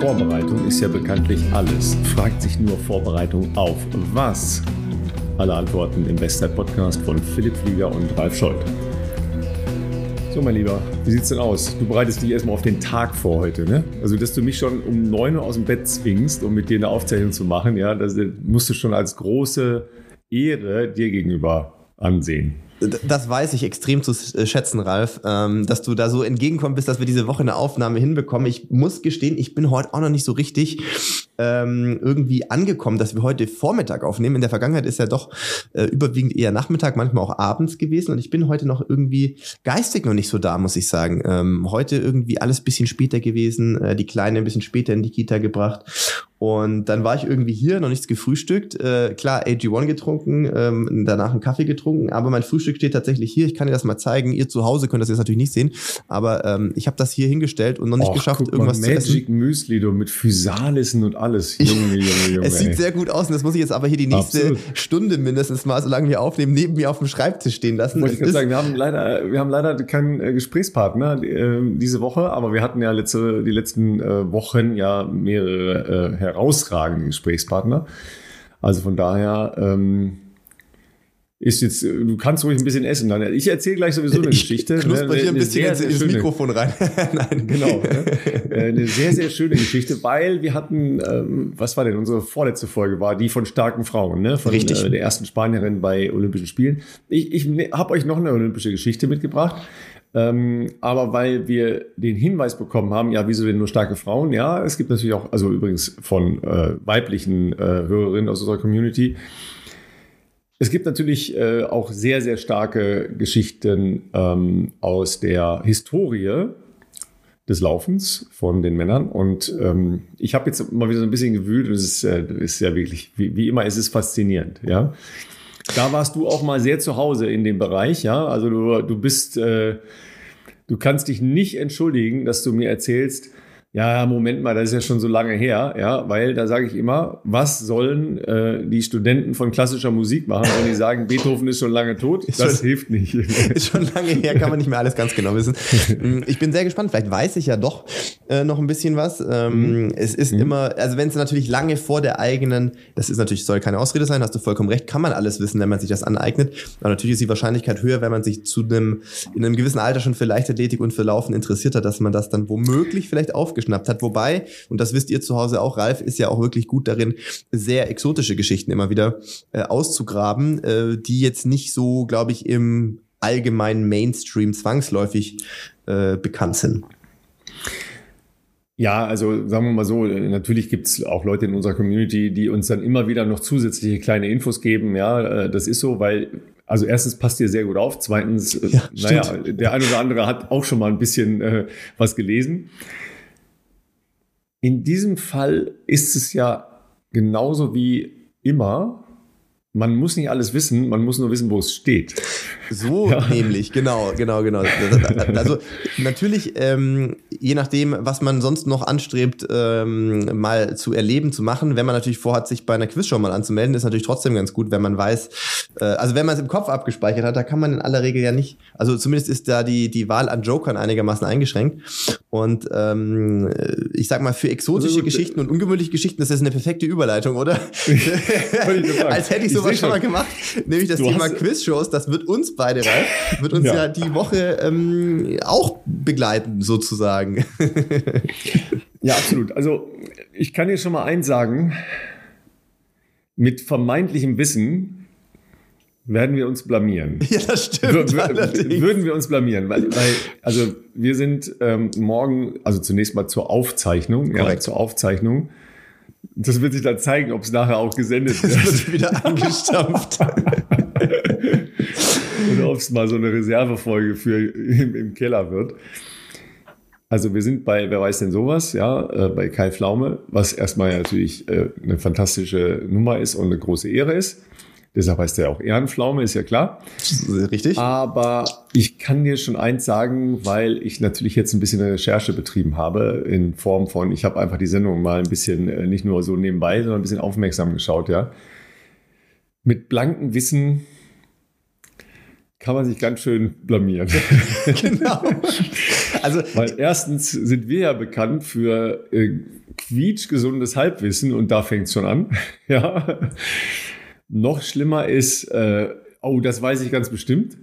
Vorbereitung ist ja bekanntlich alles. Fragt sich nur Vorbereitung auf was? Alle Antworten im Bestzeit-Podcast von Philipp Flieger und Ralf Scholz. So, mein Lieber, wie sieht's denn aus? Du bereitest dich erstmal auf den Tag vor heute, ne? Also, dass du mich schon um 9 Uhr aus dem Bett zwingst, um mit dir eine Aufzeichnung zu machen, ja, das musst du schon als große Ehre dir gegenüber ansehen. Das weiß ich extrem zu äh, schätzen, Ralf, ähm, dass du da so entgegenkommen bist, dass wir diese Woche eine Aufnahme hinbekommen. Ich muss gestehen, ich bin heute auch noch nicht so richtig ähm, irgendwie angekommen, dass wir heute Vormittag aufnehmen. In der Vergangenheit ist ja doch äh, überwiegend eher Nachmittag, manchmal auch abends gewesen. Und ich bin heute noch irgendwie geistig noch nicht so da, muss ich sagen. Ähm, heute irgendwie alles bisschen später gewesen, äh, die Kleine ein bisschen später in die Kita gebracht. Und dann war ich irgendwie hier, noch nichts gefrühstückt. Äh, klar, AG1 getrunken, ähm, danach einen Kaffee getrunken, aber mein Frühstück steht tatsächlich hier. Ich kann dir das mal zeigen. Ihr zu Hause könnt das jetzt natürlich nicht sehen, aber ähm, ich habe das hier hingestellt und noch nicht Och, geschafft, irgendwas mal, Magic zu essen. Müsli, du, mit Physalissen und alles. Junge, Junge, Junge. es sieht sehr gut aus und das muss ich jetzt aber hier die nächste Absolut. Stunde mindestens mal, solange wir aufnehmen, neben mir auf dem Schreibtisch stehen lassen. Wollte ich gerade sagen, wir haben leider, wir haben leider keinen äh, Gesprächspartner äh, diese Woche, aber wir hatten ja letzte, die letzten äh, Wochen ja mehrere äh, herausragende Gesprächspartner. Also von daher ähm, ist jetzt, du kannst ruhig ein bisschen essen. Dann. Ich erzähle gleich sowieso eine Geschichte. Ich knusper ne, hier ein bisschen sehr, sehr ins schöne, Mikrofon rein. Nein. Genau. Ne? Äh, eine sehr, sehr schöne Geschichte, weil wir hatten, ähm, was war denn unsere vorletzte Folge, war die von starken Frauen, ne? von Richtig. Äh, der ersten Spanierin bei Olympischen Spielen. Ich, ich ne, habe euch noch eine olympische Geschichte mitgebracht. Ähm, aber weil wir den Hinweis bekommen haben, ja, wieso denn nur starke Frauen? Ja, es gibt natürlich auch, also übrigens von äh, weiblichen äh, Hörerinnen aus unserer Community. Es gibt natürlich äh, auch sehr, sehr starke Geschichten ähm, aus der Historie des Laufens von den Männern. Und ähm, ich habe jetzt mal wieder so ein bisschen gewühlt und es ist, äh, ist ja wirklich, wie, wie immer, es ist faszinierend, ja. Da warst du auch mal sehr zu Hause in dem Bereich, ja. Also du, du bist, äh, du kannst dich nicht entschuldigen, dass du mir erzählst, ja, Moment mal, das ist ja schon so lange her, ja, weil da sage ich immer, was sollen äh, die Studenten von klassischer Musik machen, wenn die sagen, Beethoven ist schon lange tot? Ist das schon, hilft nicht. Ist schon lange her, kann man nicht mehr alles ganz genau wissen. Ich bin sehr gespannt, vielleicht weiß ich ja doch äh, noch ein bisschen was. Ähm, mhm. Es ist mhm. immer, also wenn es natürlich lange vor der eigenen, das ist natürlich, soll keine Ausrede sein, hast du vollkommen recht, kann man alles wissen, wenn man sich das aneignet. Aber natürlich ist die Wahrscheinlichkeit höher, wenn man sich zu einem, in einem gewissen Alter schon für Leichtathletik und für Laufen interessiert hat, dass man das dann womöglich vielleicht aufgeht aufgeschnappt hat. Wobei, und das wisst ihr zu Hause auch, Ralf ist ja auch wirklich gut darin, sehr exotische Geschichten immer wieder äh, auszugraben, äh, die jetzt nicht so, glaube ich, im allgemeinen Mainstream zwangsläufig äh, bekannt sind. Ja, also sagen wir mal so, natürlich gibt es auch Leute in unserer Community, die uns dann immer wieder noch zusätzliche kleine Infos geben. Ja, äh, das ist so, weil, also erstens passt ihr sehr gut auf, zweitens, äh, ja, naja, der ein oder andere hat auch schon mal ein bisschen äh, was gelesen. In diesem Fall ist es ja genauso wie immer. Man muss nicht alles wissen, man muss nur wissen, wo es steht. So ja. nämlich, genau, genau, genau. Also natürlich, ähm, je nachdem, was man sonst noch anstrebt, ähm, mal zu erleben, zu machen, wenn man natürlich vorhat, sich bei einer Quizshow mal anzumelden, ist natürlich trotzdem ganz gut, wenn man weiß, äh, also wenn man es im Kopf abgespeichert hat, da kann man in aller Regel ja nicht, also zumindest ist da die, die Wahl an Jokern einigermaßen eingeschränkt. Und ähm, ich sag mal, für exotische also, Geschichten und ungewöhnliche Geschichten ist das eine perfekte Überleitung, oder? Als hätte ich sowas schon mal gemacht. Nämlich das du Thema Quizshows, das wird uns beide, Ralf, wird uns ja, ja die Woche ähm, auch begleiten, sozusagen. ja, absolut. Also ich kann dir schon mal eins sagen. Mit vermeintlichem Wissen werden wir uns blamieren. Ja, das stimmt. W würden wir uns blamieren, weil, weil also wir sind ähm, morgen, also zunächst mal zur Aufzeichnung, Korrekt. ja, zur Aufzeichnung. Das wird sich dann zeigen, ob es nachher auch gesendet wird. Das wird wieder angestampft. Oder ob es mal so eine Reservefolge für im, im, Keller wird. Also wir sind bei, wer weiß denn sowas, ja, äh, bei Kai Pflaume, was erstmal natürlich äh, eine fantastische Nummer ist und eine große Ehre ist. Deshalb heißt er auch Ehrenpflaume, ist ja klar. Richtig. Aber ich kann dir schon eins sagen, weil ich natürlich jetzt ein bisschen eine Recherche betrieben habe in Form von, ich habe einfach die Sendung mal ein bisschen äh, nicht nur so nebenbei, sondern ein bisschen aufmerksam geschaut, ja. Mit blankem Wissen kann man sich ganz schön blamieren. genau. Also, Weil erstens sind wir ja bekannt für äh, quietschgesundes Halbwissen und da fängt es schon an. ja. Noch schlimmer ist, äh, oh, das weiß ich ganz bestimmt,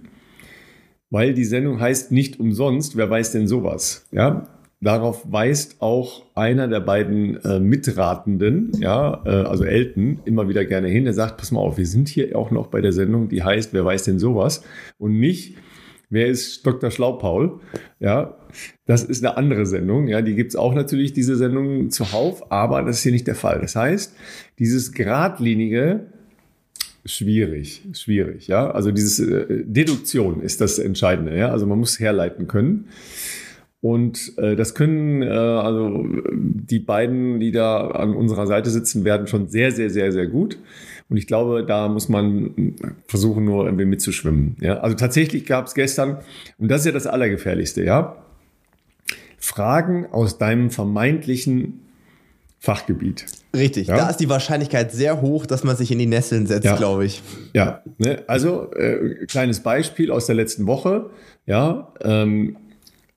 weil die Sendung heißt nicht umsonst, wer weiß denn sowas? Ja, Darauf weist auch einer der beiden äh, Mitratenden, ja, äh, also Elton, immer wieder gerne hin. Er sagt, pass mal auf, wir sind hier auch noch bei der Sendung, die heißt, wer weiß denn sowas? Und nicht, wer ist Dr. Schlaupaul? Ja, das ist eine andere Sendung. Ja, die gibt's auch natürlich, diese Sendung zuhauf, aber das ist hier nicht der Fall. Das heißt, dieses geradlinige, schwierig, schwierig, ja. Also diese äh, Deduktion ist das Entscheidende, ja. Also man muss herleiten können. Und äh, das können, äh, also die beiden, die da an unserer Seite sitzen, werden schon sehr, sehr, sehr, sehr gut. Und ich glaube, da muss man versuchen, nur irgendwie mitzuschwimmen. Ja? Also tatsächlich gab es gestern, und das ist ja das Allergefährlichste, ja, Fragen aus deinem vermeintlichen Fachgebiet. Richtig, ja? da ist die Wahrscheinlichkeit sehr hoch, dass man sich in die Nesseln setzt, ja. glaube ich. Ja, ne? also äh, kleines Beispiel aus der letzten Woche. Ja, ähm,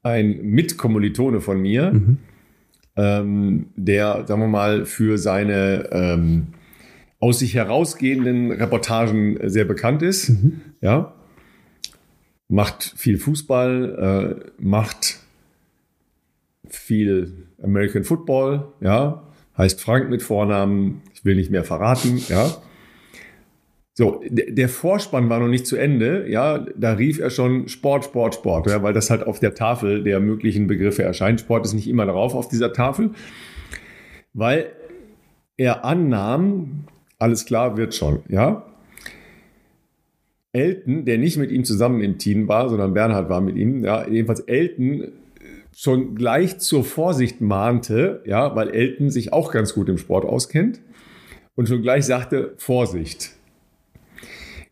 ein Mitkommilitone von mir, mhm. ähm, der, sagen wir mal, für seine ähm, aus sich herausgehenden Reportagen sehr bekannt ist. Mhm. Ja, macht viel Fußball, äh, macht viel American Football, ja, heißt Frank mit Vornamen, ich will nicht mehr verraten, ja. So, der Vorspann war noch nicht zu Ende. Ja, da rief er schon Sport, Sport, Sport, ja, weil das halt auf der Tafel der möglichen Begriffe erscheint. Sport ist nicht immer drauf auf dieser Tafel, weil er annahm, alles klar, wird schon, ja. Elton, der nicht mit ihm zusammen im Team war, sondern Bernhard war mit ihm, ja, jedenfalls Elton schon gleich zur Vorsicht mahnte, ja, weil Elton sich auch ganz gut im Sport auskennt und schon gleich sagte, Vorsicht,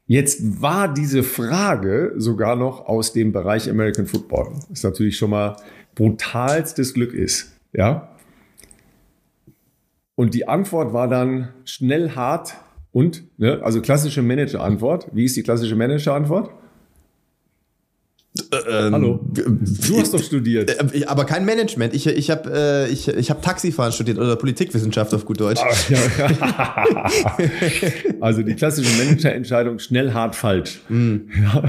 Jetzt war diese Frage sogar noch aus dem Bereich American Football. Was natürlich schon mal brutalstes Glück ist. Ja. Und die Antwort war dann schnell, hart und, ne, also klassische Manager-Antwort. Wie ist die klassische Manager-Antwort? Ähm, Hallo. Du hast doch studiert. Äh, aber kein Management. Ich, ich habe äh, ich, ich hab Taxifahren studiert oder Politikwissenschaft auf gut Deutsch. also die klassische Managerentscheidung schnell, hart, falsch. Mm. Ja.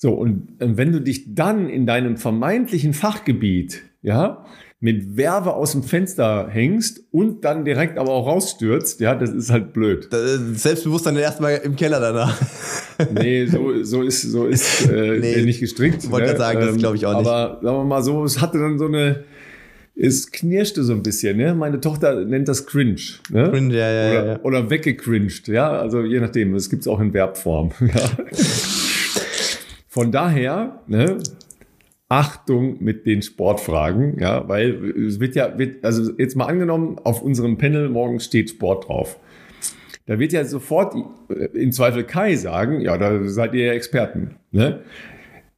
So, und wenn du dich dann in deinem vermeintlichen Fachgebiet, ja, mit Werbe aus dem Fenster hängst und dann direkt aber auch rausstürzt, ja, das ist halt blöd. Selbstbewusstsein erstmal im Keller danach. nee, so, so ist, so ist äh, nee, nicht gestrickt. Ich wollte ne? sagen, das glaube ich auch nicht. Aber sagen wir mal so, es hatte dann so eine, es knirschte so ein bisschen, ne? Meine Tochter nennt das cringe. Ne? Cringe, ja, ja, oder, ja. Oder weggecringed, ja. Also je nachdem, das gibt's auch in Verbform. Ja. Von daher, ne, Achtung mit den Sportfragen, ja, weil es wird ja, wird, also jetzt mal angenommen, auf unserem Panel morgen steht Sport drauf. Da wird ja sofort in Zweifel Kai sagen, ja, da seid ihr ja Experten, ne?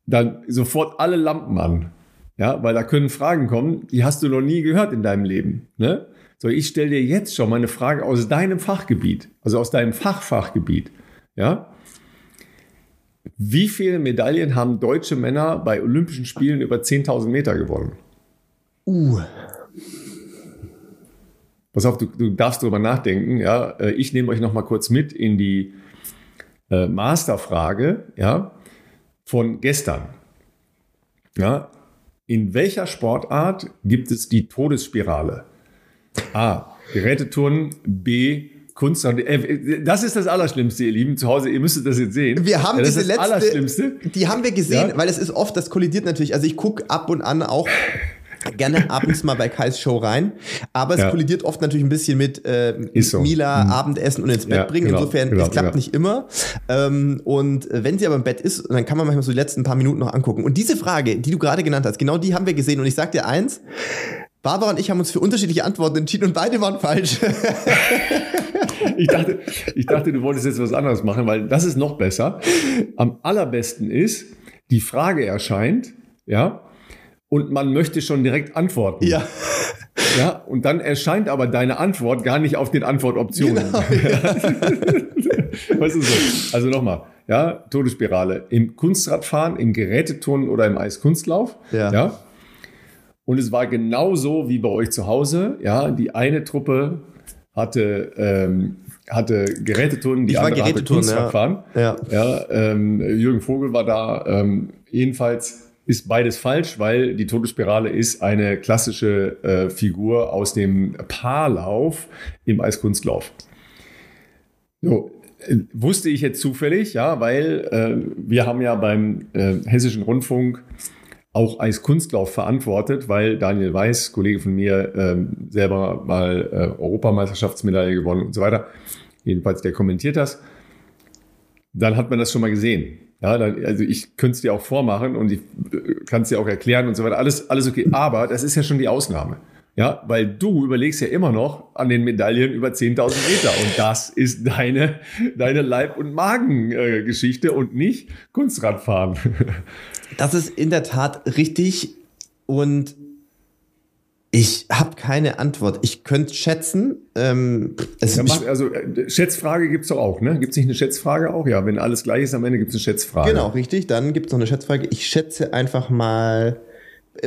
Dann sofort alle Lampen an, ja, weil da können Fragen kommen, die hast du noch nie gehört in deinem Leben, ne? So, ich stelle dir jetzt schon mal eine Frage aus deinem Fachgebiet, also aus deinem Fachfachgebiet, ja? Wie viele Medaillen haben deutsche Männer bei Olympischen Spielen über 10.000 Meter gewonnen? Uh. Pass auf, du, du darfst darüber nachdenken. Ja, äh, ich nehme euch noch mal kurz mit in die äh, Masterfrage, ja, von gestern. Ja, in welcher Sportart gibt es die Todesspirale? A. Geräteturnen, B. Kunst. Äh, das ist das Allerschlimmste, ihr Lieben. Zu Hause, ihr müsstet das jetzt sehen. Wir haben ja, diese letzte, Allerschlimmste. die haben wir gesehen, ja? weil es ist oft, das kollidiert natürlich. Also ich gucke ab und an auch gerne abends mal bei Kais Show rein, aber es ja. kollidiert oft natürlich ein bisschen mit äh, so. Mila, mhm. Abendessen und ins Bett ja, bringen. Genau, Insofern, genau, es klappt ja. nicht immer. Ähm, und wenn sie aber im Bett ist, dann kann man manchmal so die letzten paar Minuten noch angucken. Und diese Frage, die du gerade genannt hast, genau die haben wir gesehen. Und ich sag dir eins, Barbara und ich haben uns für unterschiedliche Antworten entschieden und beide waren falsch. ich, dachte, ich dachte, du wolltest jetzt was anderes machen, weil das ist noch besser. Am allerbesten ist, die Frage erscheint, ja, und man möchte schon direkt antworten. Ja. Ja, und dann erscheint aber deine Antwort gar nicht auf den Antwortoptionen. Genau, ja. weißt du so? Also nochmal. ja, Todesspirale im Kunstradfahren, im Geräteturnen oder im Eiskunstlauf. Ja. ja. Und es war genauso wie bei euch zu Hause. Ja, die eine Truppe hatte, ähm, hatte Geräteturnen, die Ich andere hatte Kunstradfahren. Ja. Ja, ähm, Jürgen Vogel war da. Ähm, jedenfalls ist beides falsch, weil die Todesspirale ist eine klassische äh, Figur aus dem Paarlauf im Eiskunstlauf. So, äh, wusste ich jetzt zufällig, ja, weil äh, wir haben ja beim äh, Hessischen Rundfunk auch Eiskunstlauf verantwortet, weil Daniel Weiß, Kollege von mir, ähm, selber mal äh, Europameisterschaftsmedaille gewonnen und so weiter. Jedenfalls, der kommentiert das. Dann hat man das schon mal gesehen. Ja, dann, also ich könnte es dir auch vormachen und ich kann es dir auch erklären und so weiter. Alles, alles okay. Aber das ist ja schon die Ausnahme. Ja, weil du überlegst ja immer noch an den Medaillen über 10.000 Meter und das ist deine, deine Leib- und Magengeschichte äh, und nicht Kunstradfahren. Das ist in der Tat richtig und ich habe keine Antwort. Ich könnte schätzen. Ähm, es, Ja, mach, also äh, Schätzfrage gibt's doch auch, ne? Gibt's nicht eine Schätzfrage auch? Ja, wenn alles gleich ist, am Ende gibt's eine Schätzfrage. genau, richtig. Dann gibt es noch eine Schätzfrage. Ich schätze einfach mal.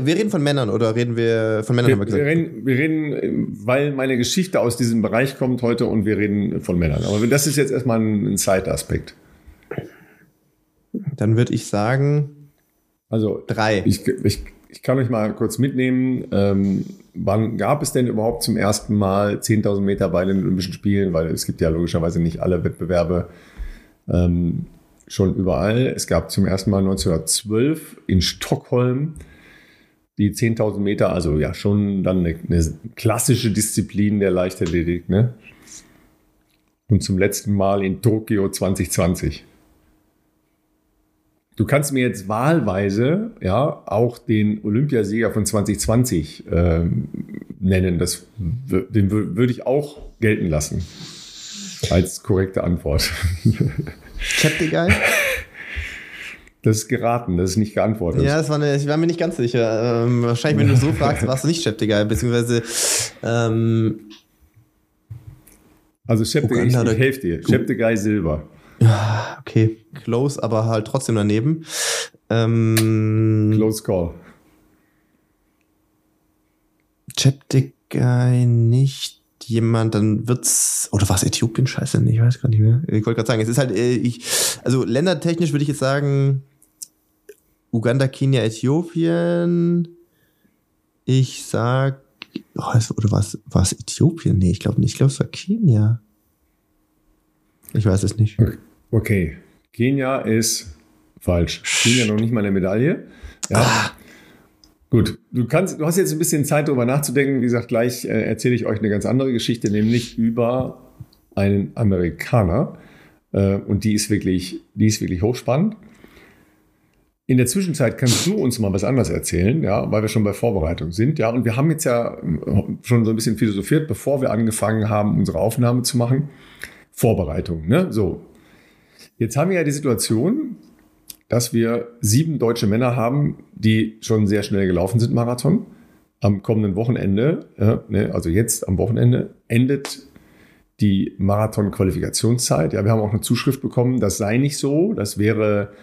Wir reden von Männern oder reden wir von Männern? haben Wir, wir wir, gesagt. reden, wir reden, äh, weil meine Geschichte aus diesem Bereich kommt heute und wir reden von Männern. Aber das ist jetzt erstmal ein, ein Side-Aspekt. Dann würde ich sagen Also drei. ich, ich, ich kann euch mal kurz mitnehmen. Ähm, wann gab es denn überhaupt zum ersten Mal 10.000 Meter bei den Olympischen Spielen? Weil es gibt ja logischerweise nicht alle Wettbewerbe ähm, schon überall. Es gab zum ersten Mal 1912 in Stockholm die 10.000 Meter, also ja schon dann eine, eine klassische Disziplin der Leichtathletik. Ne? Und zum letzten Mal in Tokio 2020. Du kannst mir jetzt wahlweise ja auch den Olympiasieger von 2020 ähm, nennen. Das, den wür- würde ich auch gelten lassen. Als korrekte Antwort. Chaptegei? Das ist geraten, das ist nicht geantwortet. Ja, das war eine, ich war mir nicht ganz sicher. Ähm, wahrscheinlich, wenn du so fragst, warst du nicht Chaptegei, beziehungsweise ähm, Also Cheptegei, ich, ich helfe dir. Cheptegei Silber. Okay, close, aber halt trotzdem daneben. Ähm, Close Call. Chaptegei nicht jemand, dann wird's oder was Äthiopien Scheiße, ich weiß gar nicht mehr. Ich wollte gerade sagen, es ist halt äh, ich also ländertechnisch würde ich jetzt sagen Uganda, Kenia, Äthiopien. Ich sag oh, es- oder was was Äthiopien? Nee, ich glaube nicht, ich glaube es war Kenia. Ich weiß es nicht. Okay. Kenia ist falsch. Kenia noch nicht mal eine Medaille. Ja. Gut, du kannst, du hast jetzt ein bisschen Zeit, darüber nachzudenken. Wie gesagt, gleich äh, erzähle ich euch eine ganz andere Geschichte, nämlich über einen Amerikaner. Äh, und die ist wirklich, die ist wirklich hochspannend. In der Zwischenzeit kannst du uns mal was anderes erzählen, ja, weil wir schon bei Vorbereitung sind, ja. Und wir haben jetzt ja äh, schon so ein bisschen philosophiert, bevor wir angefangen haben, unsere Aufnahme zu machen. Vorbereitung, ne? So. Jetzt haben wir ja die Situation, dass wir sieben deutsche Männer haben, die schon sehr schnell gelaufen sind, Marathon. Am kommenden Wochenende, äh, ne, also jetzt am Wochenende, endet die Marathon-Qualifikationszeit. Ja, wir haben auch eine Zuschrift bekommen, das sei nicht so. Das wäre,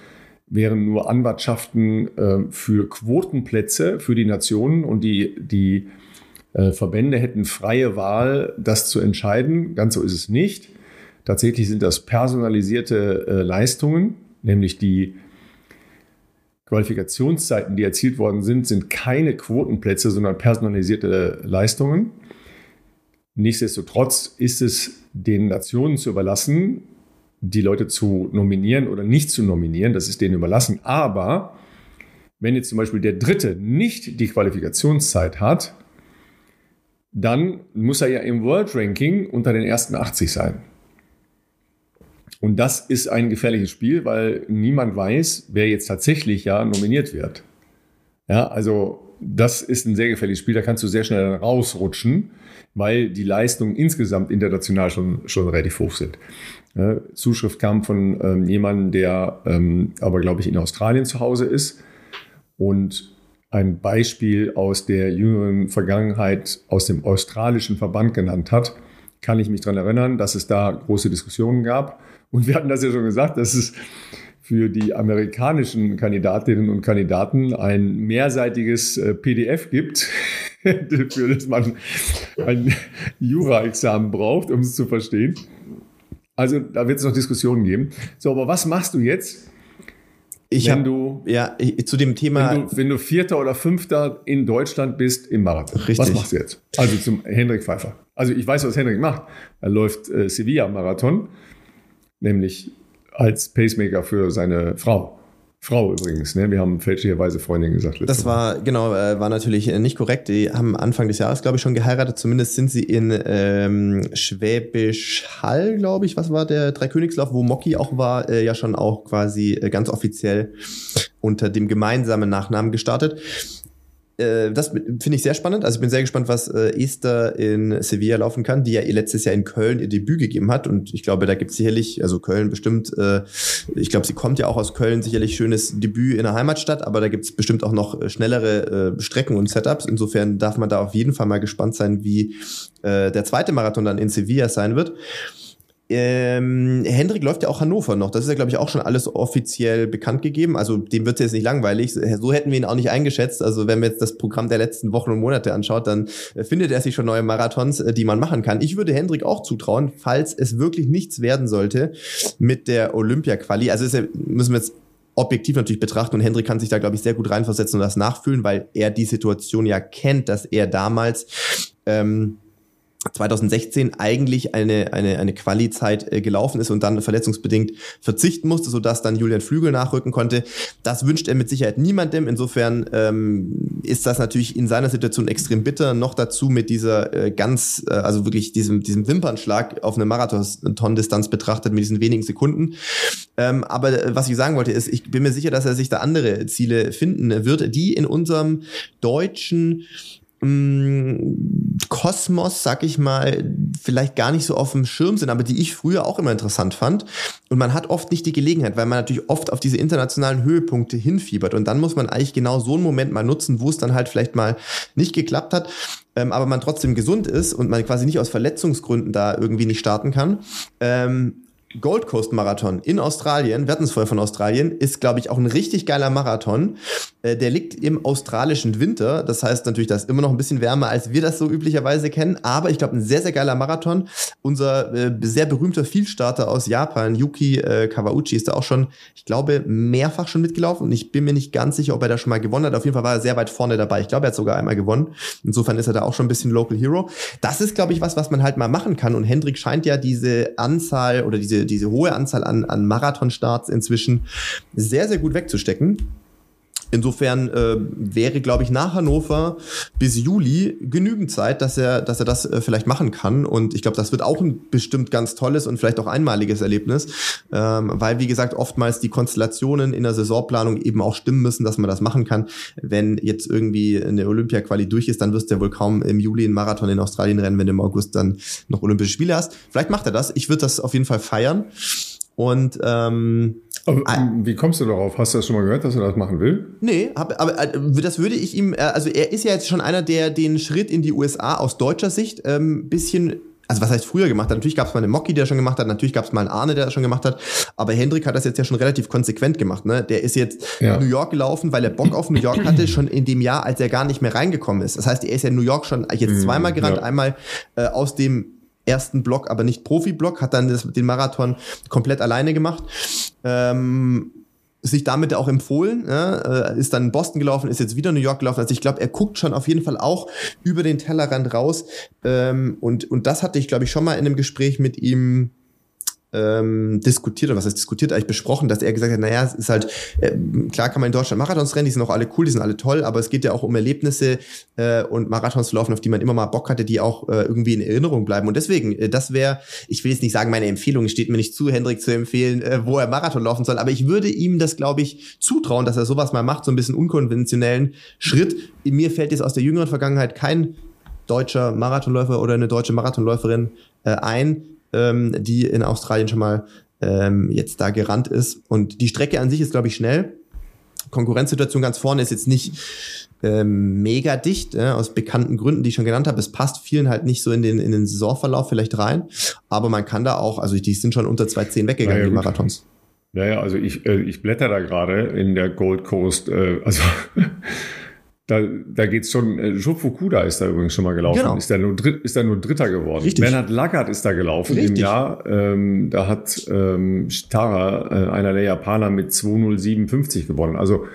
wären nur Anwartschaften äh, für Quotenplätze für die Nationen und die, die äh, Verbände hätten freie Wahl, das zu entscheiden. Ganz so ist es nicht. Tatsächlich sind das personalisierte äh, Leistungen, nämlich die Qualifikationszeiten, die erzielt worden sind, sind keine Quotenplätze, sondern personalisierte Leistungen. Nichtsdestotrotz ist es den Nationen zu überlassen, die Leute zu nominieren oder nicht zu nominieren. Das ist denen überlassen. Aber wenn jetzt zum Beispiel der Dritte nicht die Qualifikationszeit hat, dann muss er ja im World Ranking unter den ersten 80 sein. Und das ist ein gefährliches Spiel, weil niemand weiß, wer jetzt tatsächlich ja nominiert wird. Ja, also das ist ein sehr gefährliches Spiel, da kannst du sehr schnell rausrutschen, weil die Leistungen insgesamt international schon, schon relativ hoch sind. Ja, Zuschrift kam von ähm, jemandem, der ähm, aber, glaube ich, in Australien zu Hause ist und ein Beispiel aus der jüngeren Vergangenheit aus dem australischen Verband genannt hat. Kann ich mich daran erinnern, dass es da große Diskussionen gab. Und wir hatten das ja schon gesagt, dass es für die amerikanischen Kandidatinnen und Kandidaten ein mehrseitiges äh, PDF gibt, für das man ein Jura-Examen braucht, um es zu verstehen. Also da wird es noch Diskussionen geben. So, aber was machst du jetzt? Ich wenn hab, du ja ich, zu dem Thema, wenn du, wenn du Vierter oder Fünfter in Deutschland bist im Marathon. Richtig. Was machst du jetzt? Also zum Hendrik Pfeiffer. Also ich weiß, was Hendrik macht. Er läuft äh, Sevilla Marathon, nämlich als Pacemaker für seine Frau. Frau übrigens, ne? Wir haben fälschlicherweise Freundin gesagt. Das war, genau, äh, war natürlich äh, nicht korrekt. Die haben Anfang des Jahres, glaube ich, schon geheiratet. Zumindest sind sie in ähm, Schwäbisch Hall, glaube ich, was war der Dreikönigslauf, wo Mocky auch war, äh, ja schon auch quasi äh, ganz offiziell unter dem gemeinsamen Nachnamen gestartet äh, das finde ich sehr spannend. Also ich bin sehr gespannt, was äh, Esther in Sevilla laufen kann, die ja letztes Jahr in Köln ihr Debüt gegeben hat. Und ich glaube, da gibt es sicherlich, also Köln bestimmt, äh, ich glaube, sie kommt ja auch aus Köln, sicherlich schönes Debüt in der Heimatstadt, aber da gibt es bestimmt auch noch äh, schnellere äh, Strecken und Setups. Insofern darf man da auf jeden Fall mal gespannt sein, wie äh, der zweite Marathon dann in Sevilla sein wird. Ähm, Hendrik läuft ja auch Hannover noch. Das ist ja, glaube ich, auch schon alles offiziell bekannt gegeben. Also dem wird es jetzt nicht langweilig. So hätten wir ihn auch nicht eingeschätzt. Also wenn man jetzt das Programm der letzten Wochen und Monate anschaut, dann äh, findet er sich schon neue Marathons, äh, die man machen kann. Ich würde Hendrik auch zutrauen, falls es wirklich nichts werden sollte mit der Olympia-Quali. Also ja, müssen wir jetzt objektiv natürlich betrachten und Hendrik kann sich da, glaube ich, sehr gut reinversetzen und das nachfühlen, weil er die Situation ja kennt, dass er damals ähm, 2016 eigentlich eine, eine, eine Quali-Zeit äh, gelaufen ist und dann verletzungsbedingt verzichten musste, sodass dann Julian Flügel nachrücken konnte. Das wünscht er mit Sicherheit niemandem. Insofern ähm, ist das natürlich in seiner Situation extrem bitter. Noch dazu mit dieser äh, ganz, äh, also wirklich diesem, diesem Wimpernschlag auf eine Marathon-Distanz betrachtet, mit diesen wenigen Sekunden. Ähm, aber äh, was ich sagen wollte, ist, ich bin mir sicher, dass er sich da andere Ziele finden wird, die in unserem deutschen Kosmos, sag ich mal, vielleicht gar nicht so auf dem Schirm sind, aber die ich früher auch immer interessant fand. Und man hat oft nicht die Gelegenheit, weil man natürlich oft auf diese internationalen Höhepunkte hinfiebert. Und dann muss man eigentlich genau so einen Moment mal nutzen, wo es dann halt vielleicht mal nicht geklappt hat, ähm, aber man trotzdem gesund ist und man quasi nicht aus Verletzungsgründen da irgendwie nicht starten kann. Ähm, Gold Coast Marathon in Australien, wir hatten es vorher von Australien, ist, glaube ich, auch ein richtig geiler Marathon. Äh, der liegt im australischen Winter. Das heißt natürlich, da ist immer noch ein bisschen wärmer, als wir das so üblicherweise kennen. Aber ich glaube, ein sehr, sehr geiler Marathon. Unser äh, sehr berühmter Vielstarter aus Japan, Yuki äh, Kawauchi, ist da auch schon, ich glaube, mehrfach schon mitgelaufen. Und ich bin mir nicht ganz sicher, ob er da schon mal gewonnen hat. Auf jeden Fall war er sehr weit vorne dabei. Ich glaube, er hat sogar einmal gewonnen. Insofern ist er da auch schon ein bisschen Local Hero. Das ist, glaube ich, was, was man halt mal machen kann. Und Hendrik scheint ja diese Anzahl oder diese diese, hohe Anzahl an, an Marathonstarts inzwischen sehr, sehr gut wegzustecken. Insofern äh, wäre, glaube ich, nach Hannover bis Juli genügend Zeit, dass er, dass er das äh, vielleicht machen kann. Und ich glaube, das wird auch ein bestimmt ganz tolles und vielleicht auch einmaliges Erlebnis, ähm, weil, wie gesagt, oftmals die Konstellationen in der Saisonplanung eben auch stimmen müssen, dass man das machen kann. Wenn jetzt irgendwie eine Olympia-Quali durch ist, dann wirst du ja wohl kaum im Juli einen Marathon in Australien rennen, wenn du im August dann noch Olympische Spiele hast. Vielleicht macht er das. Ich würde das auf jeden Fall feiern. Und ähm, wie kommst du darauf? Hast du das schon mal gehört, dass er das machen will? Nee, hab, aber äh, das würde ich ihm, äh, also er ist ja jetzt schon einer, der den Schritt in die USA aus deutscher Sicht ähm, bisschen also was heißt früher gemacht hat? Natürlich gab es mal einen Mocky, der schon gemacht hat, natürlich gab es mal einen Arne, der das schon gemacht hat, aber Hendrik hat das jetzt ja schon relativ konsequent gemacht. Ne? Der ist jetzt ja. New York gelaufen, weil er Bock auf New York hatte, schon in dem Jahr, als er gar nicht mehr reingekommen ist. Das heißt, er ist ja in New York schon jetzt mhm, zweimal gerannt, ja. einmal äh, aus dem ersten Block, aber nicht Profi-Block, hat dann das, den Marathon komplett alleine gemacht. Ähm, sich damit auch empfohlen, äh, ist dann in Boston gelaufen, ist jetzt wieder New York gelaufen. Also ich glaube, er guckt schon auf jeden Fall auch über den Tellerrand raus. Ähm, und, und das hatte ich, glaube ich, schon mal in einem Gespräch mit ihm ähm, diskutiert, oder was heißt diskutiert, eigentlich besprochen, dass er gesagt hat, naja, es ist halt, äh, klar kann man in Deutschland Marathons rennen, die sind auch alle cool, die sind alle toll, aber es geht ja auch um Erlebnisse äh, und Marathons zu laufen, auf die man immer mal Bock hatte, die auch äh, irgendwie in Erinnerung bleiben. Und deswegen, äh, das wäre, ich will jetzt nicht sagen, meine Empfehlung steht mir nicht zu, Hendrik zu empfehlen, äh, wo er Marathon laufen soll, aber ich würde ihm das, glaube ich, zutrauen, dass er sowas mal macht, so ein bisschen unkonventionellen Schritt. In mir fällt jetzt aus der jüngeren Vergangenheit kein deutscher Marathonläufer oder eine deutsche Marathonläuferin äh, ein, ähm, die in Australien schon mal ähm, jetzt da gerannt ist. Und die Strecke an sich ist, glaube ich, schnell. Konkurrenzsituation ganz vorne ist jetzt nicht ähm, mega dicht, äh, aus bekannten Gründen, die ich schon genannt habe. Es passt vielen halt nicht so in den, in den Saisonverlauf vielleicht rein. Aber man kann da auch, also die sind schon unter 2,10 weggegangen, ja, die Marathons. Ja, ja, also ich, äh, ich blätter da gerade in der Gold Coast, äh, also da, da geht's schon, äh, Jo Fukuda ist da übrigens schon mal gelaufen, genau. ist, da nur Dritt, ist da nur Dritter geworden. Richtig. Bernhard Lackert ist da gelaufen Richtig. im Jahr, ähm, da hat ähm, Stara, äh, einer der Japaner, mit 2.07.50 gewonnen. Also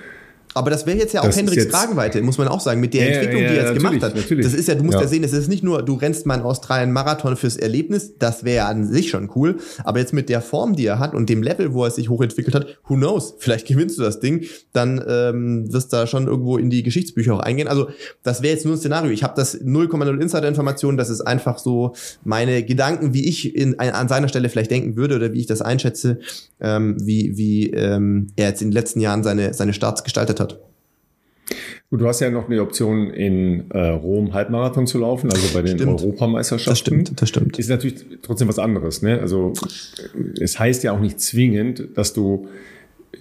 aber das wäre jetzt ja auch das Hendricks Kragenweite, muss man auch sagen, mit der ja, Entwicklung, ja, die er jetzt gemacht hat. Natürlich. Das ist ja, du musst ja. ja sehen, es ist nicht nur, du rennst mal in Australien Marathon fürs Erlebnis, das wäre an sich schon cool, aber jetzt mit der Form, die er hat und dem Level, wo er sich hochentwickelt hat, who knows, vielleicht gewinnst du das Ding, dann ähm, wirst du da schon irgendwo in die Geschichtsbücher auch eingehen. Also das wäre jetzt nur ein Szenario. Ich habe das 0,0 Insider-Information, das ist einfach so meine Gedanken, wie ich in, an seiner Stelle vielleicht denken würde oder wie ich das einschätze, ähm, wie, wie ähm, er jetzt in den letzten Jahren seine, seine Starts gestaltet hat. Gut, du hast ja noch eine Option in äh, Rom Halbmarathon zu laufen, also bei den stimmt. Europameisterschaften. Das stimmt, das stimmt. Ist natürlich trotzdem was anderes. Ne? Also es heißt ja auch nicht zwingend, dass du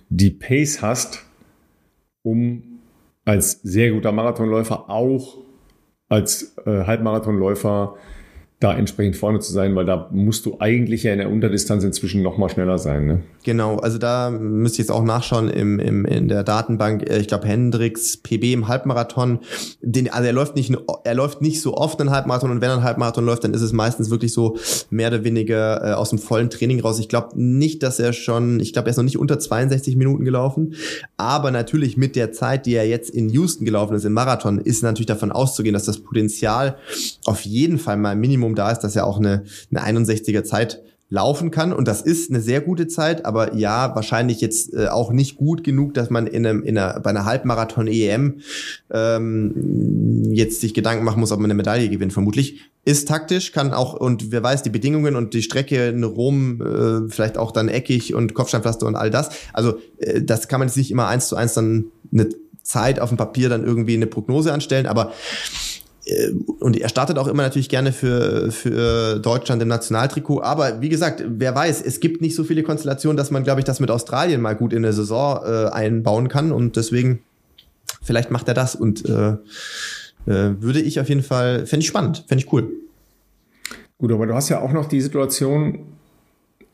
die Pace hast, um als sehr guter Marathonläufer auch als äh, Halbmarathonläufer da entsprechend vorne zu sein, weil da musst du eigentlich ja in der Unterdistanz inzwischen noch mal schneller sein. Ne? Genau, also da müsste ich jetzt auch nachschauen im, im, in der Datenbank. Äh, ich glaube, Hendricks PB im Halbmarathon, den, also er läuft nicht, er läuft nicht so oft einen Halbmarathon und wenn er einen Halbmarathon läuft, dann ist es meistens wirklich so mehr oder weniger äh, aus dem vollen Training raus. Ich glaube nicht, dass er schon, ich glaube, er ist noch nicht unter 62 Minuten gelaufen, aber natürlich mit der Zeit, die er jetzt in Houston gelaufen ist im Marathon, ist natürlich davon auszugehen, dass das Potenzial auf jeden Fall mal Minimum da ist, dass er auch eine, eine 61er Zeit laufen kann. Und das ist eine sehr gute Zeit, aber ja, wahrscheinlich jetzt äh, auch nicht gut genug, dass man in einem, in einer, bei einer Halbmarathon-EM ähm, jetzt sich Gedanken machen muss, ob man eine Medaille gewinnt. Vermutlich ist taktisch, kann auch, und wer weiß, die Bedingungen und die Strecke in Rom, äh, vielleicht auch dann eckig und Kopfsteinpflaster und all das. Also äh, das kann man jetzt nicht immer eins zu eins dann eine Zeit auf dem Papier dann irgendwie eine Prognose anstellen, aber und er startet auch immer natürlich gerne für, für Deutschland im Nationaltrikot. Aber wie gesagt, wer weiß, es gibt nicht so viele Konstellationen, dass man, glaube ich, das mit Australien mal gut in der Saison äh, einbauen kann. Und deswegen, vielleicht macht er das. Und äh, äh, würde ich auf jeden Fall, fände ich spannend, fände ich cool. Gut, aber du hast ja auch noch die Situation,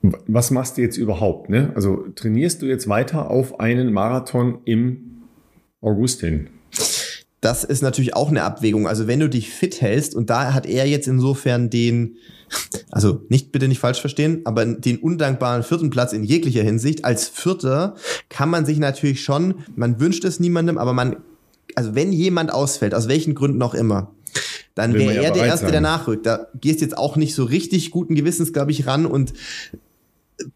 was machst du jetzt überhaupt? Ne? Also trainierst du jetzt weiter auf einen Marathon im August hin? Das ist natürlich auch eine Abwägung. Also wenn du dich fit hältst und da hat er jetzt insofern den, also nicht bitte nicht falsch verstehen, aber den undankbaren vierten Platz in jeglicher Hinsicht. Als Vierter kann man sich natürlich schon, man wünscht es niemandem, aber man, also wenn jemand ausfällt, aus welchen Gründen auch immer, dann wäre er der Erste, sein. der nachrückt. Da gehst jetzt auch nicht so richtig guten Gewissens, glaube ich, ran und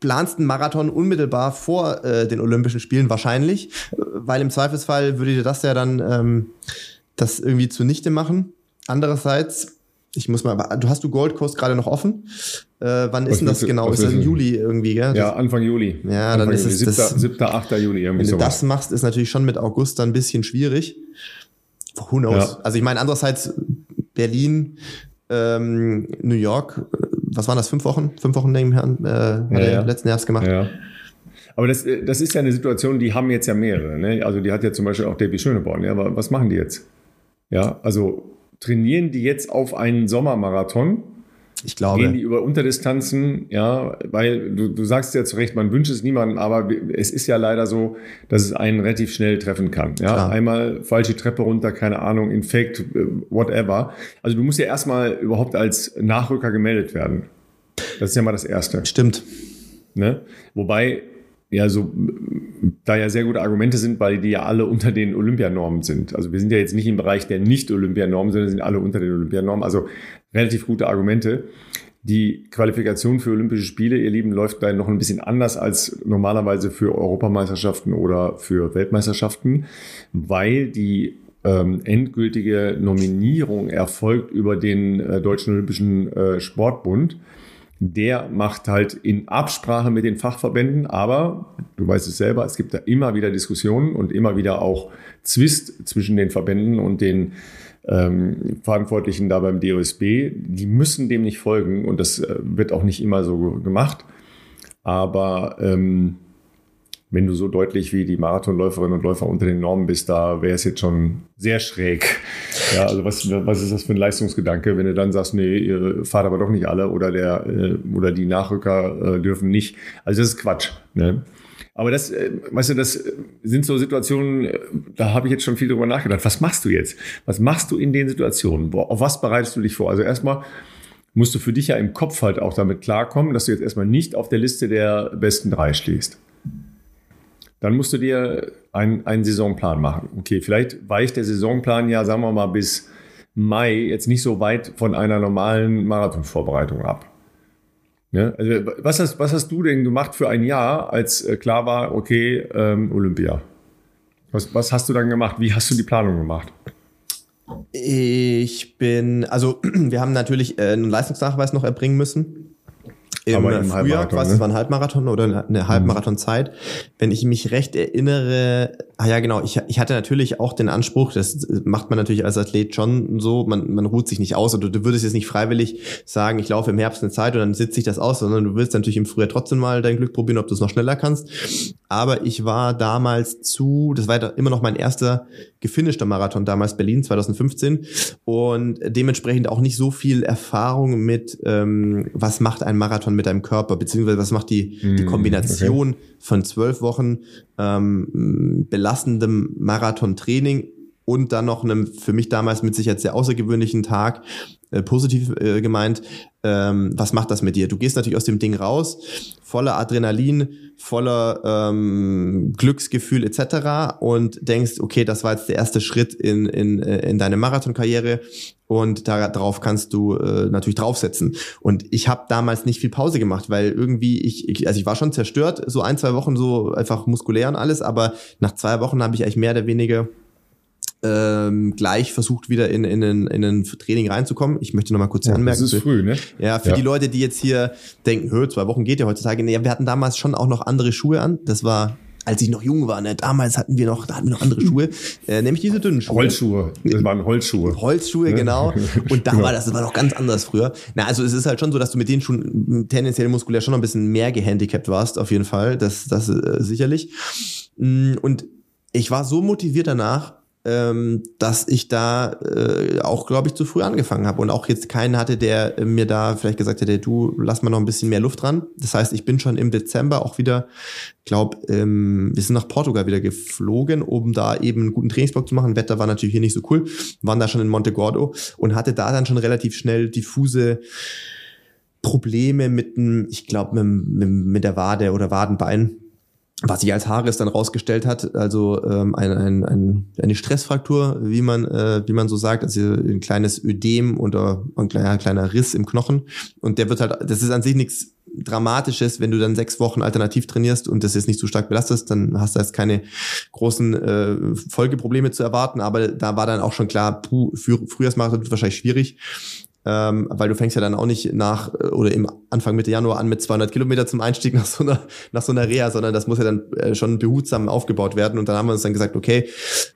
planst einen Marathon unmittelbar vor äh, den Olympischen Spielen wahrscheinlich, weil im Zweifelsfall würde dir das ja dann ähm, das irgendwie zunichte machen. Andererseits, ich muss mal, du hast du Gold Coast gerade noch offen? Äh, wann ist denn das genau? Ist das im Juli irgendwie, gell? Ja, Anfang Juli. Ja, Anfang dann ist es 7. Das, 7. 8. Juli irgendwie Wenn du sowas. das machst, ist natürlich schon mit August dann ein bisschen schwierig. Who knows? Ja. Also ich meine, andererseits Berlin, ähm, New York, was waren das, fünf Wochen? Fünf Wochen nebenher, äh, ja, ja. letzten Herbst gemacht. Ja. Aber das, äh, das ist ja eine Situation, die haben jetzt ja mehrere. Ne? Also die hat ja zum Beispiel auch Debbie Schöneborn. Ja, aber was machen die jetzt? Ja, also trainieren die jetzt auf einen Sommermarathon? Ich glaube. Gehen die über Unterdistanzen, ja, weil du, du sagst ja zu Recht, man wünscht es niemandem, aber es ist ja leider so, dass es einen relativ schnell treffen kann. Ja, Klar. einmal falsche Treppe runter, keine Ahnung, Infekt, äh, whatever. Also du musst ja erstmal überhaupt als Nachrücker gemeldet werden. Das ist ja mal das Erste. Stimmt. Ne? Wobei ja so da ja sehr gute Argumente sind, weil die ja alle unter den Olympianormen sind. Also wir sind ja jetzt nicht im Bereich der Nicht-Olympianormen, sondern sind alle unter den Olympianormen. Also relativ gute Argumente. Die Qualifikation für Olympische Spiele, ihr Lieben, läuft da noch ein bisschen anders als normalerweise für Europameisterschaften oder für Weltmeisterschaften, weil die ähm, endgültige Nominierung erfolgt über den äh, Deutschen Olympischen äh, Sportbund der macht halt in Absprache mit den Fachverbänden, aber du weißt es selber, es gibt da immer wieder Diskussionen und immer wieder auch Zwist zwischen den Verbänden und den ähm, Verantwortlichen da beim DOSB. Die müssen dem nicht folgen und das äh, wird auch nicht immer so gemacht. Aber ähm, wenn du so deutlich wie die Marathonläuferinnen und Läufer unter den Normen bist, da wäre es jetzt schon sehr schräg. Ja, also was, was ist das für ein Leistungsgedanke, wenn du dann sagst, nee, ihr fahrt aber doch nicht alle oder der äh, oder die Nachrücker äh, dürfen nicht. Also das ist Quatsch. Ne? Aber das, äh, weißt du, das sind so Situationen, äh, da habe ich jetzt schon viel drüber nachgedacht. Was machst du jetzt? Was machst du in den Situationen? Auf was bereitest du dich vor? Also erstmal musst du für dich ja im Kopf halt auch damit klarkommen, dass du jetzt erstmal nicht auf der Liste der besten drei stehst. Dann musst du dir einen, einen Saisonplan machen. Okay, vielleicht weicht der Saisonplan ja, sagen wir mal, bis Mai jetzt nicht so weit von einer normalen Marathonvorbereitung ab. Ja, also was, hast, was hast du denn gemacht für ein Jahr, als äh, klar war, okay, ähm, Olympia? Was, was hast du dann gemacht? Wie hast du die Planung gemacht? Ich bin, also wir haben natürlich äh, einen Leistungsnachweis noch erbringen müssen im, im Frühjahr, quasi, ne? es war ein Halbmarathon oder eine Halbmarathonzeit. Wenn ich mich recht erinnere, ah ja genau, ich, ich hatte natürlich auch den Anspruch, das macht man natürlich als Athlet schon so, man, man ruht sich nicht aus oder du würdest jetzt nicht freiwillig sagen, ich laufe im Herbst eine Zeit und dann sitze ich das aus, sondern du willst natürlich im Frühjahr trotzdem mal dein Glück probieren, ob du es noch schneller kannst. Aber ich war damals zu, das war immer noch mein erster gefinischter Marathon, damals Berlin 2015 und dementsprechend auch nicht so viel Erfahrung mit, ähm, was macht ein Marathon mit deinem Körper, beziehungsweise was macht die, die hm, Kombination okay. von zwölf Wochen ähm, belastendem Marathon-Training und dann noch einem für mich damals mit Sicherheit sehr außergewöhnlichen Tag, äh, positiv äh, gemeint, ähm, was macht das mit dir? Du gehst natürlich aus dem Ding raus, voller Adrenalin, voller ähm, Glücksgefühl etc. und denkst, okay, das war jetzt der erste Schritt in, in, äh, in deine Marathonkarriere und darauf kannst du äh, natürlich draufsetzen. Und ich habe damals nicht viel Pause gemacht, weil irgendwie ich, ich, also ich war schon zerstört, so ein, zwei Wochen so einfach muskulär und alles, aber nach zwei Wochen habe ich eigentlich mehr oder weniger ähm, gleich versucht, wieder in, in, in, in ein Training reinzukommen. Ich möchte noch mal kurz ja, anmerken. Das ist früh, ne? Ja, für ja. die Leute, die jetzt hier denken, hör, zwei Wochen geht ja heutzutage. Nee, wir hatten damals schon auch noch andere Schuhe an. Das war als ich noch jung war, ne, damals hatten wir noch, da hatten wir noch andere Schuhe, äh, nämlich diese dünnen Schuhe. Holzschuhe, das waren Holzschuhe. Holzschuhe, genau. Und da genau. war das, das war noch ganz anders früher. Na, also es ist halt schon so, dass du mit denen schon tendenziell muskulär schon noch ein bisschen mehr gehandicapt warst, auf jeden Fall. Das, das äh, sicherlich. Mm, und ich war so motiviert danach, ähm, dass ich da äh, auch, glaube ich, zu früh angefangen habe und auch jetzt keinen hatte, der mir da vielleicht gesagt hätte, du lass mal noch ein bisschen mehr Luft dran. Das heißt, ich bin schon im Dezember auch wieder, glaube, ähm, wir sind nach Portugal wieder geflogen, um da eben einen guten Trainingsblock zu machen. Wetter war natürlich hier nicht so cool, waren da schon in Monte Gordo und hatte da dann schon relativ schnell diffuse Probleme mit dem, ich glaube, mit, mit, mit der Wade oder Wadenbein was sich als Haares dann rausgestellt hat, also ähm, ein, ein, ein, eine Stressfraktur, wie man, äh, wie man so sagt, also ein kleines Ödem oder ein kleiner, ein kleiner Riss im Knochen. Und der wird halt, das ist an sich nichts Dramatisches, wenn du dann sechs Wochen alternativ trainierst und das jetzt nicht zu stark belastest, dann hast du jetzt keine großen äh, Folgeprobleme zu erwarten. Aber da war dann auch schon klar, puh, Frühjahrsmarathon wird wahrscheinlich schwierig ähm, weil du fängst ja dann auch nicht nach äh, oder im Anfang Mitte Januar an mit 200 Kilometer zum Einstieg nach so einer nach so einer Reha, sondern das muss ja dann äh, schon behutsam aufgebaut werden und dann haben wir uns dann gesagt, okay,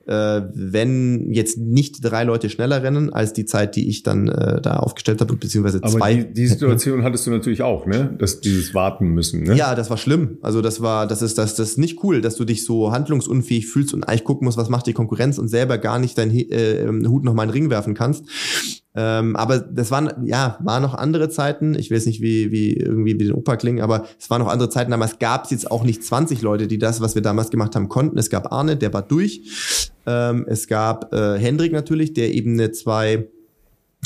äh, wenn jetzt nicht drei Leute schneller rennen als die Zeit, die ich dann äh, da aufgestellt habe, beziehungsweise Aber zwei. Die, die Situation hattest du natürlich auch, ne? Dass dieses Warten müssen, ne? Ja, das war schlimm. Also das war, das ist das, das ist nicht cool, dass du dich so handlungsunfähig fühlst und eigentlich gucken musst, was macht die Konkurrenz und selber gar nicht deinen äh, Hut noch mal in den Ring werfen kannst. Ähm, aber das waren, ja, waren noch andere Zeiten. Ich weiß nicht, wie, wie irgendwie wie den Opa klingen, aber es waren noch andere Zeiten. Damals gab es jetzt auch nicht 20 Leute, die das, was wir damals gemacht haben, konnten. Es gab Arne, der war durch. Ähm, es gab äh, Hendrik natürlich, der eben eine zwei,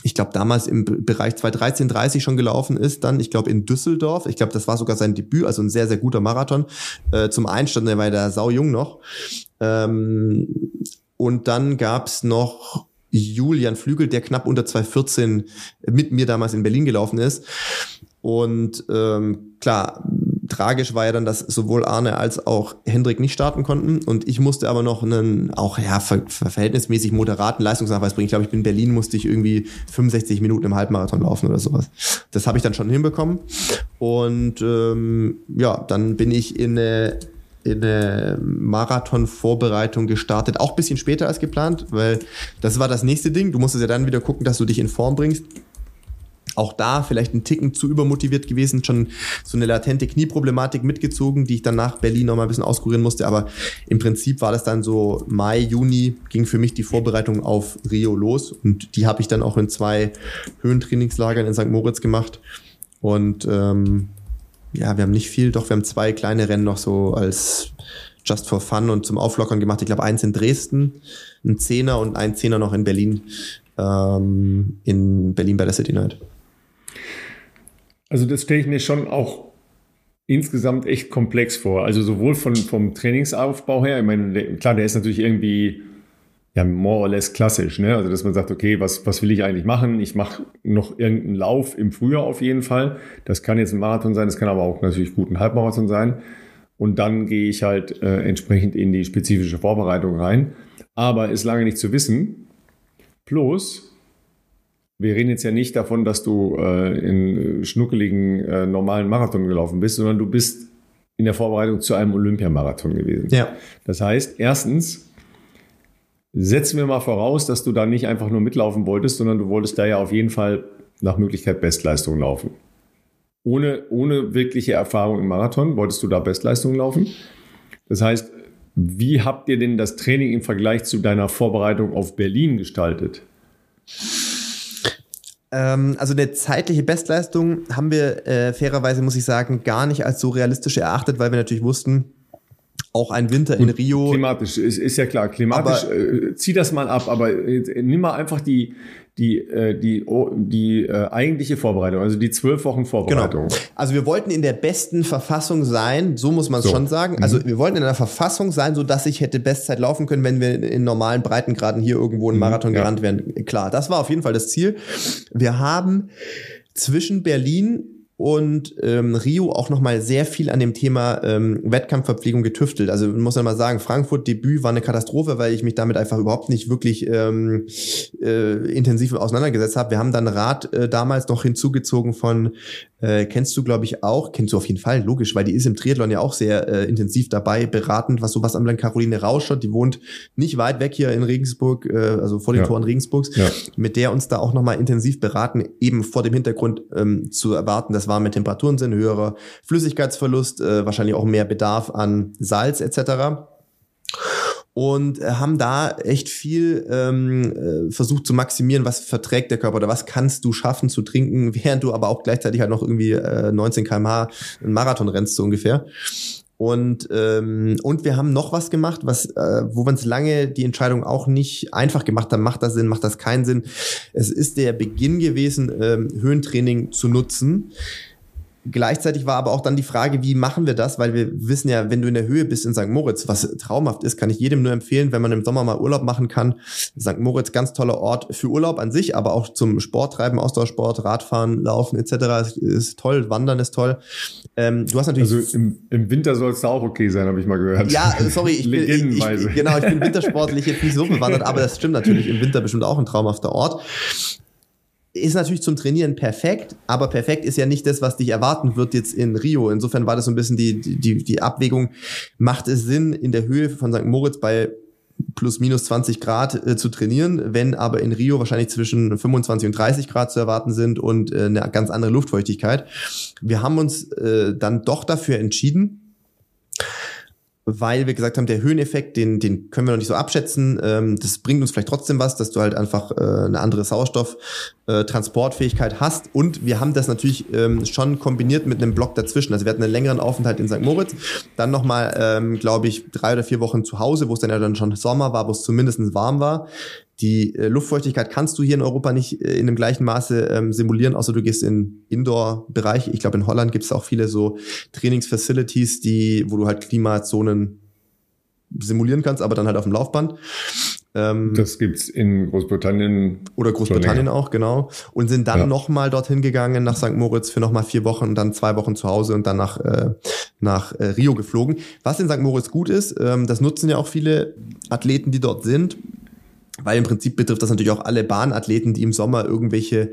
ich glaube, damals im Bereich 2013, 30 schon gelaufen ist, dann, ich glaube, in Düsseldorf. Ich glaube, das war sogar sein Debüt, also ein sehr, sehr guter Marathon. Äh, zum Einstand, der war da sau jung noch. Ähm, und dann gab's noch Julian Flügel, der knapp unter 2,14 mit mir damals in Berlin gelaufen ist. Und ähm, klar, tragisch war ja dann, dass sowohl Arne als auch Hendrik nicht starten konnten. Und ich musste aber noch einen auch ja ver verhältnismäßig moderaten Leistungsnachweis bringen. Ich glaube, ich bin in Berlin, musste ich irgendwie 65 Minuten im Halbmarathon laufen oder sowas. Das habe ich dann schon hinbekommen. Und ähm, ja, dann bin ich in eine in eine Marathon-Vorbereitung gestartet, auch bisschen später als geplant, weil das war das nächste Ding. Du musstest ja dann wieder gucken, dass du dich in Form bringst. auch da vielleicht ein Ticken zu übermotiviert gewesen, schon so eine latente Knieproblematik mitgezogen, die ich dann nach Berlin noch mal ein bisschen auskurieren musste. Aber im Prinzip war das dann so Mai, Juni ging für mich die Vorbereitung auf Rio los und die habe ich dann auch in zwei Höhentrainingslagern in St. Moritz gemacht. Und ähm, ja, wir haben nicht viel, doch wir haben zwei kleine Rennen noch so als just for fun und zum Auflockern gemacht. Ich glaube, eins in Dresden, ein Zehner und ein Zehner noch in Berlin, ähm, in Berlin bei der City Night. Also das stelle ich mir schon auch insgesamt echt komplex vor. Also sowohl von, vom Trainingsaufbau her, ich meine, klar, der ist natürlich irgendwie ja, more or less klassisch, ne? Also dass man sagt, okay, was, was will ich eigentlich machen? Ich mache noch irgendeinen Lauf im Frühjahr auf jeden Fall. Das kann jetzt ein Marathon sein, das kann aber auch natürlich gut ein Halbmarathon sein. Und dann gehe ich halt äh, entsprechend in die spezifische Vorbereitung rein. Aber ist lange nicht zu wissen. Plus, wir reden jetzt ja nicht davon, dass du äh, in schnuckeligen äh, normalen Marathon gelaufen bist, sondern du bist in der Vorbereitung zu einem Olympiamarathon gewesen. Ja. Das heißt, erstens, setzen wir mal voraus, dass du da nicht einfach nur mitlaufen wolltest, sondern du wolltest da ja auf jeden Fall nach Möglichkeit Bestleistung laufen. Ohne, ohne wirkliche Erfahrung im Marathon wolltest du da Bestleistung laufen. Das heißt, wie habt ihr denn das Training im Vergleich zu deiner Vorbereitung auf Berlin gestaltet? Ähm, also eine zeitliche Bestleistung haben wir äh, fairerweise, muss ich sagen, gar nicht als so realistisch erachtet, weil wir natürlich wussten, auch ein Winter in Rio. Klimatisch, ist, ist ja klar. Klimatisch, aber, äh, zieh das mal ab, aber äh, nimm mal einfach die, die, äh, die, oh, die äh, eigentliche Vorbereitung, also die zwölf Wochen Vorbereitung. Genau. Also wir wollten in der besten Verfassung sein, so muss man es so. schon sagen. Also mhm. wir wollten in einer Verfassung sein, so dass ich hätte Bestzeit laufen können, wenn wir in normalen Breitengraden hier irgendwo einen mhm, Marathon mhm, gerannt ja. wären. Klar, das war auf jeden Fall das Ziel. Wir haben zwischen Berlin und ähm, Rio auch nochmal sehr viel an dem Thema ähm, Wettkampfverpflegung getüftelt. Also muss man mal sagen, Frankfurt Debüt war eine Katastrophe, weil ich mich damit einfach überhaupt nicht wirklich ähm, äh, intensiv auseinandergesetzt habe. Wir haben dann Rad äh, damals noch hinzugezogen von äh, kennst du, glaube ich, auch, kennst du auf jeden Fall, logisch, weil die ist im Triathlon ja auch sehr äh, intensiv dabei, beratend, was sowas anbelangt. Caroline Rauscher, die wohnt nicht weit weg hier in Regensburg, äh, also vor den ja. Toren Regensburgs, ja. mit der uns da auch nochmal intensiv beraten, eben vor dem Hintergrund ähm, zu erwarten, dass warme Temperaturen sind, höherer Flüssigkeitsverlust, äh, wahrscheinlich auch mehr Bedarf an Salz etc und äh, haben da echt viel ähm, äh, versucht zu maximieren, was verträgt der Körper oder was kannst du schaffen zu trinken, während du aber auch gleichzeitig halt noch irgendwie äh, 19 kmh einen Marathon rennst so ungefähr. Und, ähm, und wir haben noch was gemacht, was, äh, wo wir uns lange die Entscheidung auch nicht einfach gemacht haben, macht das Sinn, macht das keinen Sinn. Es ist der Beginn gewesen, ähm, Höhentraining zu nutzen Gleichzeitig war aber auch dann die Frage, wie machen wir das? Weil wir wissen ja, wenn du in der Höhe bist in St. Moritz, was traumhaft ist, kann ich jedem nur empfehlen, wenn man im Sommer mal Urlaub machen kann. St. Moritz, ganz toller Ort für Urlaub an sich, aber auch zum Sporttreiben, Ausdauersport, Radfahren, Laufen etc. Ist, toll, Wandern ist toll. Ähm, du hast natürlich. Also im, im Winter soll es da auch okay sein, habe ich mal gehört. Ja, äh, sorry, ich bin, ich, ich, genau, ich bin wintersportlich jetzt nicht so bewandert, aber das stimmt natürlich. Im Winter bestimmt auch ein traumhafter Ort ist natürlich zum Trainieren perfekt, aber perfekt ist ja nicht das, was dich erwarten wird jetzt in Rio. Insofern war das so ein bisschen die, die, die Abwägung, macht es Sinn, in der Höhe von St. Moritz bei plus minus 20 Grad äh, zu trainieren, wenn aber in Rio wahrscheinlich zwischen 25 und 30 Grad zu erwarten sind und äh, eine ganz andere Luftfeuchtigkeit. Wir haben uns äh, dann doch dafür entschieden, weil wir gesagt haben, der Höheneffekt, den, den können wir noch nicht so abschätzen. Ähm, das bringt uns vielleicht trotzdem was, dass du halt einfach äh, eine andere Sauerstofftransportfähigkeit äh, hast. Und wir haben das natürlich ähm, schon kombiniert mit einem Block dazwischen. Also wir hatten einen längeren Aufenthalt in St. Moritz, dann nochmal, ähm, glaube ich, drei oder vier Wochen zu Hause, wo es dann ja dann schon Sommer war, wo es zumindest warm war. Die äh, Luftfeuchtigkeit kannst du hier in Europa nicht äh, in dem gleichen Maße ähm, simulieren, außer du gehst in Indoor-Bereich. Ich glaube, in Holland gibt es auch viele so Trainingsfacilities, die, wo du halt Klimazonen simulieren kannst, aber dann halt auf dem Laufband. Ähm, das gibt's in Großbritannien. Oder Großbritannien auch, genau. Und sind dann ja. nochmal dorthin gegangen nach St. Moritz für nochmal vier Wochen und dann zwei Wochen zu Hause und dann nach, äh, nach äh, Rio geflogen. Was in St. Moritz gut ist, ähm, das nutzen ja auch viele Athleten, die dort sind weil im Prinzip betrifft das natürlich auch alle Bahnathleten, die im Sommer irgendwelche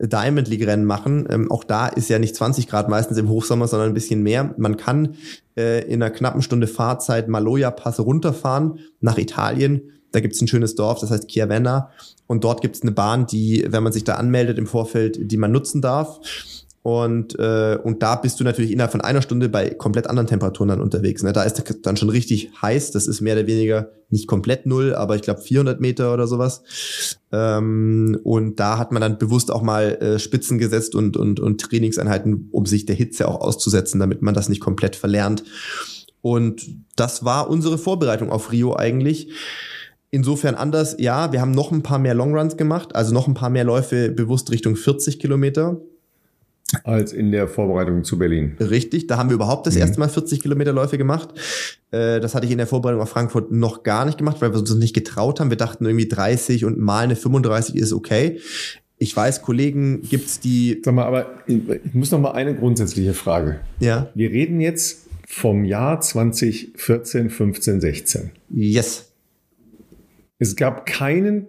Diamond League Rennen machen. Ähm, auch da ist ja nicht 20 Grad meistens im Hochsommer, sondern ein bisschen mehr. Man kann äh, in einer knappen Stunde Fahrzeit Maloja Pass runterfahren nach Italien Da gibt's ein schönes Dorf, das heißt Chiavenna. Und dort gibt's eine Bahn, die, wenn man sich da anmeldet im Vorfeld, die man nutzen darf. Und, äh, und da bist du natürlich innerhalb von einer Stunde bei komplett anderen Temperaturen dann unterwegs. Ne? Da ist dann schon richtig heiß. Das ist mehr oder weniger nicht komplett null, aber ich glaube 400 Meter oder sowas. Ähm, und da hat man dann bewusst auch mal äh, Spitzen gesetzt und, und, und Trainingseinheiten, um sich der Hitze auch auszusetzen, damit man das nicht komplett verlernt. Und das war unsere Vorbereitung auf Rio eigentlich. Insofern anders, ja, wir haben noch ein paar mehr Longruns gemacht, also noch ein paar mehr Läufe bewusst Richtung 40 Kilometer als in der Vorbereitung zu Berlin. Richtig, da haben wir überhaupt das mhm. erste Mal 40 Kilometer Läufe gemacht. Äh, das hatte ich in der Vorbereitung auf Frankfurt noch gar nicht gemacht, weil wir uns nicht getraut haben. Wir dachten irgendwie 30 und mal eine 35 ist okay. Ich weiß, Kollegen gibt's die. Sag mal, aber ich muss noch mal eine grundsätzliche Frage. Ja. Wir reden jetzt vom Jahr 2014, 15, 16. Yes. Es gab keinen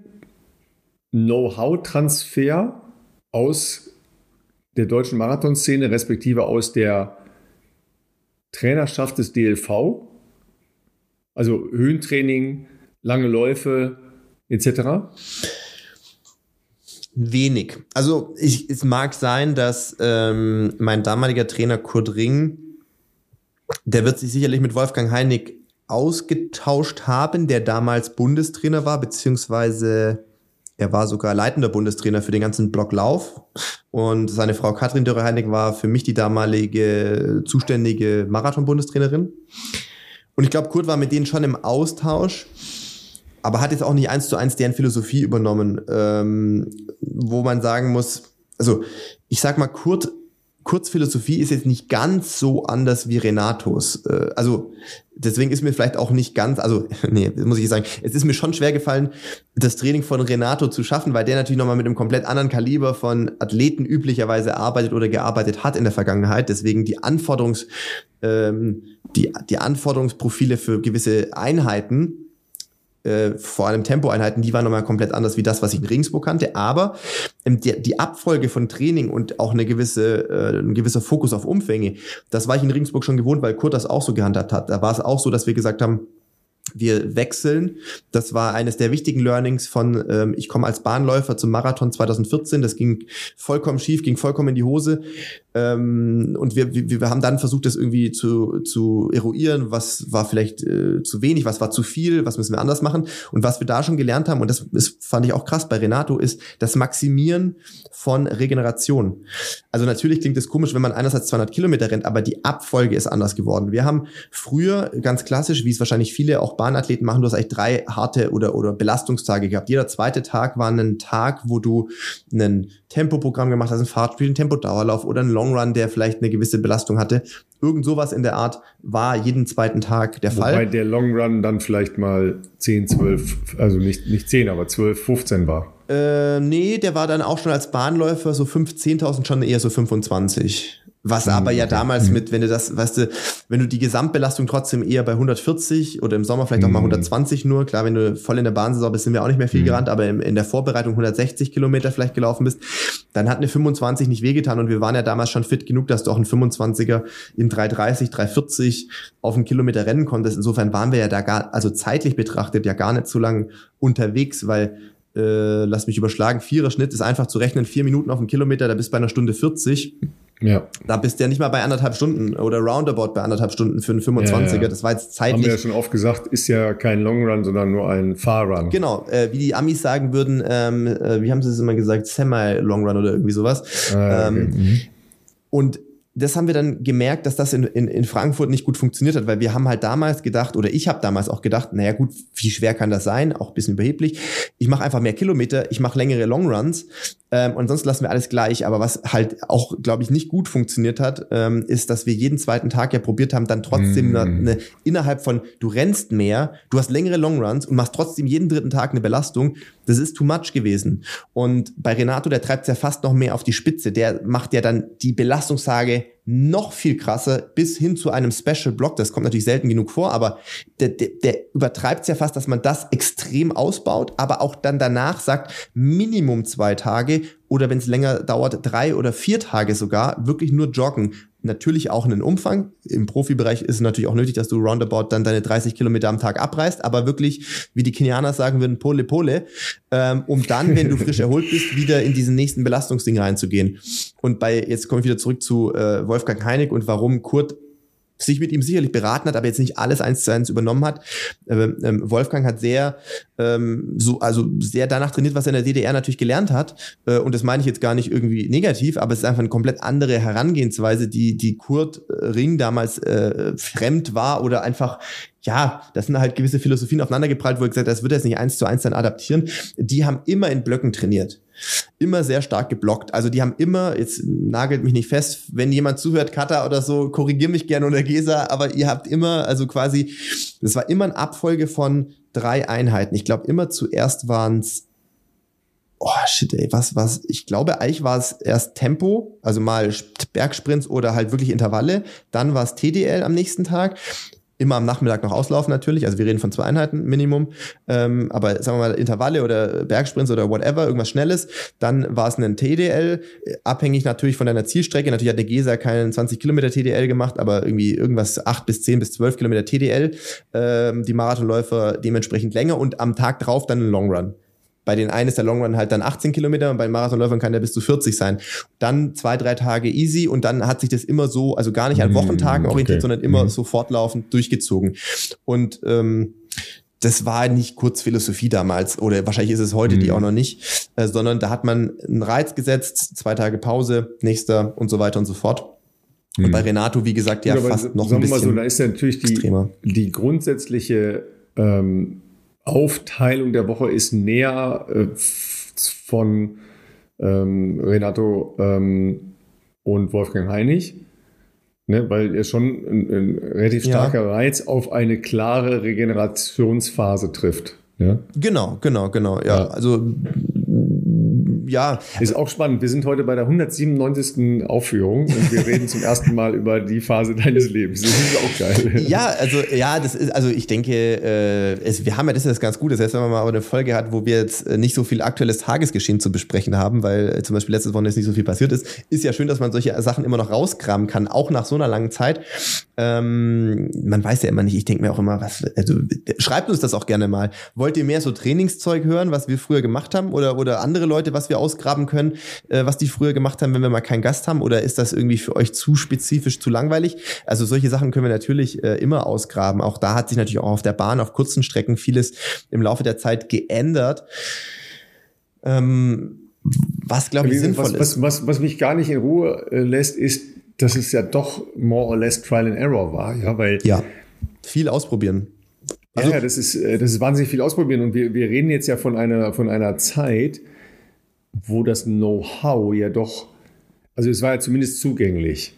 Know-how-Transfer aus der deutschen Marathonszene, respektive aus der Trainerschaft des DLV. Also Höhentraining, lange Läufe etc. Wenig. Also ich, es mag sein, dass ähm, mein damaliger Trainer Kurt Ring, der wird sich sicherlich mit Wolfgang Heinig ausgetauscht haben, der damals Bundestrainer war, beziehungsweise er war sogar leitender Bundestrainer für den ganzen Block Lauf. Und seine Frau Katrin Dörre-Heinig war für mich die damalige zuständige Marathon-Bundestrainerin. Und ich glaube, Kurt war mit denen schon im Austausch, aber hat jetzt auch nicht eins zu eins deren Philosophie übernommen, ähm, wo man sagen muss, also ich sag mal, Kurt Kurzphilosophie ist jetzt nicht ganz so anders wie Renatos. Äh, also deswegen ist mir vielleicht auch nicht ganz, also nee, muss ich sagen, es ist mir schon schwer gefallen, das Training von Renato zu schaffen, weil der natürlich nochmal mit einem komplett anderen Kaliber von Athleten üblicherweise arbeitet oder gearbeitet hat in der Vergangenheit. Deswegen die Anforderungs, ähm, die, die Anforderungsprofile für gewisse Einheiten äh, vor allem Tempoeinheiten, die waren nochmal komplett anders wie das, was ich in Regensburg kannte. Aber ähm, die, die Abfolge von Training und auch eine gewisse, äh, ein gewisser Fokus auf Umfänge, das war ich in Regensburg schon gewohnt, weil Kurt das auch so gehandhabt hat. Da war es auch so, dass wir gesagt haben, wir wechseln. Das war eines der wichtigen Learnings von, ähm, ich komme als Bahnläufer zum Marathon 2014. Das ging vollkommen schief, ging vollkommen in die Hose. Ähm, und wir, wir, wir haben dann versucht, das irgendwie zu, zu eruieren, was war vielleicht äh, zu wenig, was war zu viel, was müssen wir anders machen. Und was wir da schon gelernt haben, und das ist, fand ich auch krass bei Renato, ist das Maximieren von Regeneration. Also natürlich klingt es komisch, wenn man einerseits 200 Kilometer rennt, aber die Abfolge ist anders geworden. Wir haben früher ganz klassisch, wie es wahrscheinlich viele auch Bahnathleten machen, du hast eigentlich drei harte oder, oder Belastungstage gehabt. Jeder zweite Tag war ein Tag, wo du ein Tempoprogramm gemacht hast, ein Fahrtspiel, ein Tempodauerlauf oder ein Long Run, der vielleicht eine gewisse Belastung hatte. Irgend sowas in der Art war jeden zweiten Tag der Fall. Wobei der Long Run dann vielleicht mal 10, 12, also nicht, nicht 10, aber 12, 15 war. Äh, nee, der war dann auch schon als Bahnläufer so 5, 10.000 schon eher so 25. Was mhm, aber ja damals mhm. mit, wenn du das, weißt du, wenn du die Gesamtbelastung trotzdem eher bei 140 oder im Sommer vielleicht auch mal 120 mhm. nur, klar, wenn du voll in der Bahnsaison bist, sind wir auch nicht mehr viel gerannt, aber in der Vorbereitung 160 Kilometer vielleicht gelaufen bist, dann hat eine 25 nicht wehgetan und wir waren ja damals schon fit genug, dass du auch einen 25er in 330, 340 auf einen Kilometer rennen konntest. Insofern waren wir ja da gar, also zeitlich betrachtet ja gar nicht so lang unterwegs, weil äh, lass mich überschlagen, Vierer Schnitt ist einfach zu rechnen, vier Minuten auf einen Kilometer, da bist du bei einer Stunde 40. Ja. Da bist du ja nicht mal bei anderthalb Stunden oder roundabout bei anderthalb Stunden für einen 25er. Ja, ja. Das war jetzt zeitlich. Haben wir ja schon oft gesagt, ist ja kein Long Run, sondern nur ein Far Run. Genau, äh, wie die Amis sagen würden, ähm, äh, wie haben sie es immer gesagt, Semi-Long Run oder irgendwie sowas. Ah, okay. ähm, mhm. Und das haben wir dann gemerkt, dass das in, in, in Frankfurt nicht gut funktioniert hat, weil wir haben halt damals gedacht, oder ich habe damals auch gedacht, naja gut, wie schwer kann das sein? Auch ein bisschen überheblich. Ich mache einfach mehr Kilometer, ich mache längere Longruns ähm, und sonst lassen wir alles gleich. Aber was halt auch, glaube ich, nicht gut funktioniert hat, ähm, ist, dass wir jeden zweiten Tag ja probiert haben, dann trotzdem mm. eine, eine, innerhalb von, du rennst mehr, du hast längere Longruns und machst trotzdem jeden dritten Tag eine Belastung. Das ist too much gewesen. Und bei Renato, der treibt es ja fast noch mehr auf die Spitze. Der macht ja dann die Belastungssage noch viel krasser bis hin zu einem Special Block. Das kommt natürlich selten genug vor, aber der, der, der übertreibt es ja fast, dass man das extrem ausbaut, aber auch dann danach sagt, Minimum zwei Tage oder wenn es länger dauert, drei oder vier Tage sogar, wirklich nur joggen. Natürlich auch einen Umfang. Im Profibereich ist es natürlich auch nötig, dass du roundabout dann deine 30 Kilometer am Tag abreißt, aber wirklich, wie die Kenianer sagen würden, Pole Pole, ähm, um dann, wenn du frisch erholt bist, wieder in diesen nächsten Belastungsding reinzugehen. Und bei, jetzt komme ich wieder zurück zu äh, Wolfgang Heinig und warum Kurt sich mit ihm sicherlich beraten hat, aber jetzt nicht alles eins zu eins übernommen hat. Ähm, ähm, Wolfgang hat sehr ähm, so also sehr danach trainiert, was er in der DDR natürlich gelernt hat. Äh, und das meine ich jetzt gar nicht irgendwie negativ, aber es ist einfach eine komplett andere Herangehensweise, die die Kurt äh, Ring damals äh, fremd war oder einfach ja, das sind halt gewisse Philosophien aufeinandergeprallt, wo ich gesagt habe, das wird jetzt nicht eins zu eins dann adaptieren. Die haben immer in Blöcken trainiert. Immer sehr stark geblockt. Also die haben immer, jetzt nagelt mich nicht fest, wenn jemand zuhört, Kata oder so, korrigier mich gerne oder Gesa, aber ihr habt immer, also quasi, das war immer eine Abfolge von drei Einheiten. Ich glaube, immer zuerst waren es oh shit, ey, was, was, ich glaube, eigentlich war es erst Tempo, also mal Bergsprints oder halt wirklich Intervalle, dann war es TDL am nächsten Tag, immer am Nachmittag noch auslaufen natürlich. Also wir reden von zwei Einheiten Minimum. Ähm, aber sagen wir mal Intervalle oder Bergsprints oder whatever, irgendwas Schnelles. Dann war es ein TDL, abhängig natürlich von deiner Zielstrecke. Natürlich hat der Gesa keinen 20 Kilometer TDL gemacht, aber irgendwie irgendwas 8 bis 10 bis 12 Kilometer TDL. Ähm, die Marathonläufer dementsprechend länger und am Tag drauf dann ein Long Run. Bei den einen ist der Long Run halt dann 18 Kilometer und bei den Marathonläufern kann der bis zu 40 sein. Dann zwei, drei Tage easy und dann hat sich das immer so, also gar nicht an mm, Wochentagen okay. orientiert, sondern immer mm. so fortlaufend durchgezogen. Und ähm, das war nicht Kurzphilosophie damals oder wahrscheinlich ist es heute mm. die auch noch nicht, äh, sondern da hat man einen Reiz gesetzt, zwei Tage Pause, nächster und so weiter und so fort. Und bei Renato, wie gesagt, ja, ja fast noch ein bisschen. Mal so, da ist ja natürlich die, die grundsätzliche ähm, Aufteilung der Woche ist näher äh, von ähm, Renato ähm, und Wolfgang Heinig, ne, weil er schon ein, ein relativ starker ja. Reiz auf eine klare Regenerationsphase trifft. Ja? Genau, genau, genau. Ja, ja. also ja. Ist auch spannend. Wir sind heute bei der 197. Aufführung und wir reden zum ersten Mal über die Phase deines Lebens. Das ist auch geil. Ja, also, ja, das ist, also ich denke, äh, es, wir haben ja, das ist ganz gut. Das heißt, wenn man mal eine Folge hat, wo wir jetzt äh, nicht so viel aktuelles Tagesgeschehen zu besprechen haben, weil äh, zum Beispiel letztes Wochenende nicht so viel passiert ist, ist ja schön, dass man solche Sachen immer noch rauskramen kann, auch nach so einer langen Zeit. Ähm, man weiß ja immer nicht, ich denke mir auch immer, was, also schreibt uns das auch gerne mal. Wollt ihr mehr so Trainingszeug hören, was wir früher gemacht haben oder, oder andere Leute, was wir ausgraben können, äh, was die früher gemacht haben, wenn wir mal keinen Gast haben? Oder ist das irgendwie für euch zu spezifisch, zu langweilig? Also solche Sachen können wir natürlich äh, immer ausgraben. Auch da hat sich natürlich auch auf der Bahn, auf kurzen Strecken vieles im Laufe der Zeit geändert. Ähm, was, glaube ich, sinnvoll was, ist. Was, was, was mich gar nicht in Ruhe äh, lässt, ist, dass es ja doch more or less Trial and Error war. Ja, weil ja viel ausprobieren. Also, ja, das ist, äh, das ist wahnsinnig viel ausprobieren. Und wir, wir reden jetzt ja von einer, von einer Zeit, wo das Know-how ja doch, also es war ja zumindest zugänglich.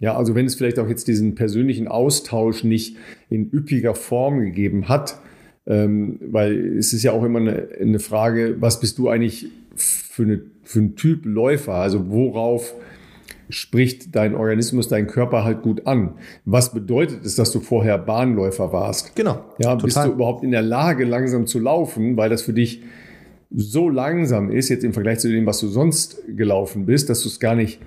Ja, also wenn es vielleicht auch jetzt diesen persönlichen Austausch nicht in üppiger Form gegeben hat, ähm, weil es ist ja auch immer eine, eine Frage, was bist du eigentlich für, eine, für ein Typ Läufer? Also worauf spricht dein Organismus, dein Körper halt gut an. Was bedeutet es, dass du vorher Bahnläufer warst? Genau. Ja, total. bist du überhaupt in der Lage, langsam zu laufen, weil das für dich so langsam ist, jetzt im Vergleich zu dem, was du sonst gelaufen bist, dass du es gar nicht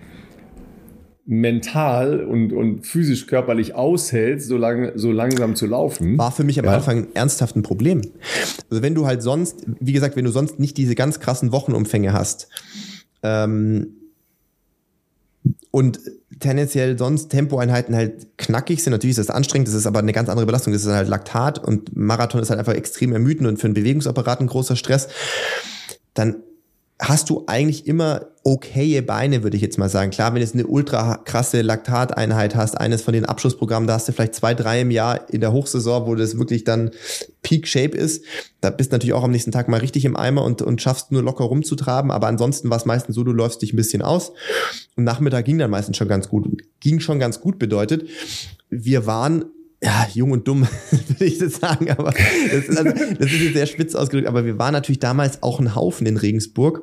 mental und, und physisch körperlich aushältst, so, lang, so langsam zu laufen. War für mich am ja. Anfang ernsthaft ein Problem. Also wenn du halt sonst, wie gesagt, wenn du sonst nicht diese ganz krassen Wochenumfänge hast, ähm, und tendenziell sonst Tempoeinheiten halt knackig sind. Natürlich ist das anstrengend, das ist aber eine ganz andere Belastung. Das ist halt Laktat und Marathon ist halt einfach extrem ermüdend und für einen Bewegungsapparat ein großer Stress. Dann hast du eigentlich immer okaye Beine, würde ich jetzt mal sagen. Klar, wenn du jetzt eine ultra krasse Laktateinheit hast, eines von den Abschlussprogrammen, da hast du vielleicht zwei, drei im Jahr in der Hochsaison, wo das wirklich dann Peak Shape ist. Da bist du natürlich auch am nächsten Tag mal richtig im Eimer und, und schaffst nur locker rumzutraben. Aber ansonsten war es meistens so, du läufst dich ein bisschen aus. Und Nachmittag ging dann meistens schon ganz gut. Ging schon ganz gut bedeutet, wir waren ja, jung und dumm, würde ich das sagen, aber das ist, also, das ist jetzt sehr spitz ausgedrückt, aber wir waren natürlich damals auch ein Haufen in Regensburg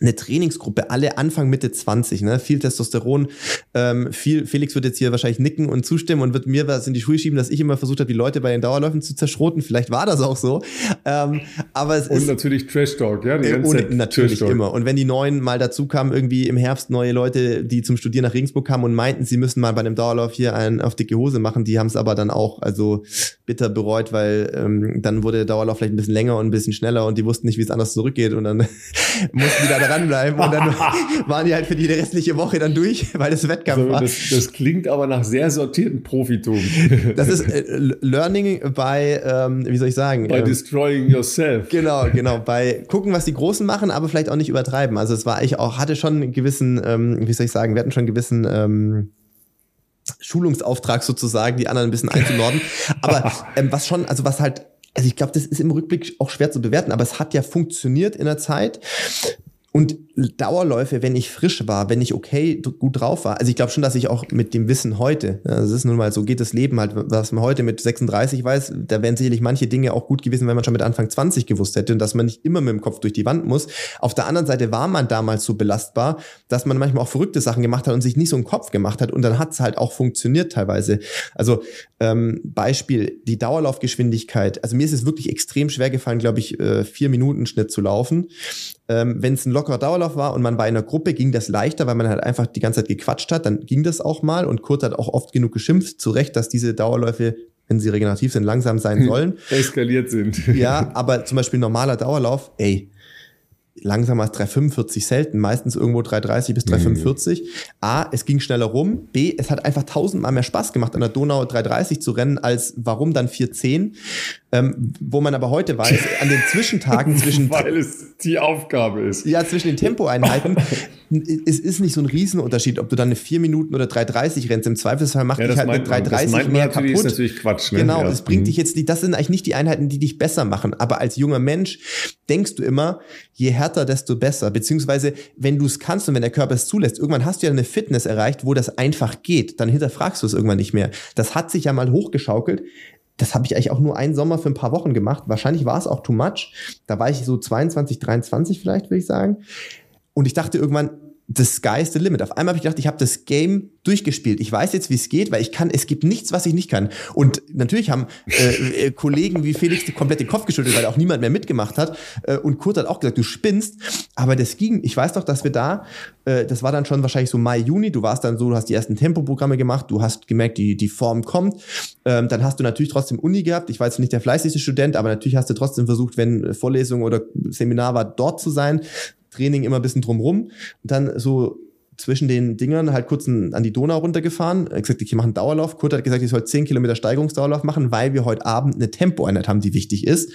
eine Trainingsgruppe, alle Anfang, Mitte 20, ne? viel Testosteron, ähm, viel, Felix wird jetzt hier wahrscheinlich nicken und zustimmen und wird mir was in die Schuhe schieben, dass ich immer versucht habe, die Leute bei den Dauerläufen zu zerschroten. Vielleicht war das auch so. Ähm, aber es und ist, natürlich Trash Talk, ja? Die äh, ganze Zeit natürlich immer. Und wenn die Neuen mal dazu kamen, irgendwie im Herbst neue Leute, die zum Studieren nach Regensburg kamen und meinten, sie müssen mal bei einem Dauerlauf hier einen auf dicke Hose machen, die haben es aber dann auch also bitter bereut, weil ähm, dann wurde der Dauerlauf vielleicht ein bisschen länger und ein bisschen schneller und die wussten nicht, wie es anders zurückgeht und dann mussten die da dranbleiben und dann waren die halt für die restliche Woche dann durch, weil das Wettkampf Also, war. das, das klingt aber nach sehr sortierten Profitum. Das ist äh, Learning bei, ähm, wie soll ich sagen? By ähm, destroying yourself. Genau, genau. Bei gucken, was die Großen machen, aber vielleicht auch nicht übertreiben. Also es war eigentlich auch, hatte schon einen gewissen, ähm, wie soll ich sagen, wir hatten schon einen gewissen ähm, Schulungsauftrag sozusagen, die anderen ein bisschen einzunorden. Aber ähm, was schon, also was halt, also ich glaube, das ist im Rückblick auch schwer zu bewerten, aber es hat ja funktioniert in der Zeit. Und Dauerläufe, wenn ich frisch war, wenn ich okay, gut drauf war. Also ich glaube schon, dass ich auch mit dem Wissen heute, das ist nun mal so, geht das Leben halt, was man heute mit 36 weiß, da wären sicherlich manche Dinge auch gut gewesen, wenn man schon mit Anfang 20 gewusst hätte und dass man nicht immer mit dem Kopf durch die Wand muss. Auf der anderen Seite war man damals so belastbar, dass man manchmal auch verrückte Sachen gemacht hat und sich nicht so einen Kopf gemacht hat und dann hat es halt auch funktioniert teilweise. Also ähm, Beispiel, die Dauerlaufgeschwindigkeit. Also mir ist es wirklich extrem schwer gefallen, glaube ich, äh, vier Minuten Schnitt zu laufen. Ähm, Wenn es ein lockerer Dauerlauf war und man bei einer Gruppe ging das leichter, weil man halt einfach die ganze Zeit gequatscht hat, dann ging das auch mal und Kurt hat auch oft genug geschimpft, zu Recht, dass diese Dauerläufe, wenn sie regenerativ sind, langsam sein sollen. Eskaliert sind. ja, aber zum Beispiel normaler Dauerlauf, ey, langsamer als 3,45 selten, meistens irgendwo 3,30 bis 3,45. A, es ging schneller rum. B, es hat einfach tausendmal mehr Spaß gemacht, an der Donau 3,30 zu rennen, als warum dann 4,10. Ähm, wo man aber heute weiß, an den Zwischentagen zwischen Weil es die Aufgabe ist. ja, zwischen den Tempoeinheiten, es ist nicht so ein Riesenunterschied, ob du dann eine 4 Minuten oder 3,30 rennst. Im Zweifelsfall macht Ja, dich das halt eine man. Das 3,30 meint man mehr natürlich, kaputt. ist natürlich Quatsch. Ne? Genau, Ja. das bringt Mhm. dich jetzt nicht, das sind eigentlich nicht die Einheiten, die dich besser machen. Aber als junger Mensch denkst du immer, je härter, desto besser. Beziehungsweise, wenn du es kannst und wenn der Körper es zulässt, irgendwann hast du ja eine Fitness erreicht, wo das einfach geht. Dann hinterfragst du es irgendwann nicht mehr. Das hat sich ja mal hochgeschaukelt. Das habe ich eigentlich auch nur einen Sommer für ein paar Wochen gemacht. Wahrscheinlich war es auch too much. Da war ich so 22, 23 vielleicht, würde ich sagen. Und ich dachte irgendwann, the sky is the limit. Auf einmal habe ich gedacht, ich habe das Game durchgespielt. Ich weiß jetzt, wie es geht, weil ich kann, es gibt nichts, was ich nicht kann. Und natürlich haben äh, äh, Kollegen wie Felix komplett den Kopf geschüttelt, weil auch niemand mehr mitgemacht hat. Äh, und Kurt hat auch gesagt, du spinnst. Aber das ging. Ich weiß doch, dass wir da, äh, das war dann schon wahrscheinlich so Mai, Juni. Du warst dann so, du hast die ersten Tempoprogramme gemacht, du hast gemerkt, die, die Form kommt. Ähm, dann hast du natürlich trotzdem Uni gehabt. Ich war jetzt nicht der fleißigste Student, aber natürlich hast du trotzdem versucht, wenn Vorlesung oder Seminar war, dort zu sein. Training immer ein bisschen drumrum. Und dann so zwischen den Dingern halt kurz an die Donau runtergefahren. Er hat gesagt, ich mache einen Dauerlauf. Kurt hat gesagt, ich soll 10 Kilometer Steigerungsdauerlauf machen, weil wir heute Abend eine Tempoeinheit haben, die wichtig ist.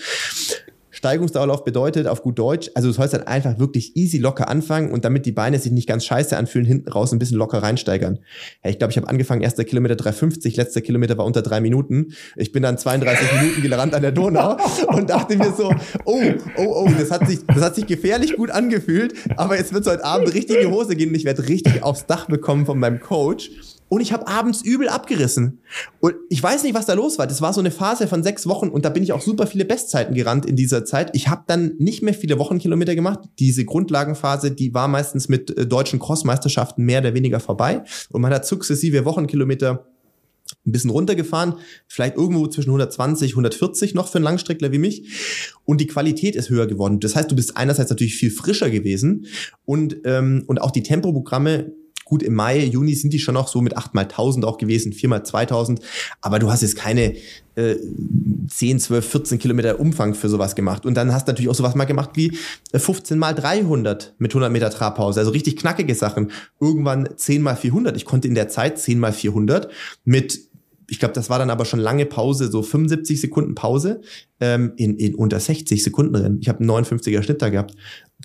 Steigungsdauerlauf bedeutet auf gut Deutsch, also du sollst dann einfach wirklich easy locker anfangen und damit die Beine sich nicht ganz scheiße anfühlen, hinten raus ein bisschen locker reinsteigern. Ja, ich glaube, ich habe angefangen, erster Kilometer 3,50, letzter Kilometer war unter drei Minuten. Ich bin dann 32 Minuten gerannt an der Donau und dachte mir so, oh, oh, oh, das hat sich, das hat sich gefährlich gut angefühlt, aber jetzt wird es heute Abend richtig in die Hose gehen und ich werde richtig aufs Dach bekommen von meinem Coach. Und ich habe abends übel abgerissen. Und ich weiß nicht, was da los war. Das war so eine Phase von sechs Wochen und da bin ich auch super viele Bestzeiten gerannt in dieser Zeit. Ich habe dann nicht mehr viele Wochenkilometer gemacht. Diese Grundlagenphase, die war meistens mit äh, deutschen Crossmeisterschaften mehr oder weniger vorbei. Und man hat sukzessive Wochenkilometer ein bisschen runtergefahren, vielleicht irgendwo zwischen 120, 140 noch für einen Langstreckler wie mich. Und die Qualität ist höher geworden. Das heißt, du bist einerseits natürlich viel frischer gewesen und, ähm, und auch die Tempoprogramme Gut, im Mai, Juni sind die schon noch so mit 8 mal 1000 auch gewesen, 4 mal 2000. Aber du hast jetzt keine äh, 10, 12, 14 Kilometer Umfang für sowas gemacht. Und dann hast du natürlich auch sowas mal gemacht wie äh, 15 mal 300 mit 100 Meter Trabpause. Also richtig knackige Sachen. Irgendwann 10 mal 400. Ich konnte in der Zeit 10 mal 400 mit ich glaube, das war dann aber schon lange Pause, so 75 Sekunden Pause ähm, in, in unter 60 Sekunden rennen. Ich habe einen 59er Schnitt da gehabt.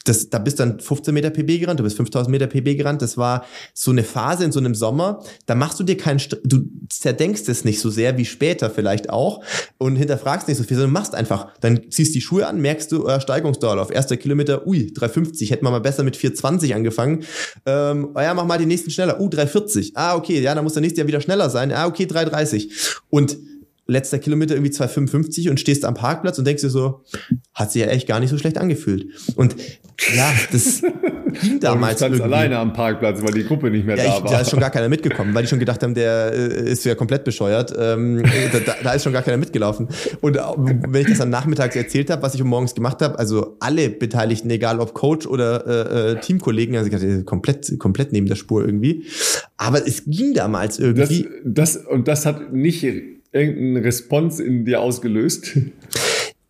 Das, da bist dann 15 Meter PB gerannt, du bist 5000 Meter PB gerannt. Das war so eine Phase in so einem Sommer. Da machst du dir keinen, du zerdenkst es nicht so sehr wie später vielleicht auch und hinterfragst nicht so viel, sondern machst einfach. Dann ziehst die Schuhe an, merkst du, äh, Steigungsdauerlauf, erster Kilometer, ui, 350, hätten wir mal besser mit 420 angefangen. Ähm, oh ja, mach mal den nächsten schneller, uh, 340. Ah, okay, ja, dann muss der nächste Jahr wieder schneller sein. Ah, okay, 330. Und letzter Kilometer irgendwie 2,55 und stehst am Parkplatz und denkst dir so, hat sich ja echt gar nicht so schlecht angefühlt. Und ja, das ging damals irgendwie. alleine am Parkplatz, weil die Gruppe nicht mehr ja, da ich, war. Da ist schon gar keiner mitgekommen, weil die schon gedacht haben, der äh, ist ja komplett bescheuert. Ähm, da, da, ist schon gar keiner mitgelaufen. Und äh, wenn ich das dann nachmittags erzählt habe, was ich um morgens gemacht habe, also alle Beteiligten, egal ob Coach oder äh, äh Teamkollegen, also ich dachte, komplett, komplett neben der Spur irgendwie. Aber es ging damals irgendwie. Das, das, und das hat nicht irgendeinen Response in dir ausgelöst?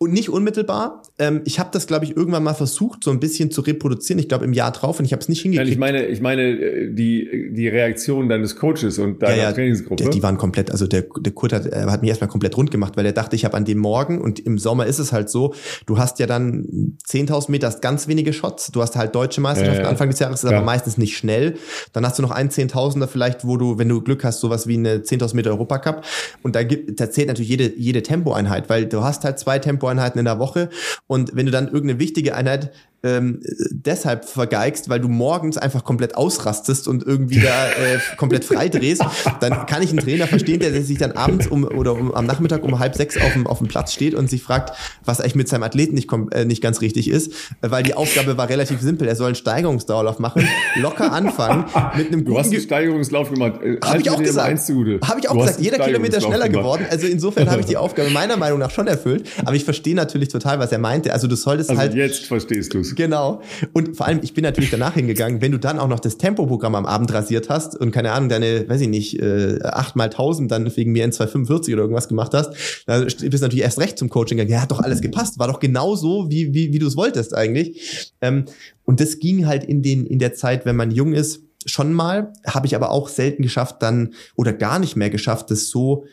Und nicht unmittelbar. Ähm, ich habe das, glaube ich, irgendwann mal versucht, so ein bisschen zu reproduzieren. Ich glaube, im Jahr drauf und ich habe es nicht hingekriegt. Nein, ich meine, ich meine äh, die, die Reaktion deines Coaches und deiner ja, ja, Trainingsgruppe. Die, waren komplett, also der, der Kurt hat, hat mich erstmal komplett rund gemacht, weil er dachte, ich habe an dem Morgen und im Sommer ist es halt so, du hast ja dann 10.000 Meter, hast ganz wenige Shots. Du hast halt deutsche Meisterschaften äh, Anfang des Jahres, ist ja. aber meistens nicht schnell. Dann hast du noch einen 10.000er vielleicht, wo du, wenn du Glück hast, sowas wie eine 10.000 Meter Europacup. Und da, gibt, da zählt natürlich jede, jede Tempoeinheit, weil du hast halt zwei Tempoeinheiten in der Woche. Und wenn du dann irgendeine wichtige Einheit ähm, deshalb vergeigst, weil du morgens einfach komplett ausrastest und irgendwie da äh, komplett frei drehst, dann kann ich einen Trainer verstehen, der sich dann abends um oder um, am Nachmittag um halb sechs auf dem, auf dem Platz steht und sich fragt, was eigentlich mit seinem Athleten nicht, äh, nicht ganz richtig ist, weil die Aufgabe war relativ simpel. Er soll einen Steigerungsdauerlauf machen, locker anfangen mit einem Du hast einen Steigerungslauf gemacht. Äh, habe ich auch gesagt. Habe ich auch gesagt. Jeder Kilometer schneller gemacht. geworden. Also insofern habe ich die Aufgabe meiner Meinung nach schon erfüllt. Aber ich verstehe natürlich total, was er meinte. Also du solltest also halt. Jetzt verstehst du es. Genau. Und vor allem, ich bin natürlich danach hingegangen, wenn du dann auch noch das Tempoprogramm am Abend rasiert hast und keine Ahnung, deine, weiß ich nicht, äh, 8 mal 1000 dann wegen mir in 245 oder irgendwas gemacht hast, dann bist du natürlich erst recht zum Coaching gegangen. Ja, hat doch alles gepasst. War doch genau so, wie, wie, wie du es wolltest eigentlich. Ähm, und das ging halt in, den, in der Zeit, wenn man jung ist, schon mal, habe ich aber auch selten geschafft, dann oder gar nicht mehr geschafft, das so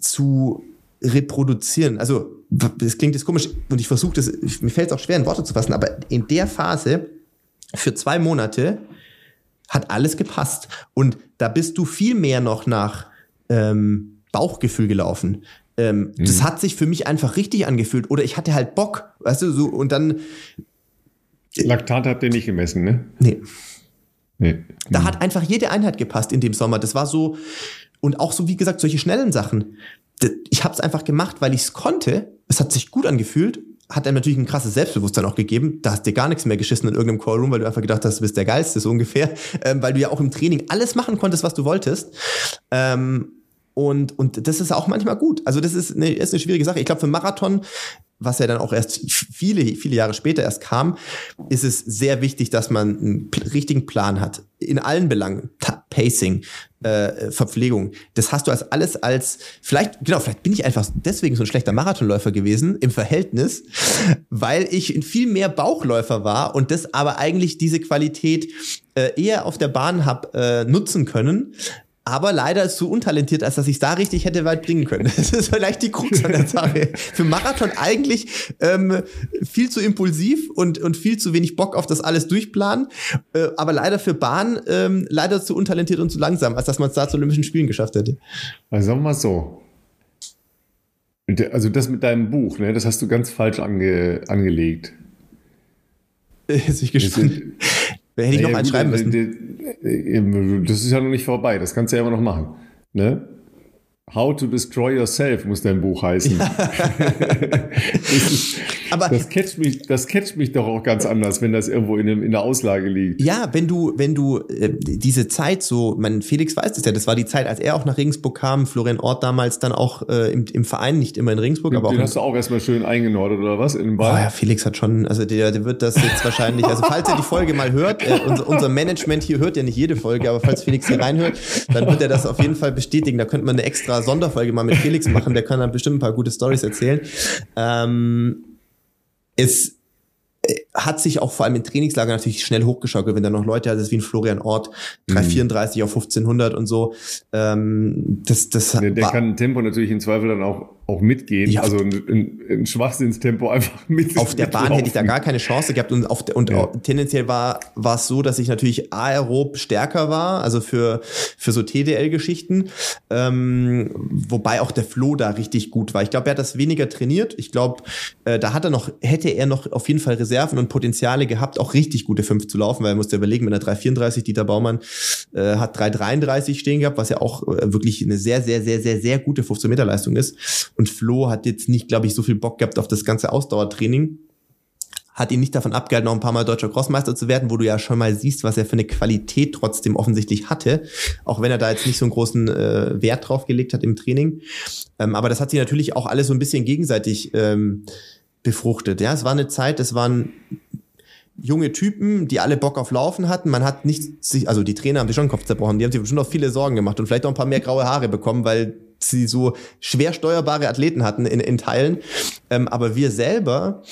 zu reproduzieren. Also das klingt jetzt komisch und ich versuche das, mir fällt es auch schwer in Worte zu fassen, aber in der Phase für zwei Monate hat alles gepasst und da bist du viel mehr noch nach ähm, Bauchgefühl gelaufen. Ähm, mhm. Das hat sich für mich einfach richtig angefühlt oder ich hatte halt Bock, weißt du, so und dann Laktat habt ihr nicht gemessen, ne? Nee. Nee. Da mhm. hat einfach jede Einheit gepasst in dem Sommer. Das war so, und auch so, wie gesagt, solche schnellen Sachen ich habe es einfach gemacht, weil ich es konnte. Es hat sich gut angefühlt, hat einem natürlich ein krasses Selbstbewusstsein auch gegeben. Da hast dir gar nichts mehr geschissen in irgendeinem Callroom, weil du einfach gedacht hast, du bist der Geilste, so ungefähr. Ähm, weil du ja auch im Training alles machen konntest, was du wolltest. Ähm, und, und das ist auch manchmal gut. Also das ist eine, ist eine schwierige Sache. Ich glaube, für Marathon was ja dann auch erst viele, viele Jahre später erst kam, ist es sehr wichtig, dass man einen richtigen Plan hat. In allen Belangen. Pacing, äh, Verpflegung. Das hast du als alles als, vielleicht, genau, vielleicht bin ich einfach deswegen so ein schlechter Marathonläufer gewesen im Verhältnis, weil ich viel mehr Bauchläufer war und das aber eigentlich diese Qualität äh, eher auf der Bahn hab äh, nutzen können, aber leider ist zu untalentiert, als dass ich es da richtig hätte weit bringen können. Das ist vielleicht die Krux an der Sache. Für Marathon eigentlich ähm, viel zu impulsiv und, und viel zu wenig Bock auf das alles durchplanen, äh, aber leider für Bahn ähm, leider zu untalentiert und zu langsam, als dass man es da zu Olympischen Spielen geschafft hätte. Also sagen wir mal so. Also das mit deinem Buch, ne, das hast du ganz falsch ange, angelegt. Ist ich gespannt. Hätte ich noch einen schreiben müssen. Das ist ja noch nicht vorbei. Das kannst du ja immer noch machen. Ne? How to Destroy Yourself muss dein Buch heißen. Ist, aber das catcht mich, das catcht mich doch auch ganz anders, wenn das irgendwo in, dem, in der Auslage liegt. Ja, wenn du, wenn du äh, diese Zeit so, mein Felix weiß das ja, das war die Zeit, als er auch nach Regensburg kam, Florian Ort damals dann auch äh, im, im Verein, nicht immer in Regensburg, den, aber auch. Den hast du auch erstmal schön eingenordet oder was? In den Ball? Oh ja, Felix hat schon, also der, der wird das jetzt wahrscheinlich, also falls er die Folge mal hört, äh, unser, unser Management hier hört ja nicht jede Folge, aber falls Felix hier reinhört, dann wird er das auf jeden Fall bestätigen. Da könnte man eine extra Sonderfolge mal mit Felix machen, der kann dann bestimmt ein paar gute Stories erzählen. Ähm, es äh, hat sich auch vor allem in Trainingslager natürlich schnell hochgeschaukelt, wenn da noch Leute, also wie ein Florian Ort, 334 mhm. auf 1500 und so. Ähm, das, das der, der kann Tempo natürlich im Zweifel dann auch auch mitgehen. Ja. Also ein, ein, Schwachsinnstempo einfach mit. Auf der Bahn hätte ich da gar keine Chance gehabt und, auf und ja. tendenziell war, war es so, dass ich natürlich aerob stärker war, also für, für so TDL-Geschichten, ähm, wobei auch der Flo da richtig gut war. Ich glaube, er hat das weniger trainiert. Ich glaube, äh, da hat er noch, hätte er noch auf jeden Fall Reserven und Potenziale gehabt, auch richtig gute 5 zu laufen, weil er musste überlegen, mit einer 334, Dieter Baumann äh, hat 333 stehen gehabt, was ja auch äh, wirklich eine sehr, sehr, sehr, sehr, sehr gute 15 Meter Leistung ist. Und Flo hat jetzt nicht, glaube ich, so viel Bock gehabt auf das ganze Ausdauertraining. hat ihn nicht davon abgehalten, noch ein paar Mal deutscher Crossmeister zu werden, wo du ja schon mal siehst, was er für eine Qualität trotzdem offensichtlich hatte, auch wenn er da jetzt nicht so einen großen äh, Wert drauf gelegt hat im Training. Ähm, aber das hat sich natürlich auch alles so ein bisschen gegenseitig ähm, befruchtet. Ja, es war eine Zeit, es waren junge Typen, die alle Bock auf Laufen hatten. Man hat nicht sich, also die Trainer haben sich schon den Kopf zerbrochen, die haben sich bestimmt auch viele Sorgen gemacht und vielleicht auch ein paar mehr graue Haare bekommen, weil sie so schwer steuerbare Athleten hatten in, in Teilen. Ähm, aber wir selber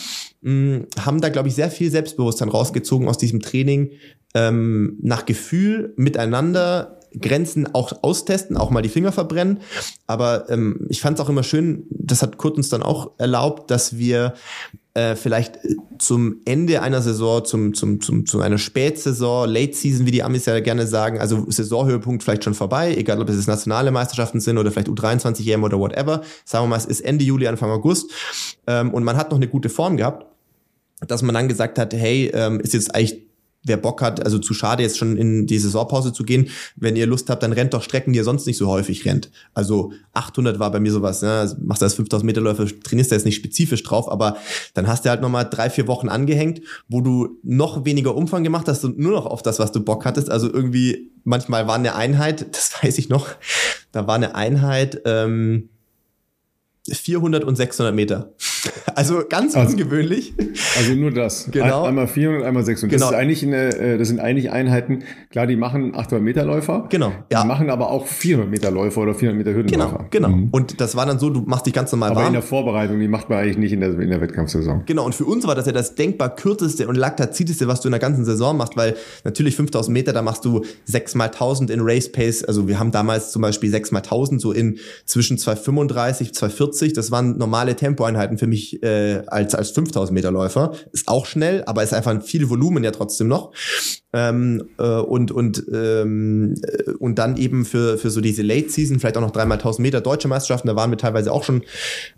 mh, mm, haben da, glaube ich, sehr viel Selbstbewusstsein rausgezogen aus diesem Training, ähm, nach Gefühl miteinander Grenzen auch austesten, auch mal die Finger verbrennen. Aber ähm, ich fand es auch immer schön, das hat Kurt uns dann auch erlaubt, dass wir äh, vielleicht äh, zum Ende einer Saison, zum, zum, zum, zu einer Spätsaison, Late Season, wie die Amis ja gerne sagen, also Saisonhöhepunkt vielleicht schon vorbei, egal ob es nationale Meisterschaften sind oder vielleicht U23 EM oder whatever. Sagen wir mal, es ist Ende Juli, Anfang August ähm, und man hat noch eine gute Form gehabt, dass man dann gesagt hat, hey, ähm, ist jetzt eigentlich wer Bock hat, also zu schade jetzt schon in die Saisonpause zu gehen, wenn ihr Lust habt, dann rennt doch Strecken, die ihr sonst nicht so häufig rennt. Also 800 war bei mir sowas, ne? machst du als 5000 Meter Läufer, trainierst du jetzt nicht spezifisch drauf, aber dann hast du halt nochmal drei, vier Wochen angehängt, wo du noch weniger Umfang gemacht hast und nur noch auf das, was du Bock hattest. Also irgendwie, manchmal war eine Einheit, das weiß ich noch, da war eine Einheit, ähm, 400 und 600 Meter. Also ganz also, ungewöhnlich. Also nur das. Genau. Einmal 400, einmal 600. Genau. Das, ist eigentlich eine, äh, das sind eigentlich Einheiten, klar, die machen 800 Meter Läufer. Genau. Ja. Die machen aber auch 400 Meter Läufer oder 400 Meter Hürdenläufer. Genau, genau. Mhm. Und das war dann so, du machst dich ganz normal aber warm. in der Vorbereitung, die macht man eigentlich nicht in der, in der Wettkampfsaison. Genau. Und für uns war das ja das denkbar kürzeste und laktazideste, was du in der ganzen Saison machst, weil natürlich 5000 Meter, da machst du 6 mal 1000 in Race Pace. Also wir haben damals zum Beispiel 6 mal 1000 so in zwischen 235, 240. Das waren normale Tempoeinheiten für mich äh, als, als 5000 Meter Läufer. Ist auch schnell, aber ist einfach viel Volumen ja trotzdem noch. Ähm, äh, und, und, ähm, äh, und dann eben für, für so diese Late Season, vielleicht auch noch dreimal 1000 Meter deutsche Meisterschaften, da waren wir teilweise auch schon,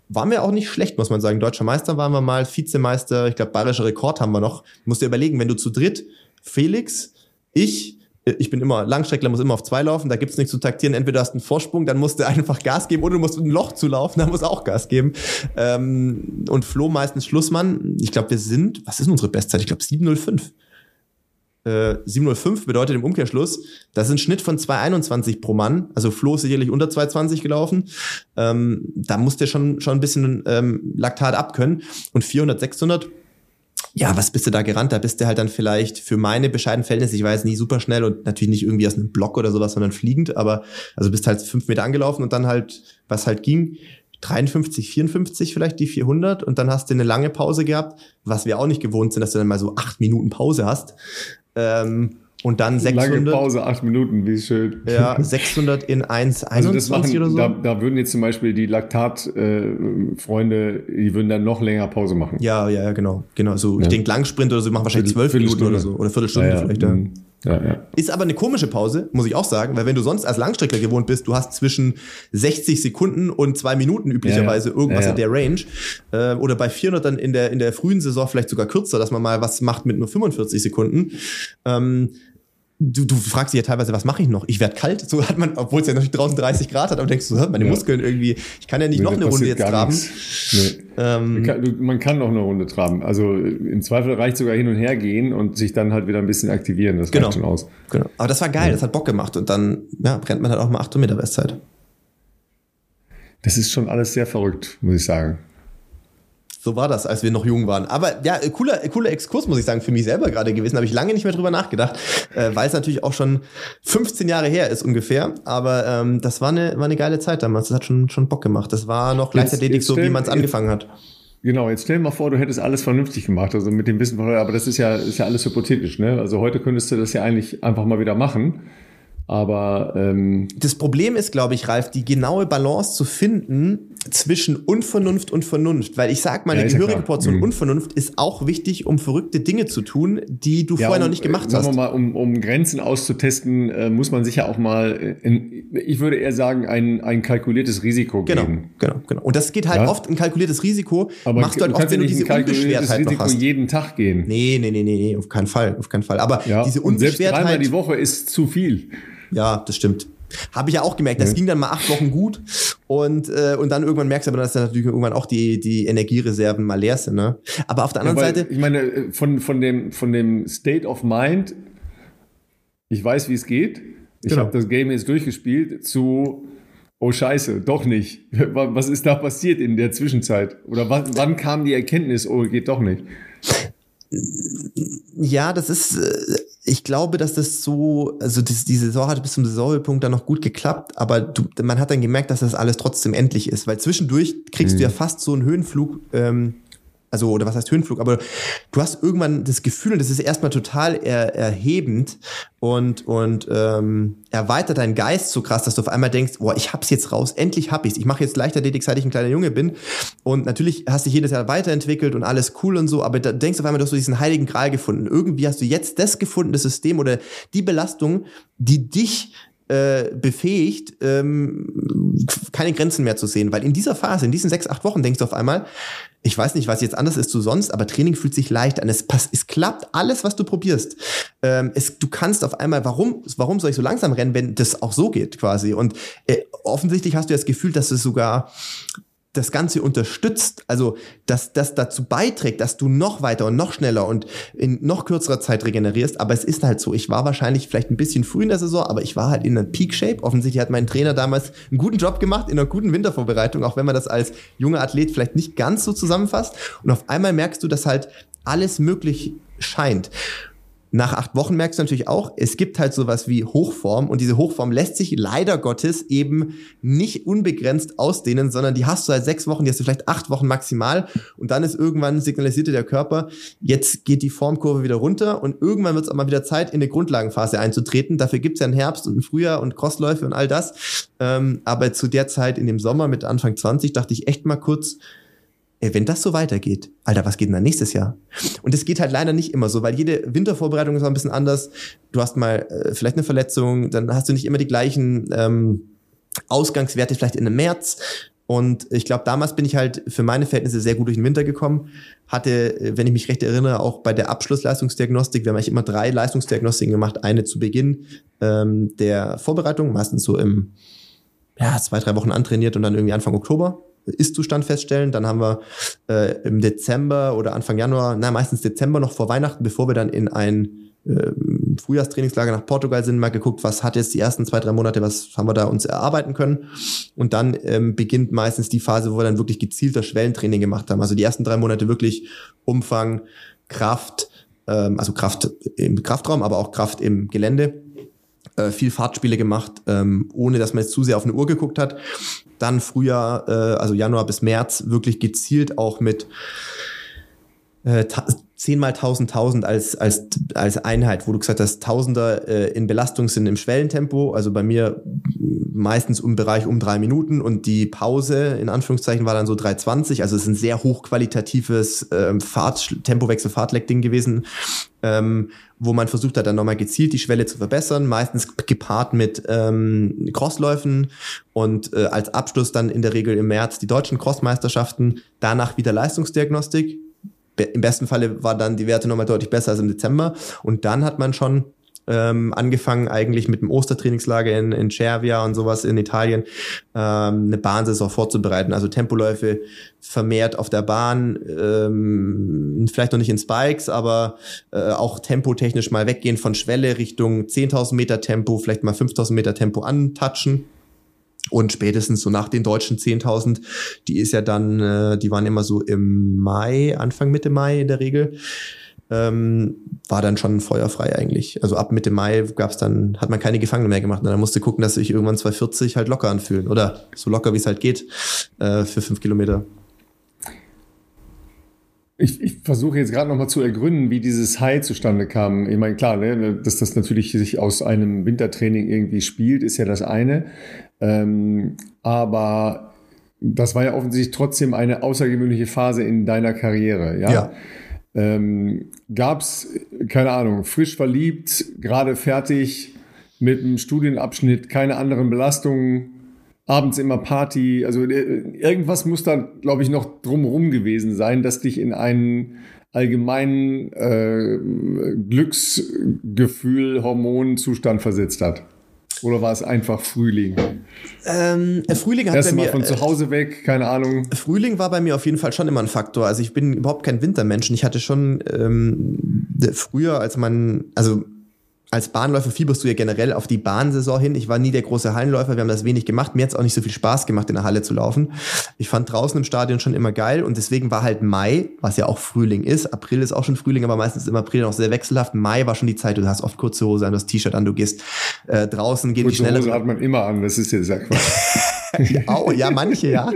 waren wir auch nicht schlecht, muss man sagen. Deutscher Meister waren wir mal, Vizemeister, ich glaube, bayerischer Rekord haben wir noch. Musst dir überlegen, wenn du zu dritt, Felix, ich, ich bin immer Langstreckler, muss immer auf zwei laufen, da gibt's nichts zu taktieren. Entweder hast du einen Vorsprung, dann musst du einfach Gas geben, oder du musst ein Loch zulaufen, dann musst du auch Gas geben. Ähm, und Flo meistens Schlussmann. Ich glaube, wir sind, was ist unsere Bestzeit? Ich glaube 705. Äh, 705 bedeutet im Umkehrschluss, das ist ein Schnitt von 221 pro Mann. Also Flo ist sicherlich unter 220 gelaufen. Ähm, da musst du schon, schon ein bisschen ähm, Laktat abkönnen. Und 400, 600 ja, was bist du da gerannt? Da bist du halt dann vielleicht für meine bescheidenen Verhältnisse, ich jetzt nie super schnell und natürlich nicht irgendwie aus einem Block oder sowas, sondern fliegend, aber also bist halt fünf Meter angelaufen und dann halt, was halt ging, 53, 54 vielleicht die 400 und dann hast du eine lange Pause gehabt, was wir auch nicht gewohnt sind, dass du dann mal so acht Minuten Pause hast. Ähm, und dann 600. Lange Pause, acht Minuten, wie schön. Ja, 600 in 1, 21 also oder so. Da, da würden jetzt zum Beispiel die Laktat-Freunde, äh, die würden dann noch länger Pause machen. Ja, ja, ja, genau. genau. So, ja. Ich denke, Langsprint oder so machen wahrscheinlich zwölf Minuten oder so. Oder Viertelstunde ja, ja. vielleicht. Ja. Mhm. Ja, ja. Ist aber eine komische Pause, muss ich auch sagen, weil wenn du sonst als Langstreckler gewohnt bist, du hast zwischen 60 Sekunden und zwei Minuten üblicherweise ja. irgendwas in der Range. Äh, oder bei 400 dann in der, in der frühen Saison vielleicht sogar kürzer, dass man mal was macht mit nur 45 Sekunden. Ähm, du, du fragst dich ja teilweise, was mache ich noch? Ich werde kalt. So hat man, obwohl es ja natürlich draußen 30 Grad hat, aber denkst du, meine ja. Muskeln irgendwie, ich kann ja nicht nee, noch eine Runde jetzt traben. Nee. Ähm, man, kann, man kann noch eine Runde traben. Also im Zweifel reicht sogar hin und her gehen und sich dann halt wieder ein bisschen aktivieren. Das genau. reicht schon aus. Genau. Aber das war geil, ja. das hat Bock gemacht und dann ja, brennt man halt auch mal 8 Meter Bestzeit. Das ist schon alles sehr verrückt, muss ich sagen. So war das, als wir noch jung waren. Aber ja, cooler, cooler Exkurs, muss ich sagen, für mich selber gerade gewesen. Habe ich lange nicht mehr drüber nachgedacht, äh, weil es natürlich auch schon 15 Jahre her ist ungefähr. Aber ähm, das war eine, war eine geile Zeit damals. Das hat schon, schon Bock gemacht. Das war noch gleichzeitig so, wie man es angefangen hat. Genau, jetzt stell dir mal vor, du hättest alles vernünftig gemacht, also mit dem Wissen von heute, aber das ist ja, ist ja alles hypothetisch, ne? Also heute könntest du das ja eigentlich einfach mal wieder machen. Aber ähm das Problem ist, glaube ich, Ralf, die genaue Balance zu finden zwischen Unvernunft und Vernunft. Weil ich sag mal, eine ja, gehörige ja Portion mhm. Unvernunft ist auch wichtig, um verrückte Dinge zu tun, die du ja, vorher um, noch nicht gemacht sagen hast. Sagen wir mal, um, um Grenzen auszutesten, äh, muss man sicher auch mal, in, ich würde eher sagen, ein, ein kalkuliertes Risiko genau, geben. Genau, genau. Und das geht halt oft ein kalkuliertes Risiko. Aber machst du halt oft, wenn du diese Unbeschwertheit Risiko noch hast. jeden Tag gehen. Nee, nee, nee, nee, auf keinen Fall, auf keinen Fall. Aber diese Unbeschwertheit. Und selbst dreimal die Woche ist zu viel. Ja, das stimmt. Habe ich ja auch gemerkt. Das mhm. ging dann mal acht Wochen gut und, äh, und dann irgendwann merkst du aber, dass dann natürlich irgendwann auch die, die Energiereserven mal leer sind. Ne? Aber auf der anderen ja, Seite. Ich meine, äh, von, von, dem, von dem State of Mind, ich weiß, wie es geht. Ich genau. habe das Game jetzt durchgespielt zu oh scheiße, doch nicht. Was ist da passiert in der Zwischenzeit? Oder wann, wann kam die Erkenntnis, oh, geht doch nicht? Ja, das ist, äh, ich glaube, dass das so, also das, die Saison hat bis zum Saisonhöhepunkt dann noch gut geklappt, aber du, man hat dann gemerkt, dass das alles trotzdem endlich ist, weil zwischendurch kriegst mhm. du ja fast so einen Höhenflug, ähm, also oder was heißt Höhenflug, aber du hast irgendwann das Gefühl, das ist erstmal total er, erhebend und und ähm, erweitert deinen Geist so krass, dass du auf einmal denkst, boah, ich hab's jetzt raus, endlich hab ich's. Ich mache jetzt Leichtathletik, seit ich ein kleiner Junge bin und natürlich hast du dich jedes Jahr weiterentwickelt und alles cool und so, aber da denkst du auf einmal, du hast diesen heiligen Gral gefunden. Irgendwie hast du jetzt das gefunden, das System oder die Belastung, die dich äh, befähigt, ähm, keine Grenzen mehr zu sehen. Weil in dieser Phase, in diesen sechs, acht Wochen denkst du auf einmal, ich weiß nicht, was jetzt anders ist zu sonst, aber Training fühlt sich leicht an. Es, passt, es klappt alles, was du probierst. Ähm, es, du kannst auf einmal, warum, warum soll ich so langsam rennen, wenn das auch so geht quasi? Und äh, offensichtlich hast du das Gefühl, dass es sogar das Ganze unterstützt, also dass das dazu beiträgt, dass du noch weiter und noch schneller und in noch kürzerer Zeit regenerierst. Aber es ist halt so, ich war wahrscheinlich vielleicht ein bisschen früh in der Saison, aber ich war halt in einer Peak-Shape. Offensichtlich hat mein Trainer damals einen guten Job gemacht in einer guten Wintervorbereitung, auch wenn man das als junger Athlet vielleicht nicht ganz so zusammenfasst. Und auf einmal merkst du, dass halt alles möglich scheint. Nach acht Wochen merkst du natürlich auch, es gibt halt sowas wie Hochform und diese Hochform lässt sich leider Gottes eben nicht unbegrenzt ausdehnen, sondern die hast du seit sechs Wochen, die hast du vielleicht acht Wochen maximal und dann ist irgendwann signalisierte der Körper, jetzt geht die Formkurve wieder runter und irgendwann wird es auch mal wieder Zeit, in eine Grundlagenphase einzutreten. Dafür gibt es ja einen Herbst und einen Frühjahr und Crossläufe und all das. Ähm, aber zu der Zeit in dem Sommer mit Anfang 20 dachte ich echt mal kurz, ey, wenn das so weitergeht, Alter, was geht denn dann nächstes Jahr? Und es geht halt leider nicht immer so, weil jede Wintervorbereitung ist auch ein bisschen anders. Du hast mal äh, vielleicht eine Verletzung, dann hast du nicht immer die gleichen ähm, Ausgangswerte vielleicht in einem März. Und ich glaube, damals bin ich halt für meine Verhältnisse sehr gut durch den Winter gekommen. Hatte, äh, wenn ich mich recht erinnere, auch bei der Abschlussleistungsdiagnostik, wir haben eigentlich immer drei Leistungsdiagnostiken gemacht. Eine zu Beginn ähm, der Vorbereitung, meistens so im ja, zwei, drei Wochen antrainiert und dann irgendwie Anfang Oktober ist-Zustand feststellen. Dann haben wir äh, im Dezember oder Anfang Januar, na meistens Dezember noch vor Weihnachten, bevor wir dann in ein äh, Frühjahrstrainingslager nach Portugal sind, mal geguckt, was hat jetzt die ersten zwei, drei Monate, was haben wir da uns erarbeiten können. Und dann ähm, beginnt meistens die Phase, wo wir dann wirklich gezielter Schwellentraining gemacht haben. Also die ersten drei Monate wirklich Umfang, Kraft, ähm, also Kraft im Kraftraum, aber auch Kraft im Gelände äh, viel Fahrtspiele gemacht, ähm, ohne dass man jetzt zu sehr auf eine Uhr geguckt hat. Dann Frühjahr, äh, also Januar bis März, wirklich gezielt auch mit äh, 10 mal 1000, 1000 als, als, als Einheit, wo du gesagt hast, Tausender äh, in Belastung sind im Schwellentempo, also bei mir meistens im Bereich um drei Minuten und die Pause in Anführungszeichen war dann so 3,20, also es ist ein sehr hochqualitatives ähm, Tempowechsel, Fahrtleck-Ding gewesen, ähm, wo man versucht hat, dann nochmal gezielt die Schwelle zu verbessern, meistens gepaart mit ähm, Crossläufen und äh, als Abschluss dann in der Regel im März die deutschen Crossmeisterschaften, danach wieder Leistungsdiagnostik, im besten Falle war dann die Werte nochmal deutlich besser als im Dezember. Und dann hat man schon ähm, angefangen eigentlich mit dem Ostertrainingslager in, in Cervia und sowas in Italien ähm, eine Bahnsaison vorzubereiten. Also Tempoläufe vermehrt auf der Bahn, ähm, vielleicht noch nicht in Spikes, aber äh, auch tempotechnisch mal weggehen von Schwelle Richtung 10.000 Meter Tempo, vielleicht mal 5.000 Meter Tempo antatschen und spätestens so nach den deutschen 10.000, die ist ja dann, äh, die waren immer so im Mai, Anfang Mitte Mai in der Regel, ähm, war dann schon feuerfrei eigentlich. Also ab Mitte Mai gab's dann, hat man keine Gefangene mehr gemacht. Und dann musste gucken, dass sich irgendwann 240 halt locker anfühlen. Oder so locker, wie es halt geht, äh, für fünf Kilometer. Ich, ich versuche jetzt gerade nochmal zu ergründen, wie dieses High zustande kam. Ich meine, klar, ne, dass das natürlich sich aus einem Wintertraining irgendwie spielt, ist ja das eine. Ähm, aber das war ja offensichtlich trotzdem eine außergewöhnliche Phase in deiner Karriere, ja? ja. Ähm, Gab es, keine Ahnung, frisch verliebt, gerade fertig mit einem Studienabschnitt, keine anderen Belastungen, abends immer Party, also äh, irgendwas muss da, glaube ich, noch drumherum gewesen sein, dass dich in einen allgemeinen äh, Glücksgefühl, Hormonzustand versetzt hat. Oder war es einfach Frühling? Ähm, Frühling hat Erste bei mir, von zu Hause weg, keine Ahnung. Frühling war bei mir auf jeden Fall schon immer ein Faktor. Also ich bin überhaupt kein Wintermensch. Ich hatte schon ähm, früher, als man, also als Bahnläufer fieberst du ja generell auf die Bahnsaison hin. Ich war nie der große Hallenläufer, wir haben das wenig gemacht. Mir hat es auch nicht so viel Spaß gemacht, in der Halle zu laufen. Ich fand draußen im Stadion schon immer geil und deswegen war halt Mai, was ja auch Frühling ist. April ist auch schon Frühling, aber meistens ist im April noch sehr wechselhaft. Mai war schon die Zeit, du hast oft kurze Hose an, das T-Shirt an, du gehst äh, draußen, gehen die Kurze schneller. Hose hat man immer an, das ist ja Quatsch. Ja, oh, ja, manche, ja.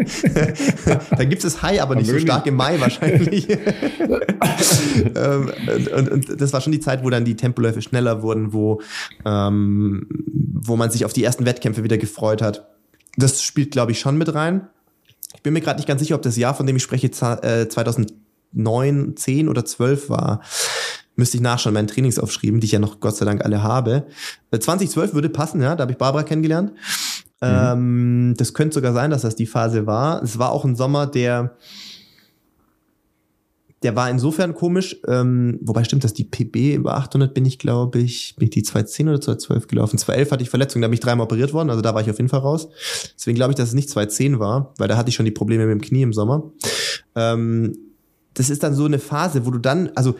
da gibt es Hai, aber nicht so stark im Mai wahrscheinlich. ähm, und, und das war schon die Zeit, wo dann die Tempoläufe schneller wurden, wo, ähm, wo man sich auf die ersten Wettkämpfe wieder gefreut hat. Das spielt, glaube ich, schon mit rein. Ich bin mir gerade nicht ganz sicher, ob das Jahr, von dem ich spreche, za- äh, 2009, 10 oder 12 war. Müsste ich nachschauen, meinen Trainings aufschreiben, die ich ja noch Gott sei Dank alle habe. Äh, 2012 würde passen, ja, da habe ich Barbara kennengelernt. Ähm, das könnte sogar sein, dass das die Phase war. Es war auch ein Sommer, der der war insofern komisch, ähm, wobei stimmt, dass die PB über 800 bin ich, glaube ich, bin ich die 210 oder 212 gelaufen. 211 hatte ich Verletzung, da bin ich dreimal operiert worden, also da war ich auf jeden Fall raus. Deswegen glaube ich, dass es nicht 210 war, weil da hatte ich schon die Probleme mit dem Knie im Sommer. Ähm, das ist dann so eine Phase, wo du dann, also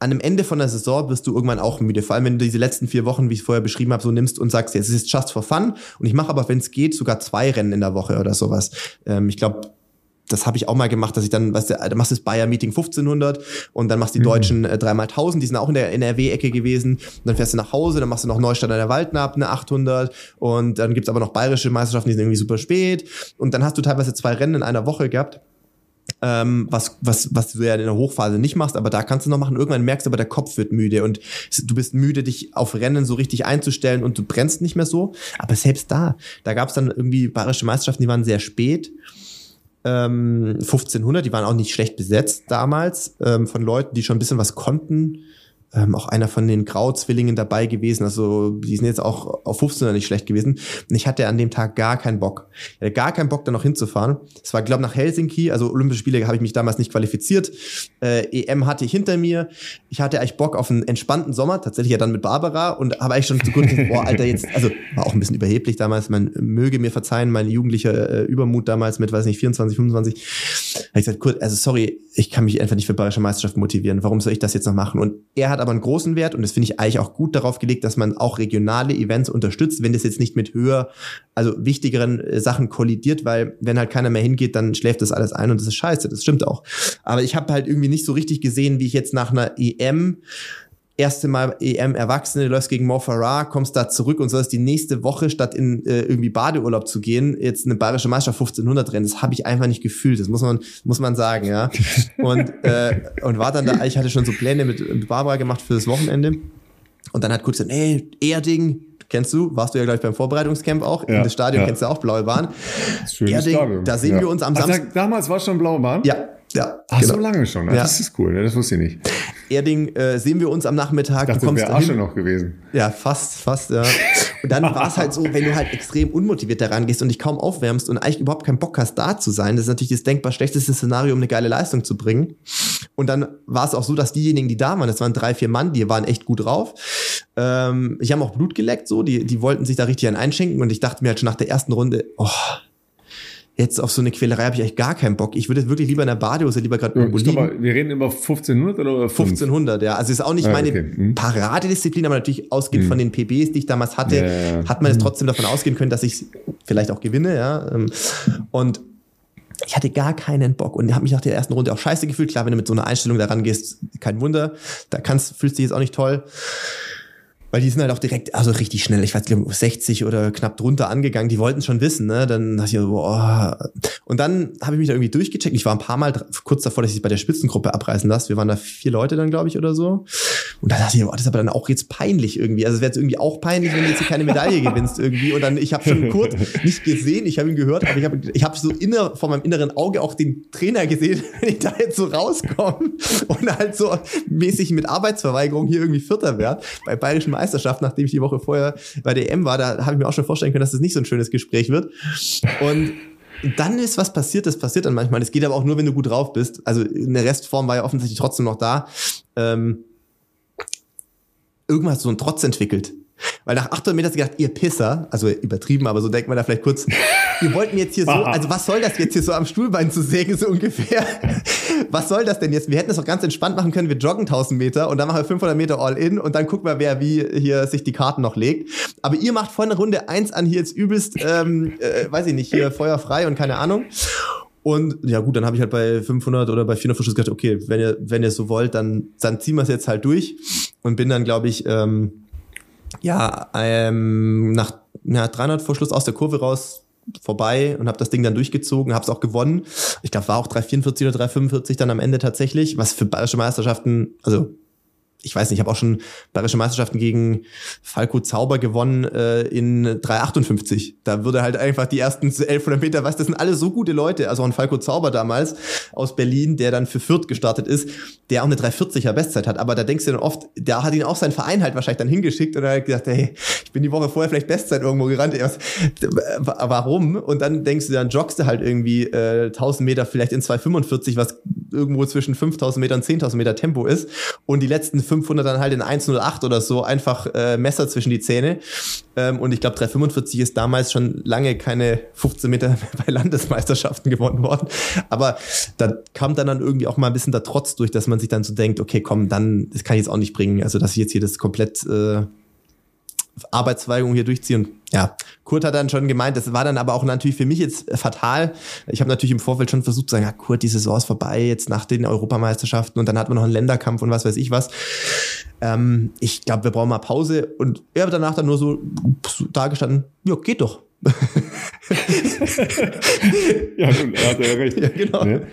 an dem Ende von der Saison wirst du irgendwann auch müde. Vor allem, wenn du diese letzten vier Wochen, wie ich es vorher beschrieben habe, so nimmst und sagst, jetzt ist es just for fun. Und ich mache aber, wenn es geht, sogar zwei Rennen in der Woche oder sowas. Ähm, ich glaube, das habe ich auch mal gemacht, dass ich dann, weißt du, da machst du das Bayer-Meeting 1500 und dann machst du die Deutschen äh, dreimal 1000, die sind auch in der NRW-Ecke gewesen. Und dann fährst du nach Hause, dann machst du noch Neustadt an der Waldnab eine 800 und dann gibt's aber noch bayerische Meisterschaften, die sind irgendwie super spät. Und dann hast du teilweise zwei Rennen in einer Woche gehabt ähm, was, was, was du ja in der Hochphase nicht machst, aber da kannst du noch machen. Irgendwann merkst du aber, der Kopf wird müde und du bist müde, dich auf Rennen so richtig einzustellen und du brennst nicht mehr so. Aber selbst da, da gab es dann irgendwie bayerische Meisterschaften, die waren sehr spät. Ähm, 1500, die waren auch nicht schlecht besetzt damals, ähm, von Leuten, die schon ein bisschen was konnten. Ähm, auch einer von den Grau-Zwillingen dabei gewesen. Also die sind jetzt auch auf 15er nicht schlecht gewesen. Und ich hatte an dem Tag gar keinen Bock. Ich hatte gar keinen Bock, da noch hinzufahren. Es war, glaube nach Helsinki. Also Olympische Spiele habe ich mich damals nicht qualifiziert. Äh, EM hatte ich hinter mir. Ich hatte eigentlich Bock auf einen entspannten Sommer. Tatsächlich ja dann mit Barbara. Und habe eigentlich schon zu kurz boah, Alter, jetzt, also war auch ein bisschen überheblich damals. Man möge mir verzeihen, mein jugendlicher äh, Übermut damals mit, weiß nicht, 24, 25. Habe ich gesagt, Kurt, also sorry, ich kann mich einfach nicht für bayerische Meisterschaft motivieren. Warum soll ich das jetzt noch machen? Und er hat aber einen großen Wert und das finde ich eigentlich auch gut darauf gelegt, dass man auch regionale Events unterstützt, wenn das jetzt nicht mit höher, also wichtigeren äh, Sachen kollidiert, weil wenn halt keiner mehr hingeht, dann schläft das alles ein und das ist scheiße, das stimmt auch. Aber ich habe halt irgendwie nicht so richtig gesehen, wie ich jetzt nach einer EM erste Mal EM Erwachsene, läufst gegen Mo Farah, kommst da zurück und sollst die nächste Woche, statt in äh, irgendwie Badeurlaub zu gehen, jetzt eine bayerische Meisterschaft 1500 rennen. Das habe ich einfach nicht gefühlt. Das muss man, muss man sagen, ja. Und, äh, und war dann da, ich hatte schon so Pläne mit, mit Barbara gemacht für das Wochenende. Und dann hat kurz gesagt, ey, Erding, kennst du, warst du ja gleich beim Vorbereitungscamp auch, Ja, in das Stadion ja. kennst du auch, Blaue Bahn. Schönes Erding, Stadion. da sehen ja. wir uns am Ach, Samstag. damals war schon Blaue Bahn? Ja, ja. Ach, genau. so lange schon. Ah, Ja. Das ist cool, das wusste ich nicht. Erding äh, sehen wir uns am Nachmittag. Das kommst wäre. Asche noch gewesen. Ja, fast, fast, ja. Und dann war es halt so, wenn du halt extrem unmotiviert daran gehst und dich kaum aufwärmst und eigentlich überhaupt keinen Bock hast, da zu sein, das ist natürlich das denkbar schlechteste Szenario, um eine geile Leistung zu bringen. Und dann war es auch so, dass diejenigen, die da waren, das waren drei, vier Mann, die waren echt gut drauf. Ähm, ich habe auch Blut geleckt, so, die, die wollten sich da richtig einen einschenken und ich dachte mir halt schon nach der ersten Runde, oh, jetzt auf so eine Quälerei habe ich eigentlich gar keinen Bock. Ich würde wirklich lieber in der Badehose lieber gerade irgendwo liegen. mal, wir reden über 1500 oder über 5? 1500, ja. Also ist auch nicht Ah, meine okay. Mhm. Paradedisziplin, aber natürlich ausgehend von den PBs, die ich damals hatte, Ja, ja, ja. hat man es trotzdem davon ausgehen können, dass ich vielleicht auch gewinne, ja. Ähm, Und ich hatte gar keinen Bock und habe mich nach der ersten Runde auch scheiße gefühlt. Klar, wenn du mit so einer Einstellung da rangehst, kein Wunder. Da kannst, fühlst du dich jetzt auch nicht toll. Weil die sind halt auch direkt, also richtig schnell, ich weiß nicht, 60 oder knapp drunter angegangen, die wollten schon wissen, ne? Dann dachte ich so, boah. Und dann habe ich mich da irgendwie durchgecheckt. Ich war ein paar Mal kurz davor, dass ich bei der Spitzengruppe abreißen lasse. Wir waren da vier Leute dann, glaube ich, oder so. Und dann dachte ich, boah, das ist aber dann auch jetzt peinlich irgendwie. Also es wäre jetzt irgendwie auch peinlich, wenn du jetzt hier keine Medaille gewinnst irgendwie. Und dann, ich habe schon Kurt nicht gesehen, ich habe ihn gehört, aber ich habe ich hab so inner, vor meinem inneren Auge auch den Trainer gesehen, wenn ich da jetzt so rauskomme und halt so mäßig mit Arbeitsverweigerung hier irgendwie Vierter werde bei bayerischen Meisterschaft, nachdem ich die Woche vorher bei der EM war, da habe ich mir auch schon vorstellen können, dass das nicht so ein schönes Gespräch wird. Und dann ist was passiert, das passiert dann manchmal. Das geht aber auch nur, wenn du gut drauf bist. Also eine Restform war ja offensichtlich trotzdem noch da. Ähm, irgendwann hat so ein Trotz entwickelt. Weil nach 800 Metern hast du gedacht, ihr Pisser, also übertrieben, aber so denkt man da vielleicht kurz, wir wollten jetzt hier so, also was soll das jetzt hier so am Stuhlbein zu sägen, so ungefähr? Was soll das denn jetzt? Wir hätten das doch ganz entspannt machen können, wir joggen 1000 Meter und dann machen wir 500 Meter all in und dann gucken wir, wer wie hier sich die Karten noch legt. Aber ihr macht vorne Runde eins an hier jetzt übelst, ähm, äh, weiß ich nicht, hier feuerfrei und keine Ahnung. Und ja gut, dann habe ich halt bei 500 oder bei 400 Verschluss gedacht, okay, wenn ihr, wenn ihr so wollt, dann, dann ziehen wir es jetzt halt durch. Und bin dann, glaube ich, ähm, ja, ähm, nach ja, 300 Verschluss aus der Kurve raus vorbei und habe das Ding dann durchgezogen, habe es auch gewonnen. Ich glaube, war auch 344 oder 345 dann am Ende tatsächlich, was für bayerische Meisterschaften, also ich weiß nicht, ich habe auch schon bayerische Meisterschaften gegen Falco Zauber gewonnen äh, in 3,58. Da würde halt einfach die ersten 1100 Meter, was, das sind alle so gute Leute. Also auch ein Falco Zauber damals aus Berlin, der dann für Fürth gestartet ist, der auch eine 340er Bestzeit hat. Aber da denkst du dann oft, da hat ihn auch sein Verein halt wahrscheinlich dann hingeschickt und er hat gesagt, hey, ich bin die Woche vorher vielleicht Bestzeit irgendwo gerannt. Warum? Und dann denkst du, dann joggst du halt irgendwie äh, 1000 Meter vielleicht in 2,45, was irgendwo zwischen 5000 Meter und 10.000 Meter Tempo ist. Und die letzten 500 dann halt in 1,08 oder so, einfach äh, Messer zwischen die Zähne. Ähm, und ich glaube, 3,45 ist damals schon lange keine 15 Meter bei Landesmeisterschaften gewonnen worden. Aber da kam dann, dann irgendwie auch mal ein bisschen der Trotz durch, dass man sich dann so denkt, okay, komm, dann, das kann ich jetzt auch nicht bringen. Also, dass ich jetzt hier das komplett äh, Arbeitsweigerung hier durchziehe. Und ja, Kurt hat dann schon gemeint, das war dann aber auch natürlich für mich jetzt fatal. Ich habe natürlich im Vorfeld schon versucht zu sagen, ja, Kurt, die Saison ist vorbei, jetzt nach den Europameisterschaften und dann hat man noch einen Länderkampf und was weiß ich was. Ähm, ich glaube, wir brauchen mal Pause. Und er hat danach dann nur so dargestanden, ja, geht doch. ja, nun, er hat ja recht. Ja, genau. Ne?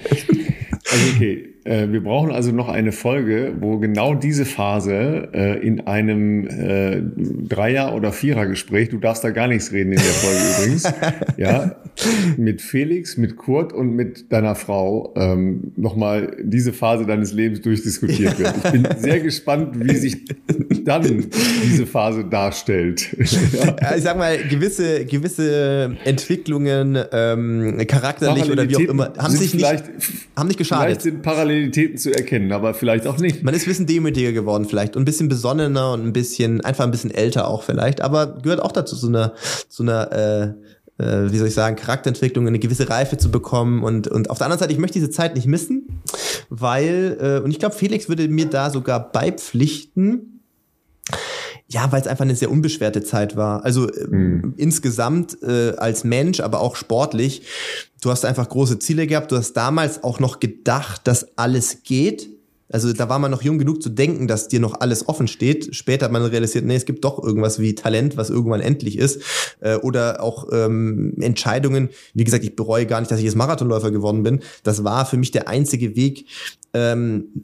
Also okay, äh, wir brauchen also noch eine Folge, wo genau diese Phase äh, in einem äh, Dreier- oder Vierer-Gespräch, du darfst da gar nichts reden in der Folge übrigens, ja, mit Felix, mit Kurt und mit deiner Frau ähm, nochmal diese Phase deines Lebens durchdiskutiert wird. Ich bin sehr gespannt, wie sich dann diese Phase darstellt. ja. Ich sag mal, gewisse, gewisse Entwicklungen, ähm, charakterlich oder wie auch immer, haben sich nicht, haben nicht geschadet. Vielleicht sind parallel Parallelitäten zu erkennen, aber vielleicht auch nicht. Man ist ein bisschen demütiger geworden vielleicht und ein bisschen besonnener und ein bisschen, einfach ein bisschen älter auch vielleicht, aber gehört auch dazu, so einer, so einer, äh, äh, wie soll ich sagen, Charakterentwicklung, eine gewisse Reife zu bekommen und, und auf der anderen Seite, ich möchte diese Zeit nicht missen, weil, äh, und ich glaube, Felix würde mir da sogar beipflichten, ja, weil es einfach eine sehr unbeschwerte Zeit war. Also mhm. insgesamt äh, als Mensch, aber auch sportlich. Du hast einfach große Ziele gehabt. Du hast damals auch noch gedacht, dass alles geht. Also da war man noch jung genug zu denken, dass dir noch alles offen steht. Später hat man realisiert, nee, es gibt doch irgendwas wie Talent, was irgendwann endlich ist. Äh, oder auch ähm, Entscheidungen. Wie gesagt, ich bereue gar nicht, dass ich jetzt Marathonläufer geworden bin. Das war für mich der einzige Weg, ähm,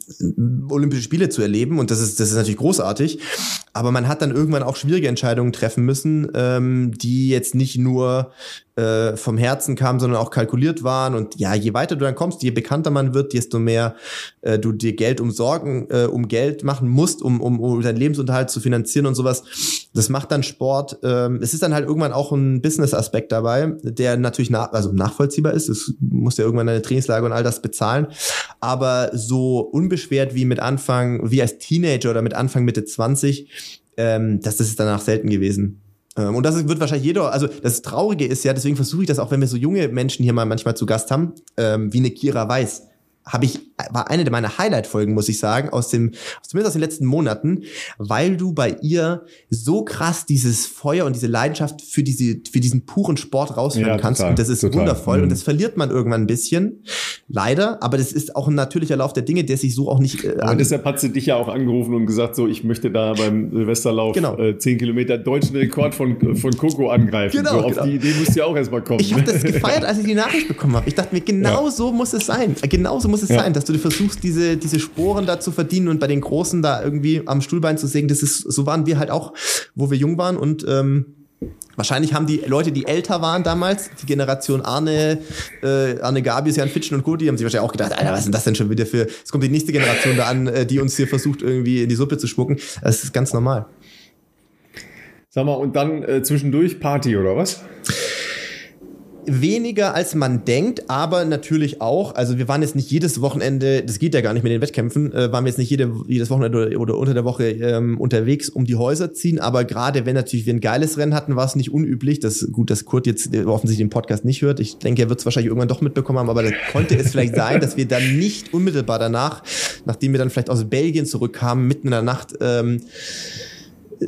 Olympische Spiele zu erleben. Und das ist, das ist natürlich großartig. Aber man hat dann irgendwann auch schwierige Entscheidungen treffen müssen, ähm, die jetzt nicht nur äh, vom Herzen kamen, sondern auch kalkuliert waren. Und ja, je weiter du dann kommst, je bekannter man wird, desto mehr äh, du dir Geld um Sorgen, äh, um Geld machen musst, um, um, um deinen Lebensunterhalt zu finanzieren und sowas. Das macht dann Sport. Ähm, es ist dann halt irgendwann auch ein Business-Aspekt dabei, der natürlich nach, also nachvollziehbar ist. Es muss ja irgendwann deine Trainingslage und all das bezahlen. Aber so unbeschwert wie mit Anfang, wie als Teenager oder mit Anfang Mitte 20, ähm, das, das ist danach selten gewesen. Ähm, und das wird wahrscheinlich jeder, also das Traurige ist ja, deswegen versuche ich das auch, wenn wir so junge Menschen hier mal manchmal zu Gast haben, ähm, wie eine Kira Weiß habe ich, war eine meiner Highlight-Folgen, muss ich sagen, aus dem, zumindest aus den letzten Monaten, weil du bei ihr so krass dieses Feuer und diese Leidenschaft für diese, für diesen puren Sport raushören ja, kannst. Total, und das ist total. wundervoll. Mhm. Und das verliert man irgendwann ein bisschen. Leider. Aber das ist auch ein natürlicher Lauf der Dinge, der sich so auch nicht, äh, Und deshalb hat sie dich ja auch angerufen und gesagt, so, ich möchte da beim Silvesterlauf genau. äh, 10 Kilometer deutschen Rekord von, von Coco angreifen. Genau, so, auf genau. die Idee musst du ja auch erstmal kommen. Ich habe das gefeiert, als ich die Nachricht bekommen habe. Ich dachte mir, genau ja. so muss es sein. Genau so muss es ja. sein, dass du versuchst, diese, diese Sporen da zu verdienen und bei den Großen da irgendwie am Stuhlbein zu sägen. Das ist, so waren wir halt auch, wo wir jung waren und ähm, Wahrscheinlich haben die Leute, die älter waren damals, die Generation Arne, äh, Arne Gabius, Jan Fitschen und Co., die haben sich wahrscheinlich auch gedacht, Alter, was ist denn das denn schon wieder für, es kommt die nächste Generation da an, äh, die uns hier versucht, irgendwie in die Suppe zu spucken. Das ist ganz normal. Sag mal, und dann äh, zwischendurch Party oder was? Weniger als man denkt, aber natürlich auch. Also wir waren jetzt nicht jedes Wochenende, das geht ja gar nicht mit den Wettkämpfen, äh, waren wir jetzt nicht jede, jedes Wochenende oder, oder unter der Woche ähm, unterwegs um die Häuser ziehen. Aber gerade wenn natürlich wir ein geiles Rennen hatten, war es nicht unüblich. Das gut, dass Kurt jetzt offensichtlich den Podcast nicht hört. Ich denke, er wird es wahrscheinlich irgendwann doch mitbekommen haben, aber da konnte es vielleicht sein, dass wir dann nicht unmittelbar danach, nachdem wir dann vielleicht aus Belgien zurückkamen, mitten in der Nacht ähm,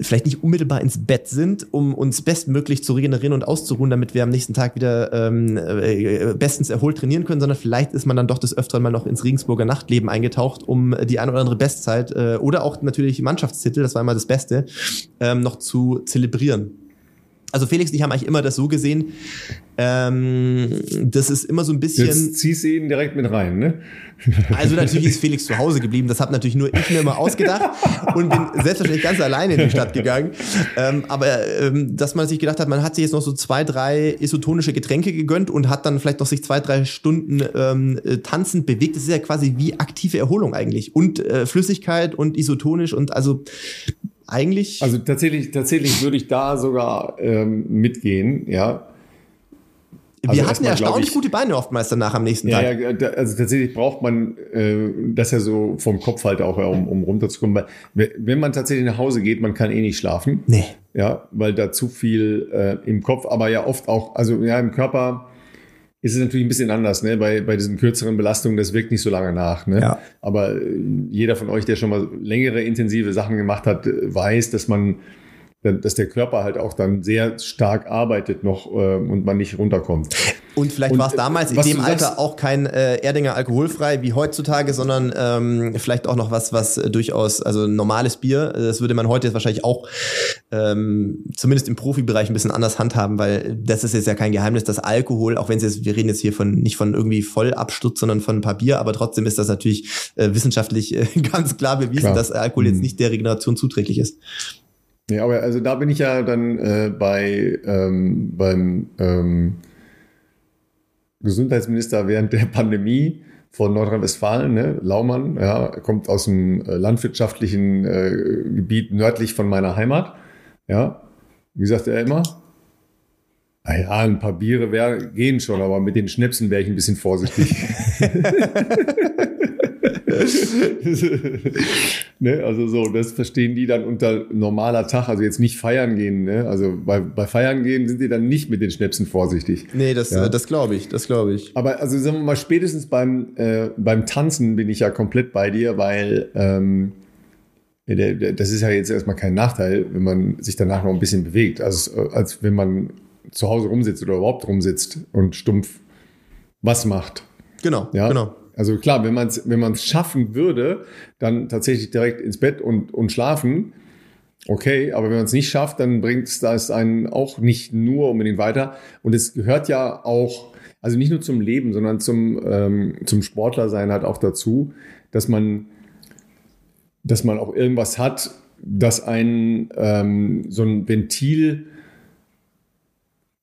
vielleicht nicht unmittelbar ins Bett sind, um uns bestmöglich zu regenerieren und auszuruhen, damit wir am nächsten Tag wieder ähm, äh, bestens erholt trainieren können, sondern vielleicht ist man dann doch des Öfteren mal noch ins Regensburger Nachtleben eingetaucht, um die ein oder andere Bestzeit äh, oder auch natürlich Mannschaftstitel, das war immer das Beste, ähm, noch zu zelebrieren. Also Felix und ich haben eigentlich immer das so gesehen, ähm, das ist immer so ein bisschen. Jetzt ziehst du ihn direkt mit rein, ne? Also natürlich ist Felix zu Hause geblieben. Das habe natürlich nur ich mir immer ausgedacht und bin selbstverständlich ganz alleine in die Stadt gegangen. Ähm, aber ähm, dass man sich gedacht hat, man hat sich jetzt noch so zwei, drei isotonische Getränke gegönnt und hat dann vielleicht noch sich zwei, drei Stunden ähm, äh, tanzend bewegt. Das ist ja quasi wie aktive Erholung eigentlich und äh, Flüssigkeit und isotonisch und also eigentlich. Also tatsächlich, tatsächlich würde ich da sogar ähm, mitgehen, ja. Also wir hatten ja erstaunlich ich, gute Beine oftmals danach am nächsten ja, Tag. Ja, also tatsächlich braucht man äh, das ja so vom Kopf halt auch, um, um runterzukommen. Weil wenn man tatsächlich nach Hause geht, man kann eh nicht schlafen. Nee. Ja, weil da zu viel äh, im Kopf, aber ja oft auch, also ja im Körper ist es natürlich ein bisschen anders, ne? Bei, bei diesen kürzeren Belastungen, das wirkt nicht so lange nach. Ne? Ja. Aber äh, jeder von euch, der schon mal längere, intensive Sachen gemacht hat, äh, weiß, dass man, dass der Körper halt auch dann sehr stark arbeitet noch äh, und man nicht runterkommt. Und vielleicht war es damals in dem Alter sagst, auch kein äh, Erdinger alkoholfrei wie heutzutage, sondern ähm, vielleicht auch noch was, was äh, durchaus, also normales Bier. Das würde man heute jetzt wahrscheinlich auch ähm, zumindest im Profibereich ein bisschen anders handhaben, weil das ist jetzt ja kein Geheimnis, dass Alkohol, auch wenn es jetzt, wir reden jetzt hier von nicht von irgendwie Vollabsturz, sondern von ein paar Bier, aber trotzdem ist das natürlich äh, wissenschaftlich äh, ganz klar bewiesen, klar. dass Alkohol jetzt mhm. nicht der Regeneration zuträglich ist. Ja, aber also da bin ich ja dann äh, bei ähm, beim ähm, Gesundheitsminister während der Pandemie von Nordrhein-Westfalen, ne? Laumann, ja, kommt aus dem äh, landwirtschaftlichen äh, Gebiet nördlich von meiner Heimat. Ja, wie sagt er immer? Naja, ein paar Biere wär, gehen schon, aber mit den Schnäpsen wäre ich ein bisschen vorsichtig. ne? Also so, das verstehen die dann unter normaler Tag, also jetzt nicht feiern gehen. Ne? Also bei, bei Feiern gehen sind die dann nicht mit den Schnäpsen vorsichtig. Nee, das, ja? das glaube ich, das glaube ich. Aber also sagen wir mal, spätestens beim, äh, beim Tanzen bin ich ja komplett bei dir, weil ähm, das ist ja jetzt erstmal kein Nachteil, wenn man sich danach noch ein bisschen bewegt, als, als wenn man zu Hause rumsitzt oder überhaupt rumsitzt und stumpf was macht. Genau, ja? genau. Also klar, wenn man es wenn man's schaffen würde, dann tatsächlich direkt ins Bett und, und schlafen, okay, aber wenn man es nicht schafft, dann bringt es das einen auch nicht nur unbedingt weiter. Und es gehört ja auch, also nicht nur zum Leben, sondern zum, ähm, zum Sportlersein halt auch dazu, dass man, dass man auch irgendwas hat, das einen ähm, so ein Ventil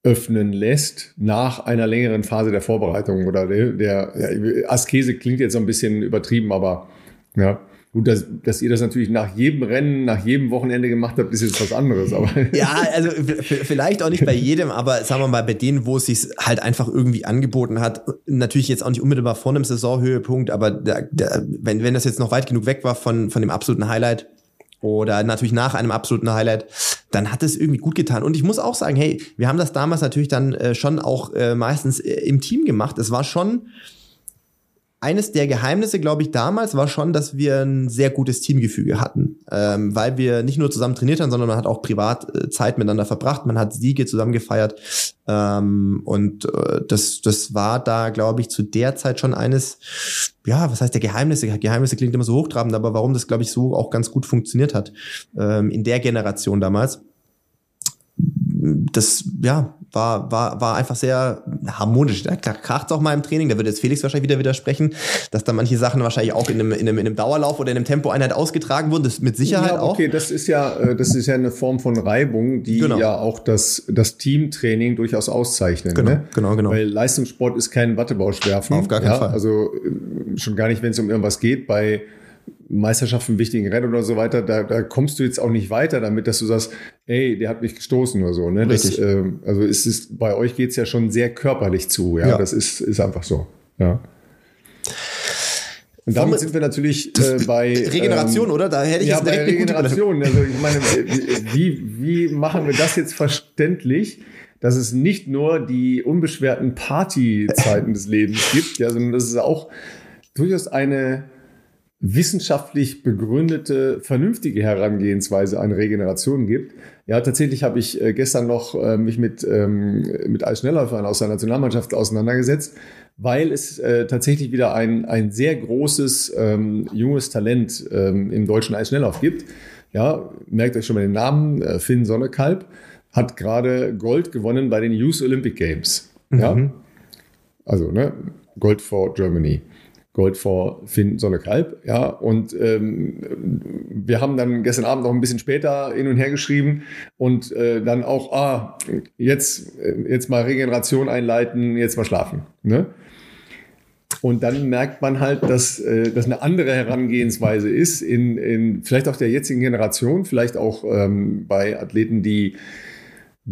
öffnen lässt nach einer längeren Phase der Vorbereitung oder der, der ja, Askese klingt jetzt so ein bisschen übertrieben, aber ja. Gut, dass, dass ihr das natürlich nach jedem Rennen, nach jedem Wochenende gemacht habt, ist jetzt was anderes. Aber ja, also vielleicht auch nicht bei jedem, aber sagen wir mal bei denen, wo es sich halt einfach irgendwie angeboten hat, natürlich jetzt auch nicht unmittelbar vor einem Saisonhöhepunkt, aber der, der, wenn, wenn das jetzt noch weit genug weg war von, von dem absoluten Highlight, oder natürlich nach einem absoluten Highlight, dann hat es irgendwie gut getan. Und ich muss auch sagen, hey, wir haben das damals natürlich dann äh, schon auch äh, meistens äh, im Team gemacht. Es war schon eines der Geheimnisse, glaube ich, damals war schon, dass wir ein sehr gutes Teamgefüge hatten, ähm, weil wir nicht nur zusammen trainiert haben, sondern man hat auch privat äh, Zeit miteinander verbracht, man hat Siege zusammen gefeiert. Ähm, und äh, das, das war da, glaube ich, zu der Zeit schon eines, ja, was heißt der Geheimnisse? Geheimnisse klingt immer so hochtrabend, aber warum das, glaube ich, so auch ganz gut funktioniert hat ähm, in der Generation damals. Das ja war war war einfach sehr harmonisch. Da kracht auch mal im Training. Da würde jetzt Felix wahrscheinlich wieder widersprechen, dass da manche Sachen wahrscheinlich auch in einem, in einem, in einem Dauerlauf oder in einem Tempoeinheit ausgetragen wurden. Das mit Sicherheit ja, okay, auch. das ist ja äh, das ist ja eine Form von Reibung, die genau. ja auch das das Teamtraining durchaus auszeichnet. Genau, ne? genau, genau. Weil Leistungssport ist kein Wattebausch werfen. Auf gar keinen ja, Fall. Also äh, schon gar nicht, wenn es um irgendwas geht. Bei Meisterschaften, wichtigen Rennen oder so weiter, da, da kommst du jetzt auch nicht weiter damit, dass du sagst, ey, der hat mich gestoßen oder so. Ne? Das, äh, also ist es, bei euch geht es ja schon sehr körperlich zu. Ja, ja. das ist, ist einfach so. Ja. Und damit sind wir natürlich äh, bei Regeneration, ähm, oder? Da hätte ich ja, jetzt bei Regeneration. Also ich meine, wie, wie machen wir das jetzt verständlich? dass es nicht nur die unbeschwerten Partyzeiten des Lebens gibt, ja, sondern dass es auch durchaus eine wissenschaftlich begründete, vernünftige Herangehensweise an Regeneration gibt. Ja, tatsächlich habe ich äh, gestern noch äh, mich mit, ähm, mit Eisschnellläufern aus der Nationalmannschaft auseinandergesetzt, weil es äh, tatsächlich wieder ein, ein sehr großes ähm, junges Talent ähm, im deutschen Eisschnelllauf gibt. Ja, merkt euch schon mal den Namen, Finn Sonnekalb hat gerade Gold gewonnen bei den Youth Olympic Games. Ja, mhm. also ne, Gold for Germany. Gold vor Finn Sonnekalb. Ja, und ähm, wir haben dann gestern Abend noch ein bisschen später hin und her geschrieben und äh, dann auch, ah, jetzt, jetzt mal Regeneration einleiten, jetzt mal schlafen. Ne? Und dann merkt man halt, dass äh, das eine andere Herangehensweise ist, in, in vielleicht auch der jetzigen Generation, vielleicht auch ähm, bei Athleten, die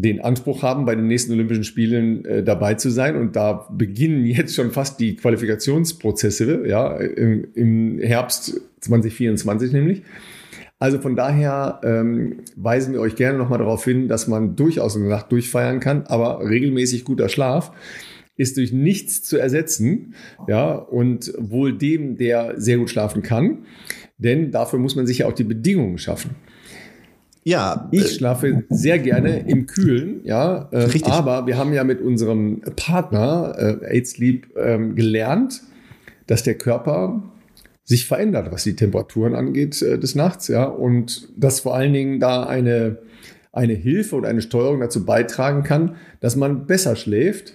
den Anspruch haben, bei den nächsten Olympischen Spielen äh, dabei zu sein. Und da beginnen jetzt schon fast die Qualifikationsprozesse, ja, im, im Herbst 2024 nämlich. Also von daher ähm, weisen wir euch gerne nochmal darauf hin, dass man durchaus eine Nacht durchfeiern kann, aber regelmäßig guter Schlaf ist durch nichts zu ersetzen, ja, und wohl dem, der sehr gut schlafen kann, denn dafür muss man sich ja auch die Bedingungen schaffen. Ja. Ich schlafe sehr gerne im Kühlen, ja. Äh, Richtig. Aber wir haben ja mit unserem Partner äh, AIDS Sleep ähm, gelernt, dass der Körper sich verändert, was die Temperaturen angeht äh, des Nachts, ja. Und dass vor allen Dingen da eine, eine Hilfe und eine Steuerung dazu beitragen kann, dass man besser schläft.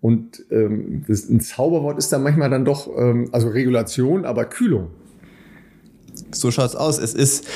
Und ähm, das, ein Zauberwort ist da manchmal dann doch, ähm, also Regulation, aber Kühlung. So schaut's aus. Es ist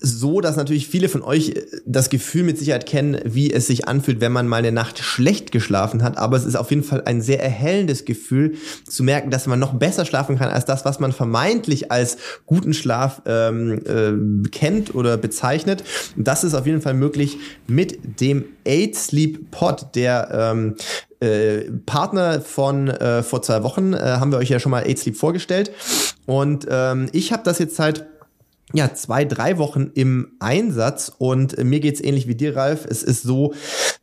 so, dass natürlich viele von euch äh, das Gefühl mit Sicherheit kennen, wie es sich anfühlt, wenn man mal eine Nacht schlecht geschlafen hat. Aber es ist auf jeden Fall ein sehr erhellendes Gefühl, zu merken, dass man noch besser schlafen kann als das, was man vermeintlich als guten Schlaf ähm, äh, kennt oder bezeichnet. das ist auf jeden Fall möglich mit dem Eight Sleep Pod, der ähm, äh, Partner von äh, vor zwei Wochen äh, haben wir euch ja schon mal Eight Sleep vorgestellt. Und ähm, ich habe das jetzt seit ja, zwei, drei Wochen im Einsatz und mir geht's ähnlich wie dir, Ralf. Es ist so,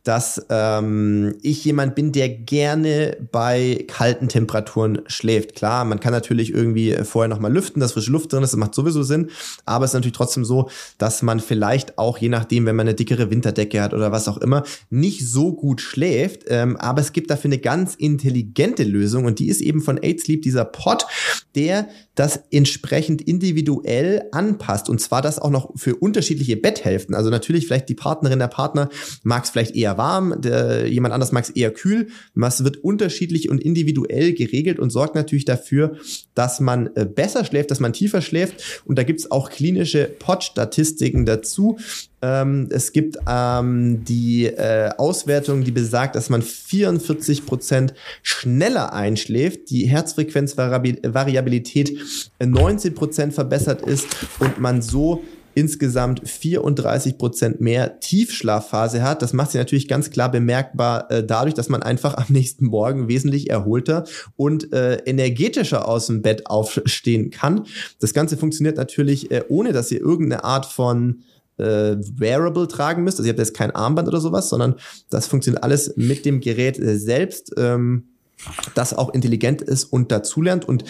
dass ähm, ich jemand bin, der gerne bei kalten Temperaturen schläft. Klar, man kann natürlich irgendwie vorher nochmal lüften, dass frische Luft drin ist, das macht sowieso Sinn. Aber es ist natürlich trotzdem so, dass man vielleicht auch, je nachdem, wenn man eine dickere Winterdecke hat oder was auch immer, nicht so gut schläft. Ähm, aber es gibt dafür eine ganz intelligente Lösung und die ist eben von Aid Sleep, dieser Pod, der das entsprechend individuell anpasst. Und zwar das auch noch für unterschiedliche Betthälften. Also natürlich vielleicht die Partnerin, der Partner mag es vielleicht eher warm, der, jemand anders mag es eher kühl. Es wird unterschiedlich und individuell geregelt und sorgt natürlich dafür, dass man äh, besser schläft, dass man tiefer schläft. Und da gibt es auch klinische Pod-Statistiken dazu. Ähm, es gibt ähm, die äh, Auswertung, die besagt, dass man 44 Prozent schneller einschläft, die Herzfrequenzvariabilität 19 Prozent verbessert ist und man so insgesamt 34 Prozent mehr Tiefschlafphase hat. Das macht sich natürlich ganz klar bemerkbar äh, dadurch, dass man einfach am nächsten Morgen wesentlich erholter und äh, energetischer aus dem Bett aufstehen kann. Das Ganze funktioniert natürlich äh, ohne, dass ihr irgendeine Art von äh, Wearable tragen müsst. Also ihr habt jetzt kein Armband oder sowas, sondern das funktioniert alles mit dem Gerät äh, selbst. Ähm, das auch intelligent ist und dazulernt. Und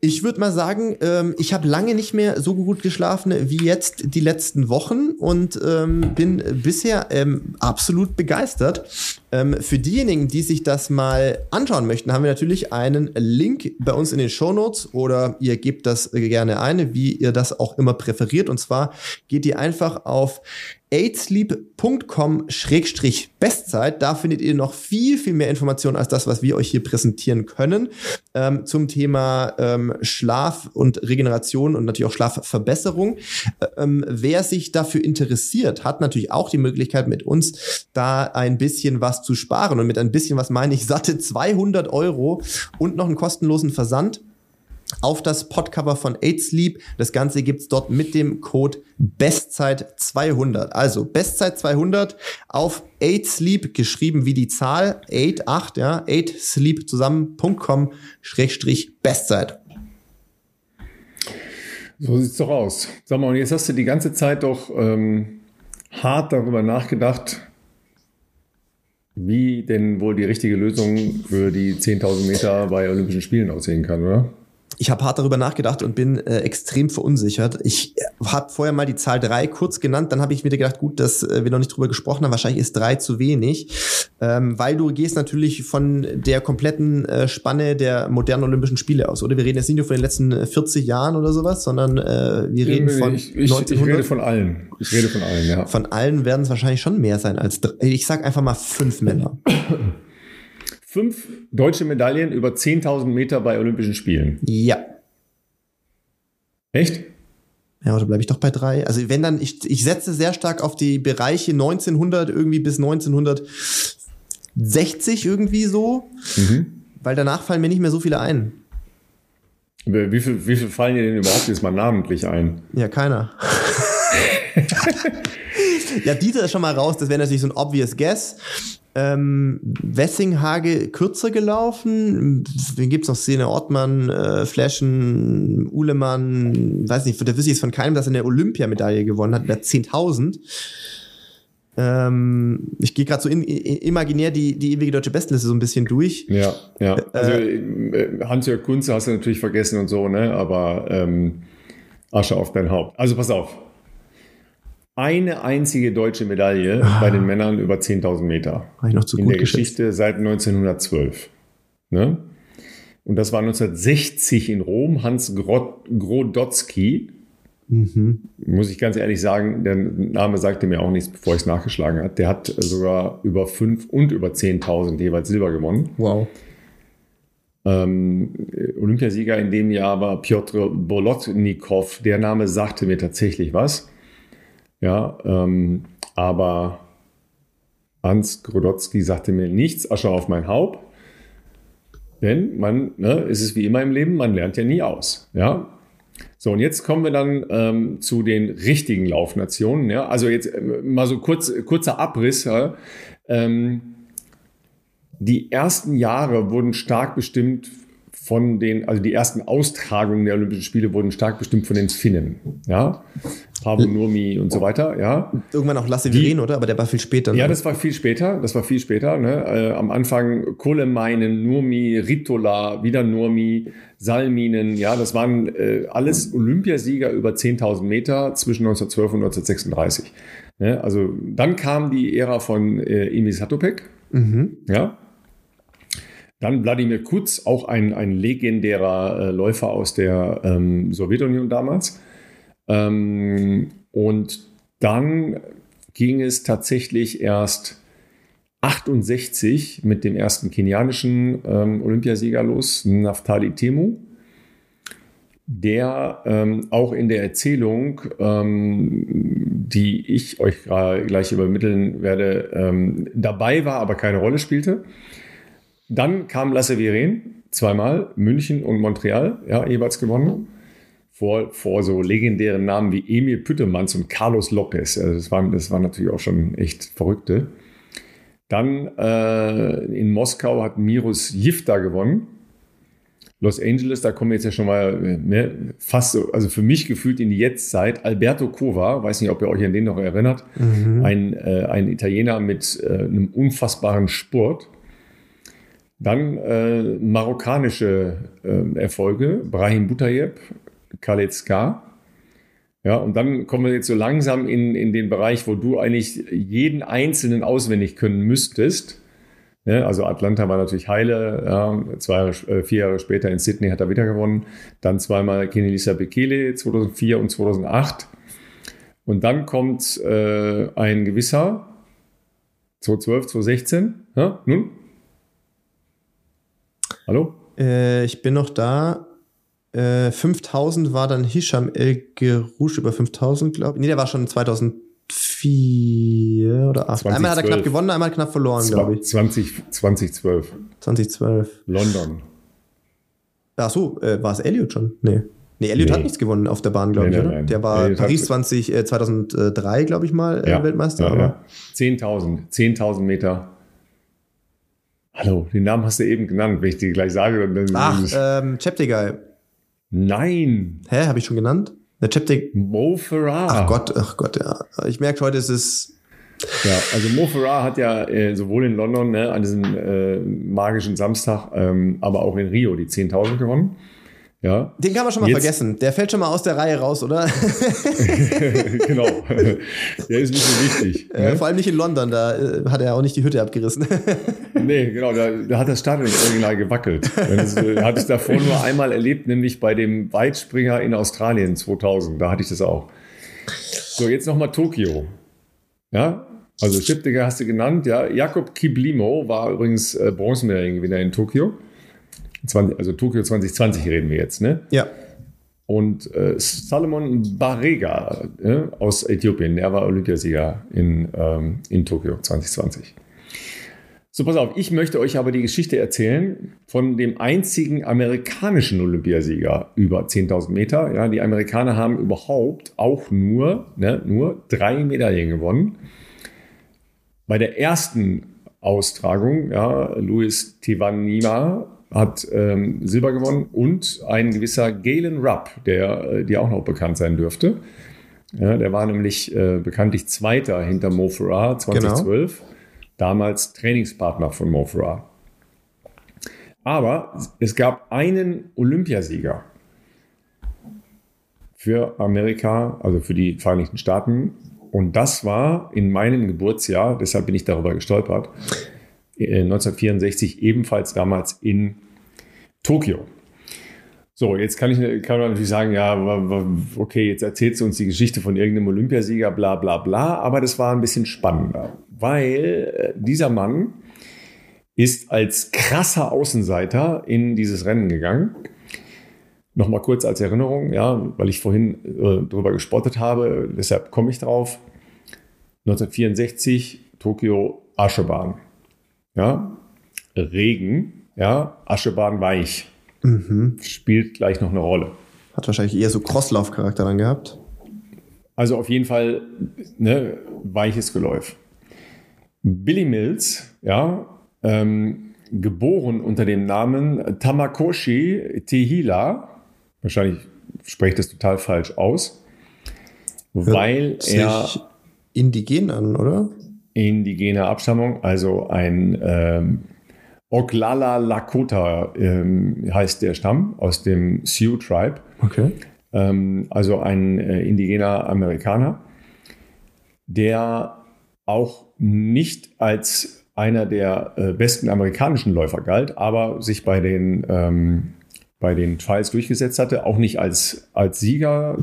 ich würde mal sagen, ähm, ich habe lange nicht mehr so gut geschlafen wie jetzt die letzten Wochen und ähm, bin bisher ähm, absolut begeistert. Ähm, für diejenigen, die sich das mal anschauen möchten, haben wir natürlich einen Link bei uns in den Show Notes oder ihr gebt das gerne ein, wie ihr das auch immer präferiert. Und zwar geht ihr einfach auf aidsleep.com-bestzeit. Da findet ihr noch viel, viel mehr Informationen als das, was wir euch hier präsentieren können ähm, zum Thema ähm, Schlaf und Regeneration und natürlich auch Schlafverbesserung. Ähm, wer sich dafür interessiert, hat natürlich auch die Möglichkeit, mit uns da ein bisschen was zu sparen. Und mit ein bisschen was meine ich satte 200 Euro und noch einen kostenlosen Versand auf das Podcover von 8Sleep. Das Ganze gibt's dort mit dem Code Bestzeit200. Also Bestzeit200 auf 8Sleep, geschrieben wie die Zahl 8, 8, ja, 8sleep zusammen.com, Schrägstrich Bestzeit. So sieht's doch aus. Sag mal, und jetzt hast du die ganze Zeit doch ähm, hart darüber nachgedacht, wie denn wohl die richtige Lösung für die 10.000 Meter bei Olympischen Spielen aussehen kann, oder? Ich habe hart darüber nachgedacht und bin äh, extrem verunsichert. Ich äh, habe vorher mal die Zahl drei kurz genannt, dann habe ich mir gedacht, gut, dass äh, wir noch nicht drüber gesprochen haben, wahrscheinlich ist drei zu wenig, ähm, weil du gehst natürlich von der kompletten äh, Spanne der modernen Olympischen Spiele aus, oder? Wir reden jetzt nicht nur von den letzten 40 äh, Jahren oder sowas, sondern äh, wir reden von ich, ich, 1900. Ich rede von allen. Ich rede von allen, ja. Von allen werden es wahrscheinlich schon mehr sein als drei. Ich sag einfach mal fünf Männer. fünf deutsche Medaillen über 10.000 Meter bei Olympischen Spielen. Ja. Echt? Ja, oder bleibe ich doch bei drei? Also wenn dann, ich, ich setze sehr stark auf die Bereiche 1900 irgendwie bis 1960 irgendwie so, mhm. weil danach fallen mir nicht mehr so viele ein. Wie viel, wie viel fallen dir denn überhaupt jetzt mal namentlich ein? Ja, keiner. ja, Dieter ist schon mal raus, das wäre natürlich so ein obvious guess. Ähm, Wessinghage kürzer gelaufen. Wen gibt's noch? Szene Ortmann, äh, Flaschen, Uhlemann, weiß nicht, da wüsste ich jetzt von keinem, dass er eine Olympiamedaille gewonnen hat, der 10.000. Ähm, ich gehe gerade so in, in, imaginär die, die ewige deutsche Bestliste so ein bisschen durch. Ja, ja. Also äh, Hans-Jörg Kunze hast du natürlich vergessen und so, ne? Aber ähm, Asche auf dein Haupt. Also pass auf eine einzige deutsche Medaille ah. bei den Männern über 10.000 Meter. War ich noch zu in gut der geschätzt. Geschichte seit 1912. Ne? Und das war 1960 in Rom, Hans Grodotzky. Mhm. Muss ich ganz ehrlich sagen, der Name sagte mir auch nichts, bevor ich es nachgeschlagen habe. Der hat sogar über 5 und über 10.000 jeweils Silber gewonnen. Wow. Ähm, Olympiasieger in dem Jahr war Piotr Bolotnikow. Der Name sagte mir tatsächlich was. Ja, ähm, aber Hans Grodotzky sagte mir nichts, Asche auf mein Haupt. Denn man, ne, ist es wie immer im Leben, man lernt ja nie aus. Ja, so, und jetzt kommen wir dann ähm, zu den richtigen Laufnationen. Ja? Also jetzt äh, mal so kurz, kurzer Abriss. Ja? Ähm, die ersten Jahre wurden stark bestimmt von den, also die ersten Austragungen der Olympischen Spiele wurden stark bestimmt von den Finnen. Ja, Paavo Nurmi und so weiter. Ja, irgendwann auch Lasse Viren, oder? Aber der war viel später. Ne? Ja, das war viel später. Das war viel später. Ne? Äh, am Anfang Kohlemeinen, Nurmi, Ritola, wieder Nurmi, Salminen. Ja, das waren äh, alles Olympiasieger über 10.000 Meter zwischen 1912 und 1936. Ne? Also dann kam die Ära von äh, Emil Satopek. Mhm. Ja, dann Wladimir Kutz, auch ein, ein legendärer äh, Läufer aus der ähm, Sowjetunion damals. Ähm, und dann ging es tatsächlich erst 68 mit dem ersten kenianischen ähm, Olympiasieger los, Naftali Temu, der ähm, auch in der Erzählung, ähm, die ich euch gleich übermitteln werde, ähm, dabei war, aber keine Rolle spielte. Dann kam Lasse Viren, zweimal, München und Montreal, ja, jeweils gewonnen. Vor, vor so legendären Namen wie Emil Püttemanns und Carlos Lopez. Also das, waren, das waren natürlich auch schon echt Verrückte. Dann äh, in Moskau hat Mirus Jifta gewonnen. Los Angeles, da kommen wir jetzt ja schon mal ne, fast so, also für mich gefühlt in die Jetztzeit. Alberto Cova, weiß nicht, ob ihr euch an den noch erinnert, mhm. ein, äh, ein Italiener mit äh, einem unfassbaren Sport. Dann äh, marokkanische äh, Erfolge, Brahim Butayeb, Khaled Skar. Ja, und dann kommen wir jetzt so langsam in, in den Bereich, wo du eigentlich jeden Einzelnen auswendig können müsstest. Ja, also Atlanta war natürlich heile, ja, zwei, äh, vier Jahre später in Sydney hat er wieder gewonnen. Dann zweimal Kenelisa Bekele 2004 und 2008. Und dann kommt äh, ein gewisser 2012, 2016. Ja, nun, Hallo? Äh, ich bin noch da. Äh, 5000 war dann Hisham El Gerouche über 5000, glaube ich. Nee, der war schon 2004 oder 2008. Einmal hat er knapp gewonnen, einmal knapp verloren, glaube ich. 20, 2012. 2012. London. Ach so, äh, war es Elliot schon? Nee. Nee, Elliot nee. hat nichts gewonnen auf der Bahn, glaube nee, ich, oder? Der war Elliot Paris 20, äh, 2003, glaube ich mal, äh, ja. Weltmeister. Ja, ja. 10.000, 10.000 Meter. Hallo, den Namen hast du eben genannt, wenn ich dir gleich sage. Dann Ach, ähm, Cheptegei. Nein. Hä, habe ich schon genannt? Der Cheptegei. Mo Farah. Ach Gott, ach Gott, ja. Ich merke heute, es ist ja, also Mo Farah hat ja äh, sowohl in London ne, an diesem äh, magischen Samstag, ähm, aber auch in Rio die 10.000 gewonnen. Ja. Den kann man schon mal Jetzt, vergessen. Der fällt schon mal aus der Reihe raus, oder? genau. Der ist nicht so wichtig. Äh, ne? Vor allem nicht in London, da äh, hat er auch nicht die Hütte abgerissen. nee, genau, da, da hat das Stadion original gewackelt. Das äh, hatte ich davor nur einmal erlebt, nämlich bei dem Weitspringer in Australien 2000. Da hatte ich das auch. So, jetzt nochmal Tokio. Ja, also Chipdegger hast du genannt, ja. Jakob Kiblimo war übrigens äh, Bronzemedaillengewinner in Tokio. 20, also Tokio 2020 reden wir jetzt, ne? Ja. Und äh, Salomon Barega äh, aus Äthiopien, der war Olympiasieger in, ähm, in Tokio 2020. So, pass auf, ich möchte euch aber die Geschichte erzählen von dem einzigen amerikanischen Olympiasieger über 10.000 Meter. Ja, die Amerikaner haben überhaupt auch nur, ne, nur drei Medaillen gewonnen. Bei der ersten Austragung, ja, Luis Tivanima hat ähm, Silber gewonnen und ein gewisser Galen Rupp, der äh, dir auch noch bekannt sein dürfte. Ja, der war nämlich äh, bekanntlich Zweiter hinter Mo Farah 2012. Genau damals Trainingspartner von Mo Farah. Aber es gab einen Olympiasieger für Amerika, also für die Vereinigten Staaten. Und das war in meinem Geburtsjahr, deshalb bin ich darüber gestolpert, 1964 äh, ebenfalls damals in Tokio. So, jetzt kann, ich, kann man natürlich sagen, ja, okay, jetzt erzählst du uns die Geschichte von irgendeinem Olympiasieger, bla bla bla, aber das war ein bisschen spannender weil äh, dieser Mann ist als krasser Außenseiter in dieses Rennen gegangen. Nochmal kurz als Erinnerung, ja, weil ich vorhin äh, darüber gespottet habe, deshalb komme ich drauf. 1964, Tokio, Aschebahn. Ja, Regen, ja, Aschebahn weich. Mhm. Spielt gleich noch eine Rolle. Hat wahrscheinlich eher so Crosslauf-Charakter dann gehabt. Also auf jeden Fall ne, weiches Geläuf. Billy Mills, ja, ähm, geboren unter dem Namen Tamakoshi Tehila, wahrscheinlich spreche ich das total falsch aus, Hört weil er indigen an, oder? Indigene Abstammung, also ein ähm, Oglala Lakota ähm, heißt der Stamm aus dem Sioux Tribe. Okay. Ähm, also ein äh, indigener Amerikaner, der auch nicht als einer der äh, besten amerikanischen Läufer galt, aber sich bei den, ähm, bei den Trials durchgesetzt hatte, auch nicht als, als Sieger.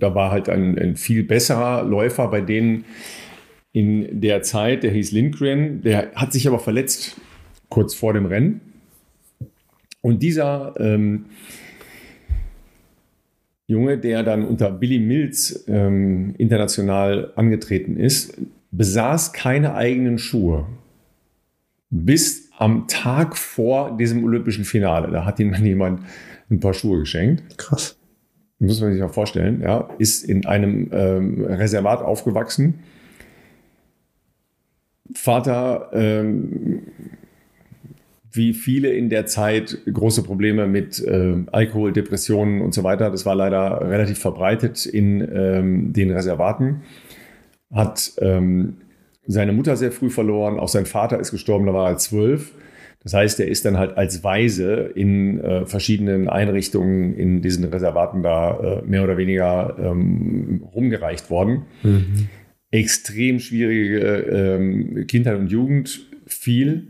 Da war halt ein, ein viel besserer Läufer bei denen in der Zeit, der hieß Lindgren, der hat sich aber verletzt kurz vor dem Rennen. Und dieser ähm, Junge, der dann unter Billy Mills ähm, international angetreten ist, besaß keine eigenen Schuhe. Bis am Tag vor diesem olympischen Finale. Da hat ihm dann jemand ein paar Schuhe geschenkt. Krass. Muss man sich mal vorstellen. Ja, ist in einem ähm, Reservat aufgewachsen. Vater, ähm, wie viele in der Zeit, große Probleme mit äh, Alkohol, Depressionen und so weiter. Das war leider relativ verbreitet in ähm, den Reservaten hat ähm, seine Mutter sehr früh verloren, auch sein Vater ist gestorben, da war er zwölf. Das heißt, er ist dann halt als Weise in äh, verschiedenen Einrichtungen in diesen Reservaten da äh, mehr oder weniger ähm, rumgereicht worden. Mhm. Extrem schwierige äh, Kindheit und Jugend, viel,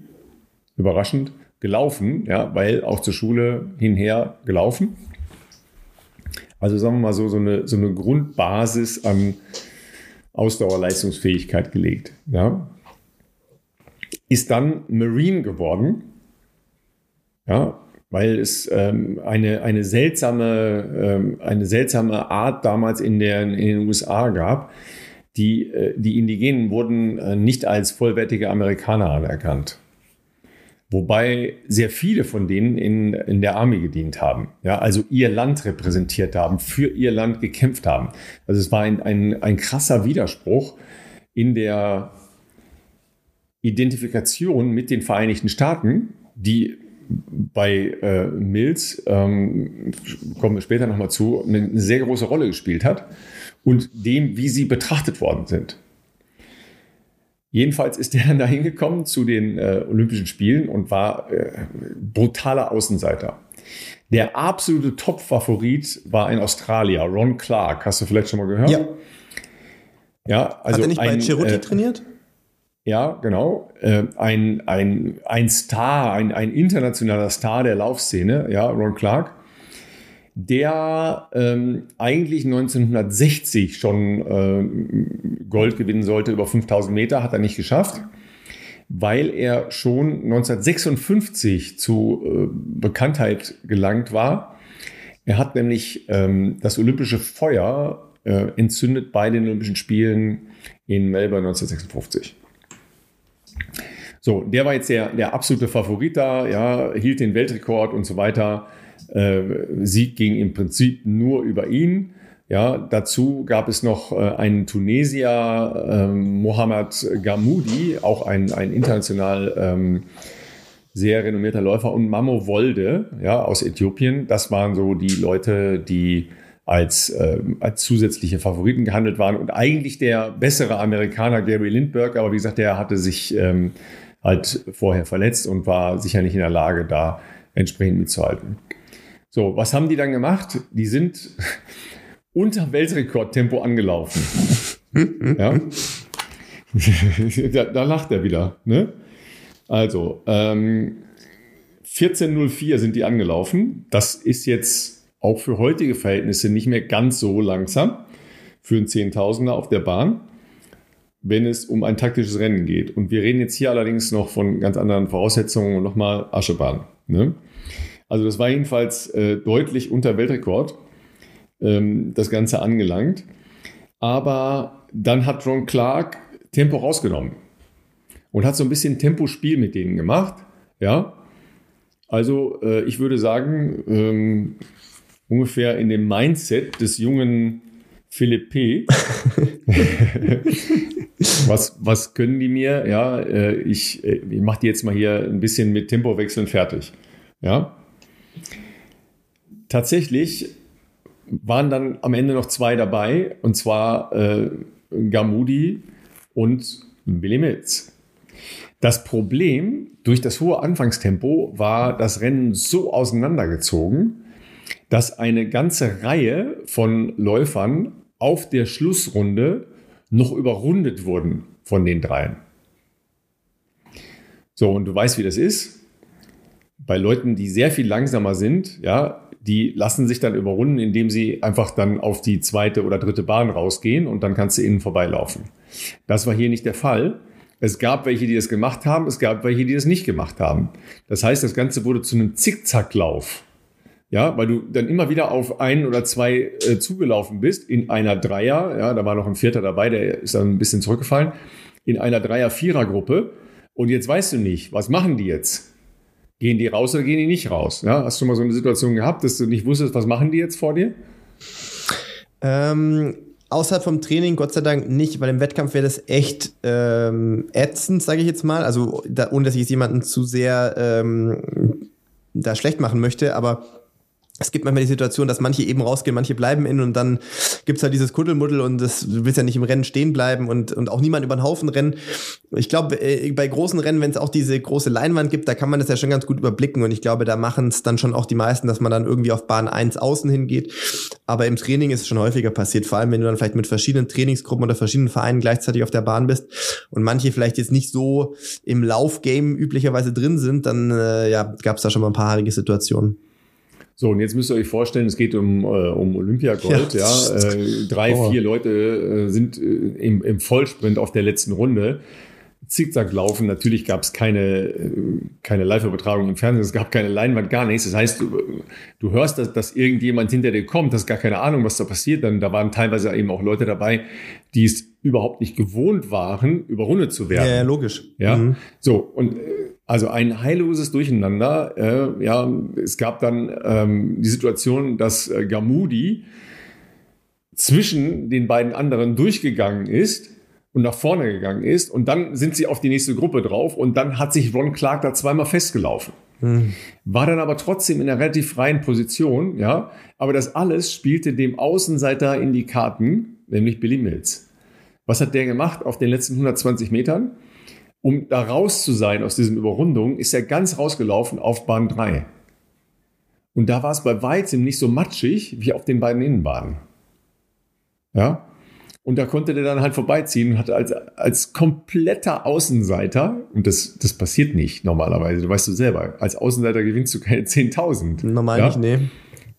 überraschend, gelaufen, ja, weil auch zur Schule hinher gelaufen. Also sagen wir mal so, so eine, so eine Grundbasis an Ausdauerleistungsfähigkeit gelegt. Ja. Ist dann Marine geworden, ja, weil es ähm, eine, eine, seltsame, ähm, eine seltsame Art damals in, der, in den USA gab. Die, äh, die Indigenen wurden äh, nicht als vollwertige Amerikaner anerkannt. Wobei sehr viele von denen in, in der Armee gedient haben, ja, also ihr Land repräsentiert haben, für ihr Land gekämpft haben. Also es war ein, ein, ein krasser Widerspruch in der Identifikation mit den Vereinigten Staaten, die bei äh, Mills, ähm, kommen wir später nochmal zu, eine sehr große Rolle gespielt hat und dem, wie sie betrachtet worden sind. Jedenfalls ist er dann da hingekommen zu den äh, Olympischen Spielen und war äh, brutaler Außenseiter. Der absolute Top-Favorit war ein Australier, Ron Clark. Hast du vielleicht schon mal gehört? Ja. Ja, also Hat er nicht ein, bei Ceruti äh, trainiert? Ja, genau. Äh, ein, ein, ein Star, ein, ein internationaler Star der Laufszene, ja, Ron Clark, der ähm, eigentlich 1960 schon äh, Gold gewinnen sollte über 5000 Meter, hat er nicht geschafft, weil er schon 1956 zu äh, Bekanntheit gelangt war. Er hat nämlich ähm, das olympische Feuer äh, entzündet bei den Olympischen Spielen in Melbourne 1956. So, der war jetzt der, der absolute Favorit da, ja, hielt den Weltrekord und so weiter. Äh, Sieg ging im Prinzip nur über ihn. Ja, dazu gab es noch äh, einen Tunesier, ähm, Mohamed Gamoudi, auch ein, ein international ähm, sehr renommierter Läufer, und Mamo Wolde, ja, aus Äthiopien. Das waren so die Leute, die als, äh, als zusätzliche Favoriten gehandelt waren. Und eigentlich der bessere Amerikaner Gary Lindbergh, aber wie gesagt, der hatte sich ähm, halt vorher verletzt und war sicher nicht in der Lage, da entsprechend mitzuhalten. So, was haben die dann gemacht? Die sind unter Weltrekordtempo angelaufen. ja. da, da, lacht er wieder. Ne? Also, ähm, 14.04 sind die angelaufen. Das ist jetzt auch für heutige Verhältnisse nicht mehr ganz so langsam für einen Zehntausender auf der Bahn, wenn es um ein taktisches Rennen geht. Und wir reden jetzt hier allerdings noch von ganz anderen Voraussetzungen und nochmal Aschebahn. Ne? Also das war jedenfalls äh, deutlich unter Weltrekord, ähm, das Ganze angelangt. Aber dann hat Ron Clark Tempo rausgenommen und hat so ein bisschen Tempospiel mit denen gemacht. Ja, also äh, ich würde sagen, ähm, ungefähr in dem Mindset des jungen Philipp P. was, was können die mir? Ja, äh, ich, äh, ich mache die jetzt mal hier ein bisschen mit Tempowechseln fertig. Ja. Tatsächlich waren dann am Ende noch zwei dabei, und zwar äh, Gamudi und Billy Mills. Das Problem durch das hohe Anfangstempo war das Rennen so auseinandergezogen, dass eine ganze Reihe von Läufern auf der Schlussrunde noch überrundet wurden von den dreien. So, und du weißt, wie das ist. Bei Leuten, die sehr viel langsamer sind, ja, die lassen sich dann überrunden, indem sie einfach dann auf die zweite oder dritte Bahn rausgehen und dann kannst du innen vorbeilaufen. Das war hier nicht der Fall. Es gab welche, die das gemacht haben, es gab welche, die das nicht gemacht haben. Das heißt, das Ganze wurde zu einem Zickzacklauf. Ja, weil du dann immer wieder auf ein oder zwei äh, zugelaufen bist in einer Dreier, ja, da war noch ein Vierter dabei, der ist dann ein bisschen zurückgefallen, in einer Dreier-Vierer-Gruppe. Und jetzt weißt du nicht, was machen die jetzt? Gehen die raus oder gehen die nicht raus? Ja, hast du mal so eine Situation gehabt, dass du nicht wusstest, was machen die jetzt vor dir? Ähm, außerhalb vom Training, Gott sei Dank nicht, weil im Wettkampf wäre das echt ähm, ätzend, sage ich jetzt mal. Also da, ohne dass ich jetzt jemanden zu sehr ähm, da schlecht machen möchte, aber es gibt manchmal die Situation, dass manche eben rausgehen, manche bleiben in und dann gibt's halt dieses Kuddelmuddel und das, du willst ja nicht im Rennen stehen bleiben und, und auch niemand über den Haufen rennen. Ich glaube, äh, bei großen Rennen, wenn es auch diese große Leinwand gibt, da kann man das ja schon ganz gut überblicken und ich glaube, da machen es dann schon auch die meisten, dass man dann irgendwie auf Bahn 1 außen hingeht. Aber im Training ist es schon häufiger passiert, vor allem wenn du dann vielleicht mit verschiedenen Trainingsgruppen oder verschiedenen Vereinen gleichzeitig auf der Bahn bist und manche vielleicht jetzt nicht so im Laufgame üblicherweise drin sind, dann äh, ja, gab's da schon mal ein paar haarige Situationen. So, und jetzt müsst ihr euch vorstellen, es geht um, äh, um Olympiagold. Ja, ja. Äh, drei, oh. vier Leute äh, sind äh, im, im Vollsprint auf der letzten Runde. Zickzack laufen. Natürlich gab es keine, äh, keine Live-Übertragung im Fernsehen, es gab keine Leinwand, gar nichts. Das heißt, du, du hörst, dass, dass irgendjemand hinter dir kommt, hast gar keine Ahnung, was da passiert. Dann, da waren teilweise eben auch Leute dabei, die es überhaupt nicht gewohnt waren, überrundet zu werden. Ja, logisch. Ja, mhm. so. Und äh, Also ein heilloses Durcheinander. Äh, ja, es gab dann ähm, die Situation, dass äh, Gamudi zwischen den beiden anderen durchgegangen ist und nach vorne gegangen ist. Und dann sind sie auf die nächste Gruppe drauf und dann hat sich Ron Clark da zweimal festgelaufen. Hm. War dann aber trotzdem in einer relativ freien Position, ja. Aber das alles spielte dem Außenseiter in die Karten, nämlich Billy Mills. Was hat der gemacht auf den letzten 120 Metern? Um da raus zu sein aus diesem Überrundung, ist er ganz rausgelaufen auf Bahn 3. Und da war es bei weitem nicht so matschig wie auf den beiden Innenbahnen. Ja. Und da konnte der dann halt vorbeiziehen und hatte als, als kompletter Außenseiter, und das, das passiert nicht normalerweise, du weißt du selber, als Außenseiter gewinnst du keine 10.000. Normal ja? nicht, nee.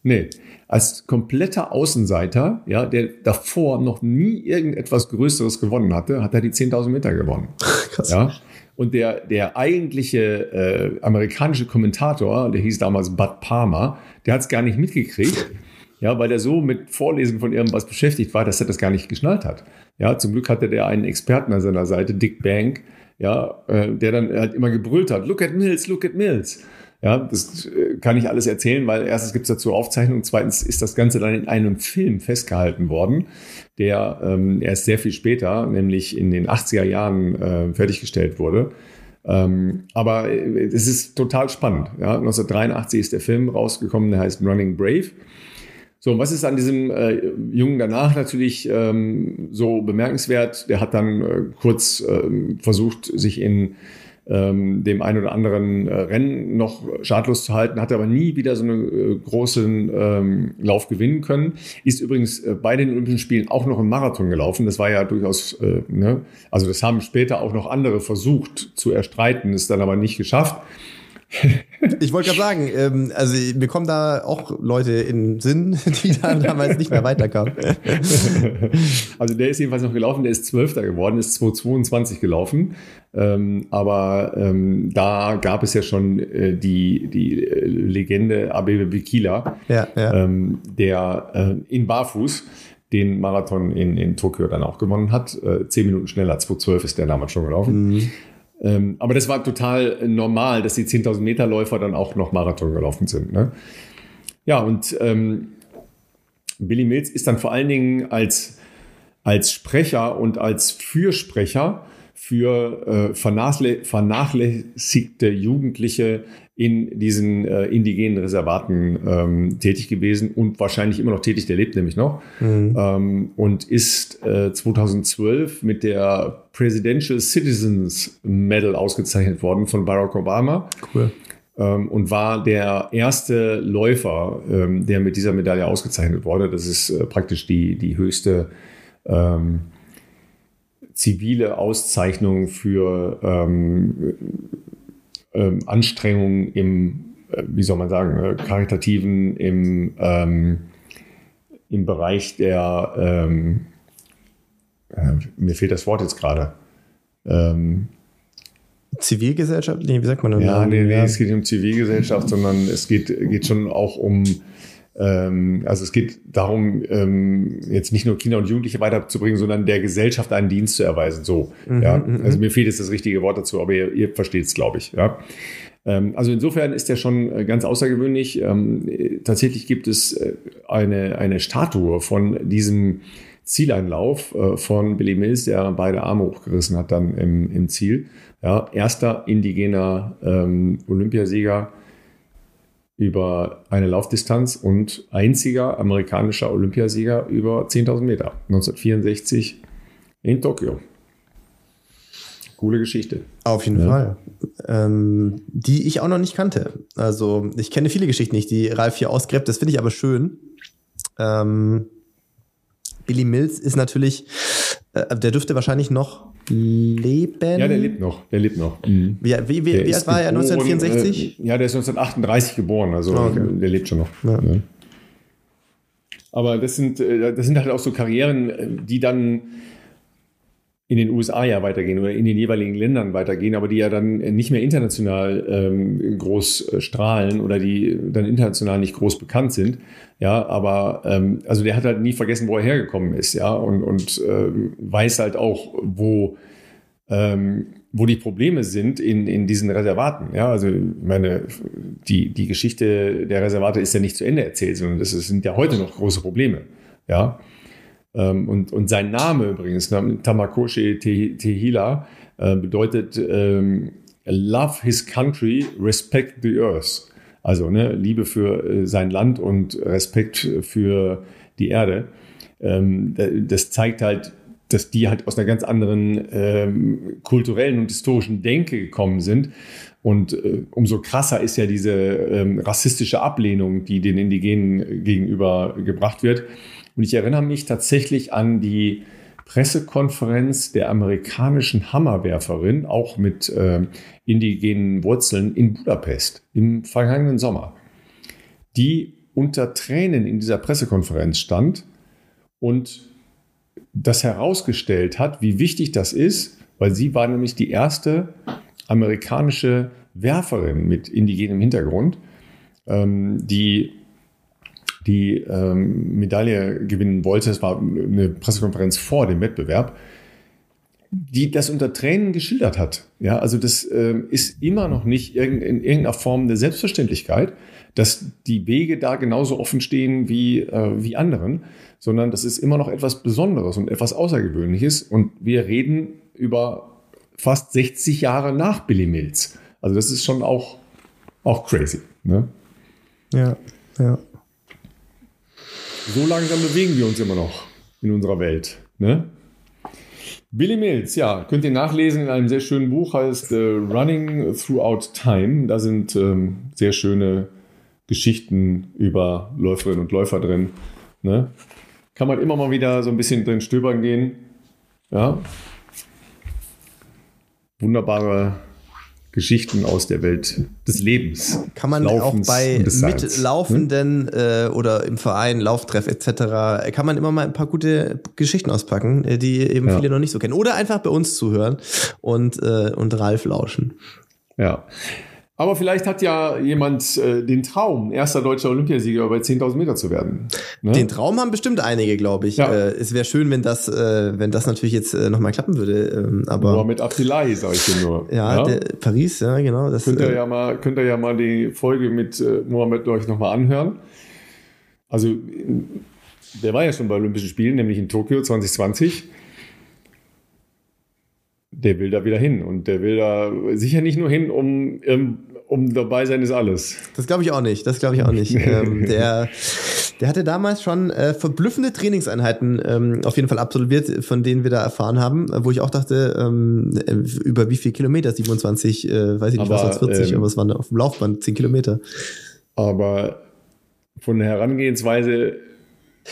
Nee. Als kompletter Außenseiter, ja, der davor noch nie irgendetwas Größeres gewonnen hatte, hat er die 10.000 Meter gewonnen. Krass. Ja. Und der, der eigentliche äh, amerikanische Kommentator, der hieß damals Bud Palmer, der hat es gar nicht mitgekriegt. Ja, weil er so mit Vorlesen von irgendwas beschäftigt war, dass er das gar nicht geschnallt hat. Ja, zum Glück hatte der einen Experten an seiner Seite, Dick Bank, ja, äh, der dann halt immer gebrüllt hat, look at Mills, look at Mills. Ja, das äh, kann ich alles erzählen, weil erstens gibt es dazu Aufzeichnungen, zweitens ist das Ganze dann in einem Film festgehalten worden, der ähm, erst sehr viel später, nämlich in den 80er Jahren äh, fertiggestellt wurde. Ähm, aber äh, es ist total spannend. Ja. 1983 ist der Film rausgekommen, der heißt Running Brave. So, was ist an diesem äh, Jungen danach natürlich ähm, so bemerkenswert? Der hat dann äh, kurz äh, versucht, sich in ähm, dem einen oder anderen äh, Rennen noch schadlos zu halten, hat aber nie wieder so einen äh, großen ähm, Lauf gewinnen können. Ist übrigens äh, bei den Olympischen Spielen auch noch im Marathon gelaufen. Das war ja durchaus, äh, ne? also das haben später auch noch andere versucht zu erstreiten, ist dann aber nicht geschafft. Ich wollte gerade sagen, ähm, also mir kommen da auch Leute in den Sinn, die dann damals nicht mehr weiterkamen. Also der ist jedenfalls noch gelaufen, der ist Zwölfter geworden, ist 222 gelaufen. Ähm, aber ähm, da gab es ja schon äh, die, die äh, Legende Abebe Bikila, ja, ja. Ähm, der äh, in Barfuß den Marathon in, in Tokio dann auch gewonnen hat. Äh, zehn Minuten schneller, 212 ist der damals schon gelaufen. Mhm. Ähm, aber das war total normal, dass die 10.000 Meter Läufer dann auch noch Marathon gelaufen sind. Ne? Ja, und ähm, Billy Mills ist dann vor allen Dingen als, als Sprecher und als Fürsprecher für äh, vernachlässigte Jugendliche in diesen äh, indigenen Reservaten ähm, tätig gewesen und wahrscheinlich immer noch tätig, der lebt nämlich noch mhm. ähm, und ist äh, 2012 mit der Presidential Citizens Medal ausgezeichnet worden von Barack Obama. Cool. Ähm, und war der erste Läufer, ähm, der mit dieser Medaille ausgezeichnet wurde. Das ist äh, praktisch die, die höchste ähm, zivile Auszeichnung für ähm, Anstrengungen im, äh, wie soll man sagen, äh, karitativen, im, ähm, im Bereich der, ähm, äh, mir fehlt das Wort jetzt gerade. Ähm, Zivilgesellschaft? Nee, wie sagt man das? Ja, nee, nee, es geht nicht um Zivilgesellschaft, sondern es geht, geht schon auch um also es geht darum, ähm, jetzt nicht nur Kinder und Jugendliche weiterzubringen, sondern der Gesellschaft einen Dienst zu erweisen. So, mhm, ja. Mhm, also mhm. mir fehlt jetzt das richtige Wort dazu, aber ihr, ihr versteht es, glaube ich. Ja. Ähm, also insofern ist der schon äh, ganz außergewöhnlich. Ähm, tatsächlich gibt es äh, eine, eine Statue von diesem Zieleinlauf äh, von Billy Mills, der beide Arme hochgerissen hat dann im, im Ziel. Ja, erster indigener ähm, Olympiasieger über eine Laufdistanz und einziger amerikanischer Olympiasieger über 10.000 Meter 1964 in Tokio. Coole Geschichte. Auf jeden ja. Fall. Ähm, die ich auch noch nicht kannte. Also ich kenne viele Geschichten nicht, die Ralf hier ausgräbt. Das finde ich aber schön. Ähm, Billy Mills ist natürlich, äh, der dürfte wahrscheinlich noch leben. Ja, der lebt noch. Der lebt noch. Mhm. Wie, wie, wie, wie alt war er? 1964? Äh, ja, der ist 1938 geboren. Also oh, okay. der lebt schon noch. Ja. Ja. Aber das sind, äh, das sind halt auch so Karrieren, äh, die dann in den USA ja weitergehen oder in den jeweiligen Ländern weitergehen, aber die ja dann nicht mehr international ähm, groß äh, strahlen oder die dann international nicht groß bekannt sind. Ja, aber ähm, also der hat halt nie vergessen, wo er hergekommen ist, ja, und, und äh, weiß halt auch, wo ähm, wo die Probleme sind in, in diesen Reservaten. Ja, also meine, die, die Geschichte der Reservate ist ja nicht zu Ende erzählt, sondern das sind ja heute noch große Probleme. Ja. Ähm, und, und sein Name übrigens, Tamakoshi Tehila, äh, bedeutet ähm, Love his country, respect the earth. Also ne, Liebe für äh, sein Land und Respekt für die Erde. Ähm, das zeigt halt, dass die halt aus einer ganz anderen ähm, kulturellen und historischen Denke gekommen sind. Und äh, umso krasser ist ja diese ähm, rassistische Ablehnung, die den Indigenen gegenüber gebracht wird. Und ich erinnere mich tatsächlich an die Pressekonferenz der amerikanischen Hammerwerferin, auch mit äh, indigenen Wurzeln in Budapest im vergangenen Sommer, die unter Tränen in dieser Pressekonferenz stand und das herausgestellt hat, wie wichtig das ist, weil sie war nämlich die erste amerikanische Werferin mit indigenem Hintergrund, ähm, die die ähm, Medaille gewinnen wollte. Es war eine Pressekonferenz vor dem Wettbewerb, die das unter Tränen geschildert hat. Ja, also das ähm, ist immer noch nicht in irgendeiner Form eine Selbstverständlichkeit, dass die Wege da genauso offen stehen wie, äh, wie anderen sondern das ist immer noch etwas Besonderes und etwas Außergewöhnliches. Und wir reden über fast 60 Jahre nach Billy Mills. Also das ist schon auch, auch crazy. Ne? Ja, ja. So langsam bewegen wir uns immer noch in unserer Welt. Ne? Billy Mills, ja, könnt ihr nachlesen in einem sehr schönen Buch, heißt äh, Running Throughout Time. Da sind ähm, sehr schöne Geschichten über Läuferinnen und Läufer drin. Ne? kann man immer mal wieder so ein bisschen drin stöbern gehen. Ja. Wunderbare Geschichten aus der Welt des Lebens. Kann man Laufens auch bei mitlaufenden ne? äh, oder im Verein, Lauftreff etc., kann man immer mal ein paar gute Geschichten auspacken, äh, die eben ja. viele noch nicht so kennen. Oder einfach bei uns zuhören und, äh, und Ralf lauschen. Ja. Aber vielleicht hat ja jemand äh, den Traum, erster deutscher Olympiasieger bei 10.000 Meter zu werden. Ne? Den Traum haben bestimmt einige, glaube ich. Ja. Äh, es wäre schön, wenn das, äh, wenn das natürlich jetzt äh, nochmal klappen würde. Ähm, aber Mohamed Abdullahi, sage ich dir nur. Ja, ja? Der, Paris, ja, genau. Das, könnt, ihr äh, ja mal, könnt ihr ja mal die Folge mit äh, Mohamed euch nochmal anhören. Also, der war ja schon bei Olympischen Spielen, nämlich in Tokio 2020 der will da wieder hin. Und der will da sicher nicht nur hin, um, um dabei sein ist alles. Das glaube ich auch nicht. Das glaube ich auch nicht. ähm, der, der hatte damals schon äh, verblüffende Trainingseinheiten ähm, auf jeden Fall absolviert, von denen wir da erfahren haben, wo ich auch dachte, ähm, über wie viel Kilometer? 27, äh, weiß ich nicht, aber, was als 40, ähm, aber es waren auf dem Laufband 10 Kilometer. Aber von der Herangehensweise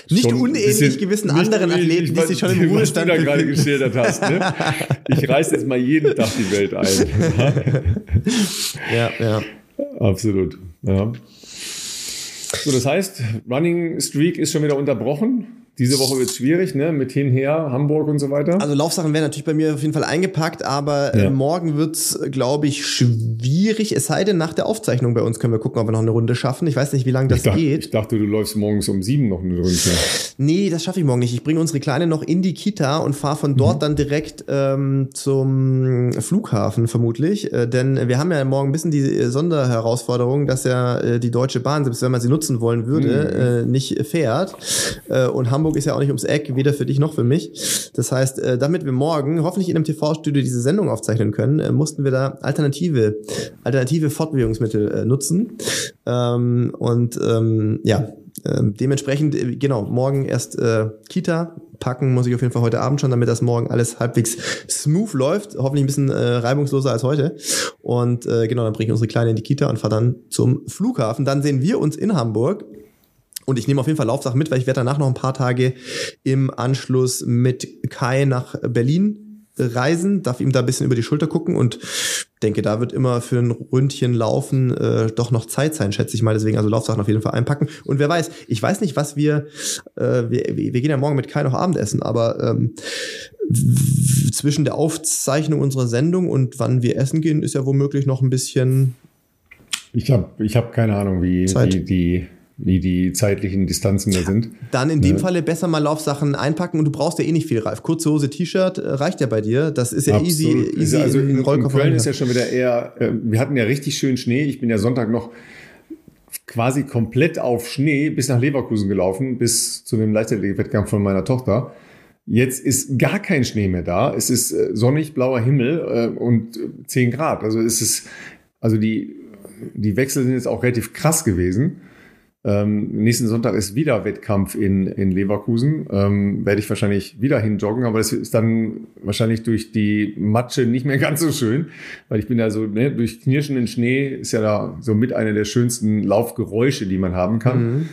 nicht unähnlich gewissen anderen Athleten, die sich schon im Ruhestand da gerade geschildert hast. Ne? Ich reiße jetzt mal jeden Tag die Welt ein. ja, ja. Absolut. Ja. So, das heißt, Running Streak ist schon wieder unterbrochen. Diese Woche wird es schwierig, ne? Mit hinher, Hamburg und so weiter. Also Laufsachen werden natürlich bei mir auf jeden Fall eingepackt, aber äh, ja. äh, morgen wird's, glaube ich, schwierig. Es sei denn, nach der Aufzeichnung bei uns können wir gucken, ob wir noch eine Runde schaffen. Ich weiß nicht, wie lange das ich dachte, geht. Ich dachte, du läufst morgens um sieben noch eine Runde. Nee, das schaffe ich morgen nicht. Ich bringe unsere Kleine noch in die Kita und fahre von dort mhm. dann direkt ähm, zum Flughafen vermutlich. Äh, denn wir haben ja morgen ein bisschen die äh, Sonderherausforderung, dass ja äh, die Deutsche Bahn, selbst wenn man sie nutzen wollen würde, mhm. äh, nicht fährt. Äh, und Hamburg Hamburg ist ja auch nicht ums Eck, weder für dich noch für mich. Das heißt, äh, damit wir morgen hoffentlich in einem TV-Studio diese Sendung aufzeichnen können, äh, mussten wir da alternative, alternative Fortbewegungsmittel äh, nutzen. Ähm, und ähm, ja, ähm, dementsprechend, genau, morgen erst äh, Kita packen muss ich auf jeden Fall heute Abend schon, damit das morgen alles halbwegs smooth läuft. Hoffentlich ein bisschen äh, reibungsloser als heute. Und äh, genau, dann bringe ich unsere Kleine in die Kita und fahre dann zum Flughafen. Dann sehen wir uns in Hamburg und ich nehme auf jeden Fall Laufsachen mit, weil ich werde danach noch ein paar Tage im Anschluss mit Kai nach Berlin reisen, darf ihm da ein bisschen über die Schulter gucken und denke, da wird immer für ein Ründchen laufen äh, doch noch Zeit sein, schätze ich mal. Deswegen also Laufsachen auf jeden Fall einpacken. Und wer weiß, ich weiß nicht, was wir, äh, wir, wir gehen ja morgen mit Kai noch Abendessen, aber ähm, zwischen der Aufzeichnung unserer Sendung und wann wir essen gehen, ist ja womöglich noch ein bisschen. Ich habe ich hab keine Ahnung, wie, wie die wie die zeitlichen Distanzen da sind. Dann in dem ja. Falle besser mal Laufsachen einpacken und du brauchst ja eh nicht viel, Ralf. Kurze Hose, T-Shirt äh, reicht ja bei dir. Das ist ja Absolut. easy. easy also in, in, in Köln ist ja schon wieder eher, äh, wir hatten ja richtig schön Schnee. Ich bin ja Sonntag noch quasi komplett auf Schnee bis nach Leverkusen gelaufen, bis zu dem Leichtathletik-Wettkampf von meiner Tochter. Jetzt ist gar kein Schnee mehr da. Es ist äh, sonnig, blauer Himmel äh, und 10 Grad. Also es ist, also die, die Wechsel sind jetzt auch relativ krass gewesen. Ähm, nächsten Sonntag ist wieder Wettkampf in, in Leverkusen. Ähm, werde ich wahrscheinlich wieder hinjoggen, aber das ist dann wahrscheinlich durch die Matsche nicht mehr ganz so schön, weil ich bin ja so, ne, durch knirschenden Schnee ist ja da so mit einer der schönsten Laufgeräusche, die man haben kann. Mhm.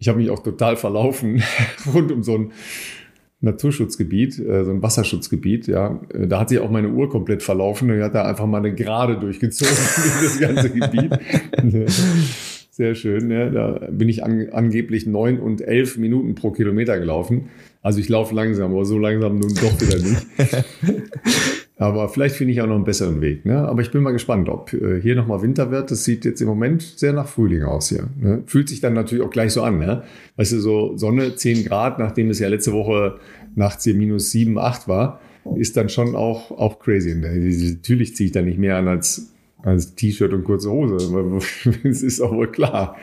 Ich habe mich auch total verlaufen rund um so ein Naturschutzgebiet, äh, so ein Wasserschutzgebiet, ja. Äh, da hat sich auch meine Uhr komplett verlaufen und ich hat da einfach mal eine Gerade durchgezogen durch das ganze Gebiet. Sehr schön. Ja. Da bin ich an, angeblich neun und elf Minuten pro Kilometer gelaufen. Also ich laufe langsam, aber so langsam nun doch wieder nicht. aber vielleicht finde ich auch noch einen besseren Weg. Ne? Aber ich bin mal gespannt, ob äh, hier nochmal Winter wird. Das sieht jetzt im Moment sehr nach Frühling aus hier. Ne? Fühlt sich dann natürlich auch gleich so an. Ne? Weißt du, so Sonne, 10 Grad, nachdem es ja letzte Woche nachts hier minus 7, 8 war, ist dann schon auch, auch crazy. Natürlich ziehe ich da nicht mehr an als als T-Shirt und kurze Hose. Es ist auch wohl klar.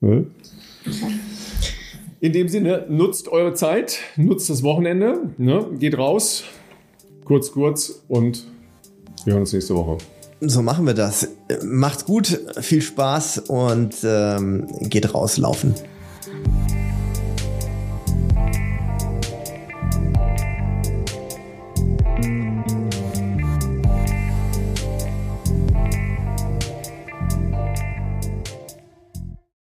Ne? In dem Sinne, nutzt eure Zeit, nutzt das Wochenende, ne? geht raus, kurz, kurz und wir hören uns nächste Woche. So machen wir das. Macht's gut, viel Spaß und ähm, geht rauslaufen.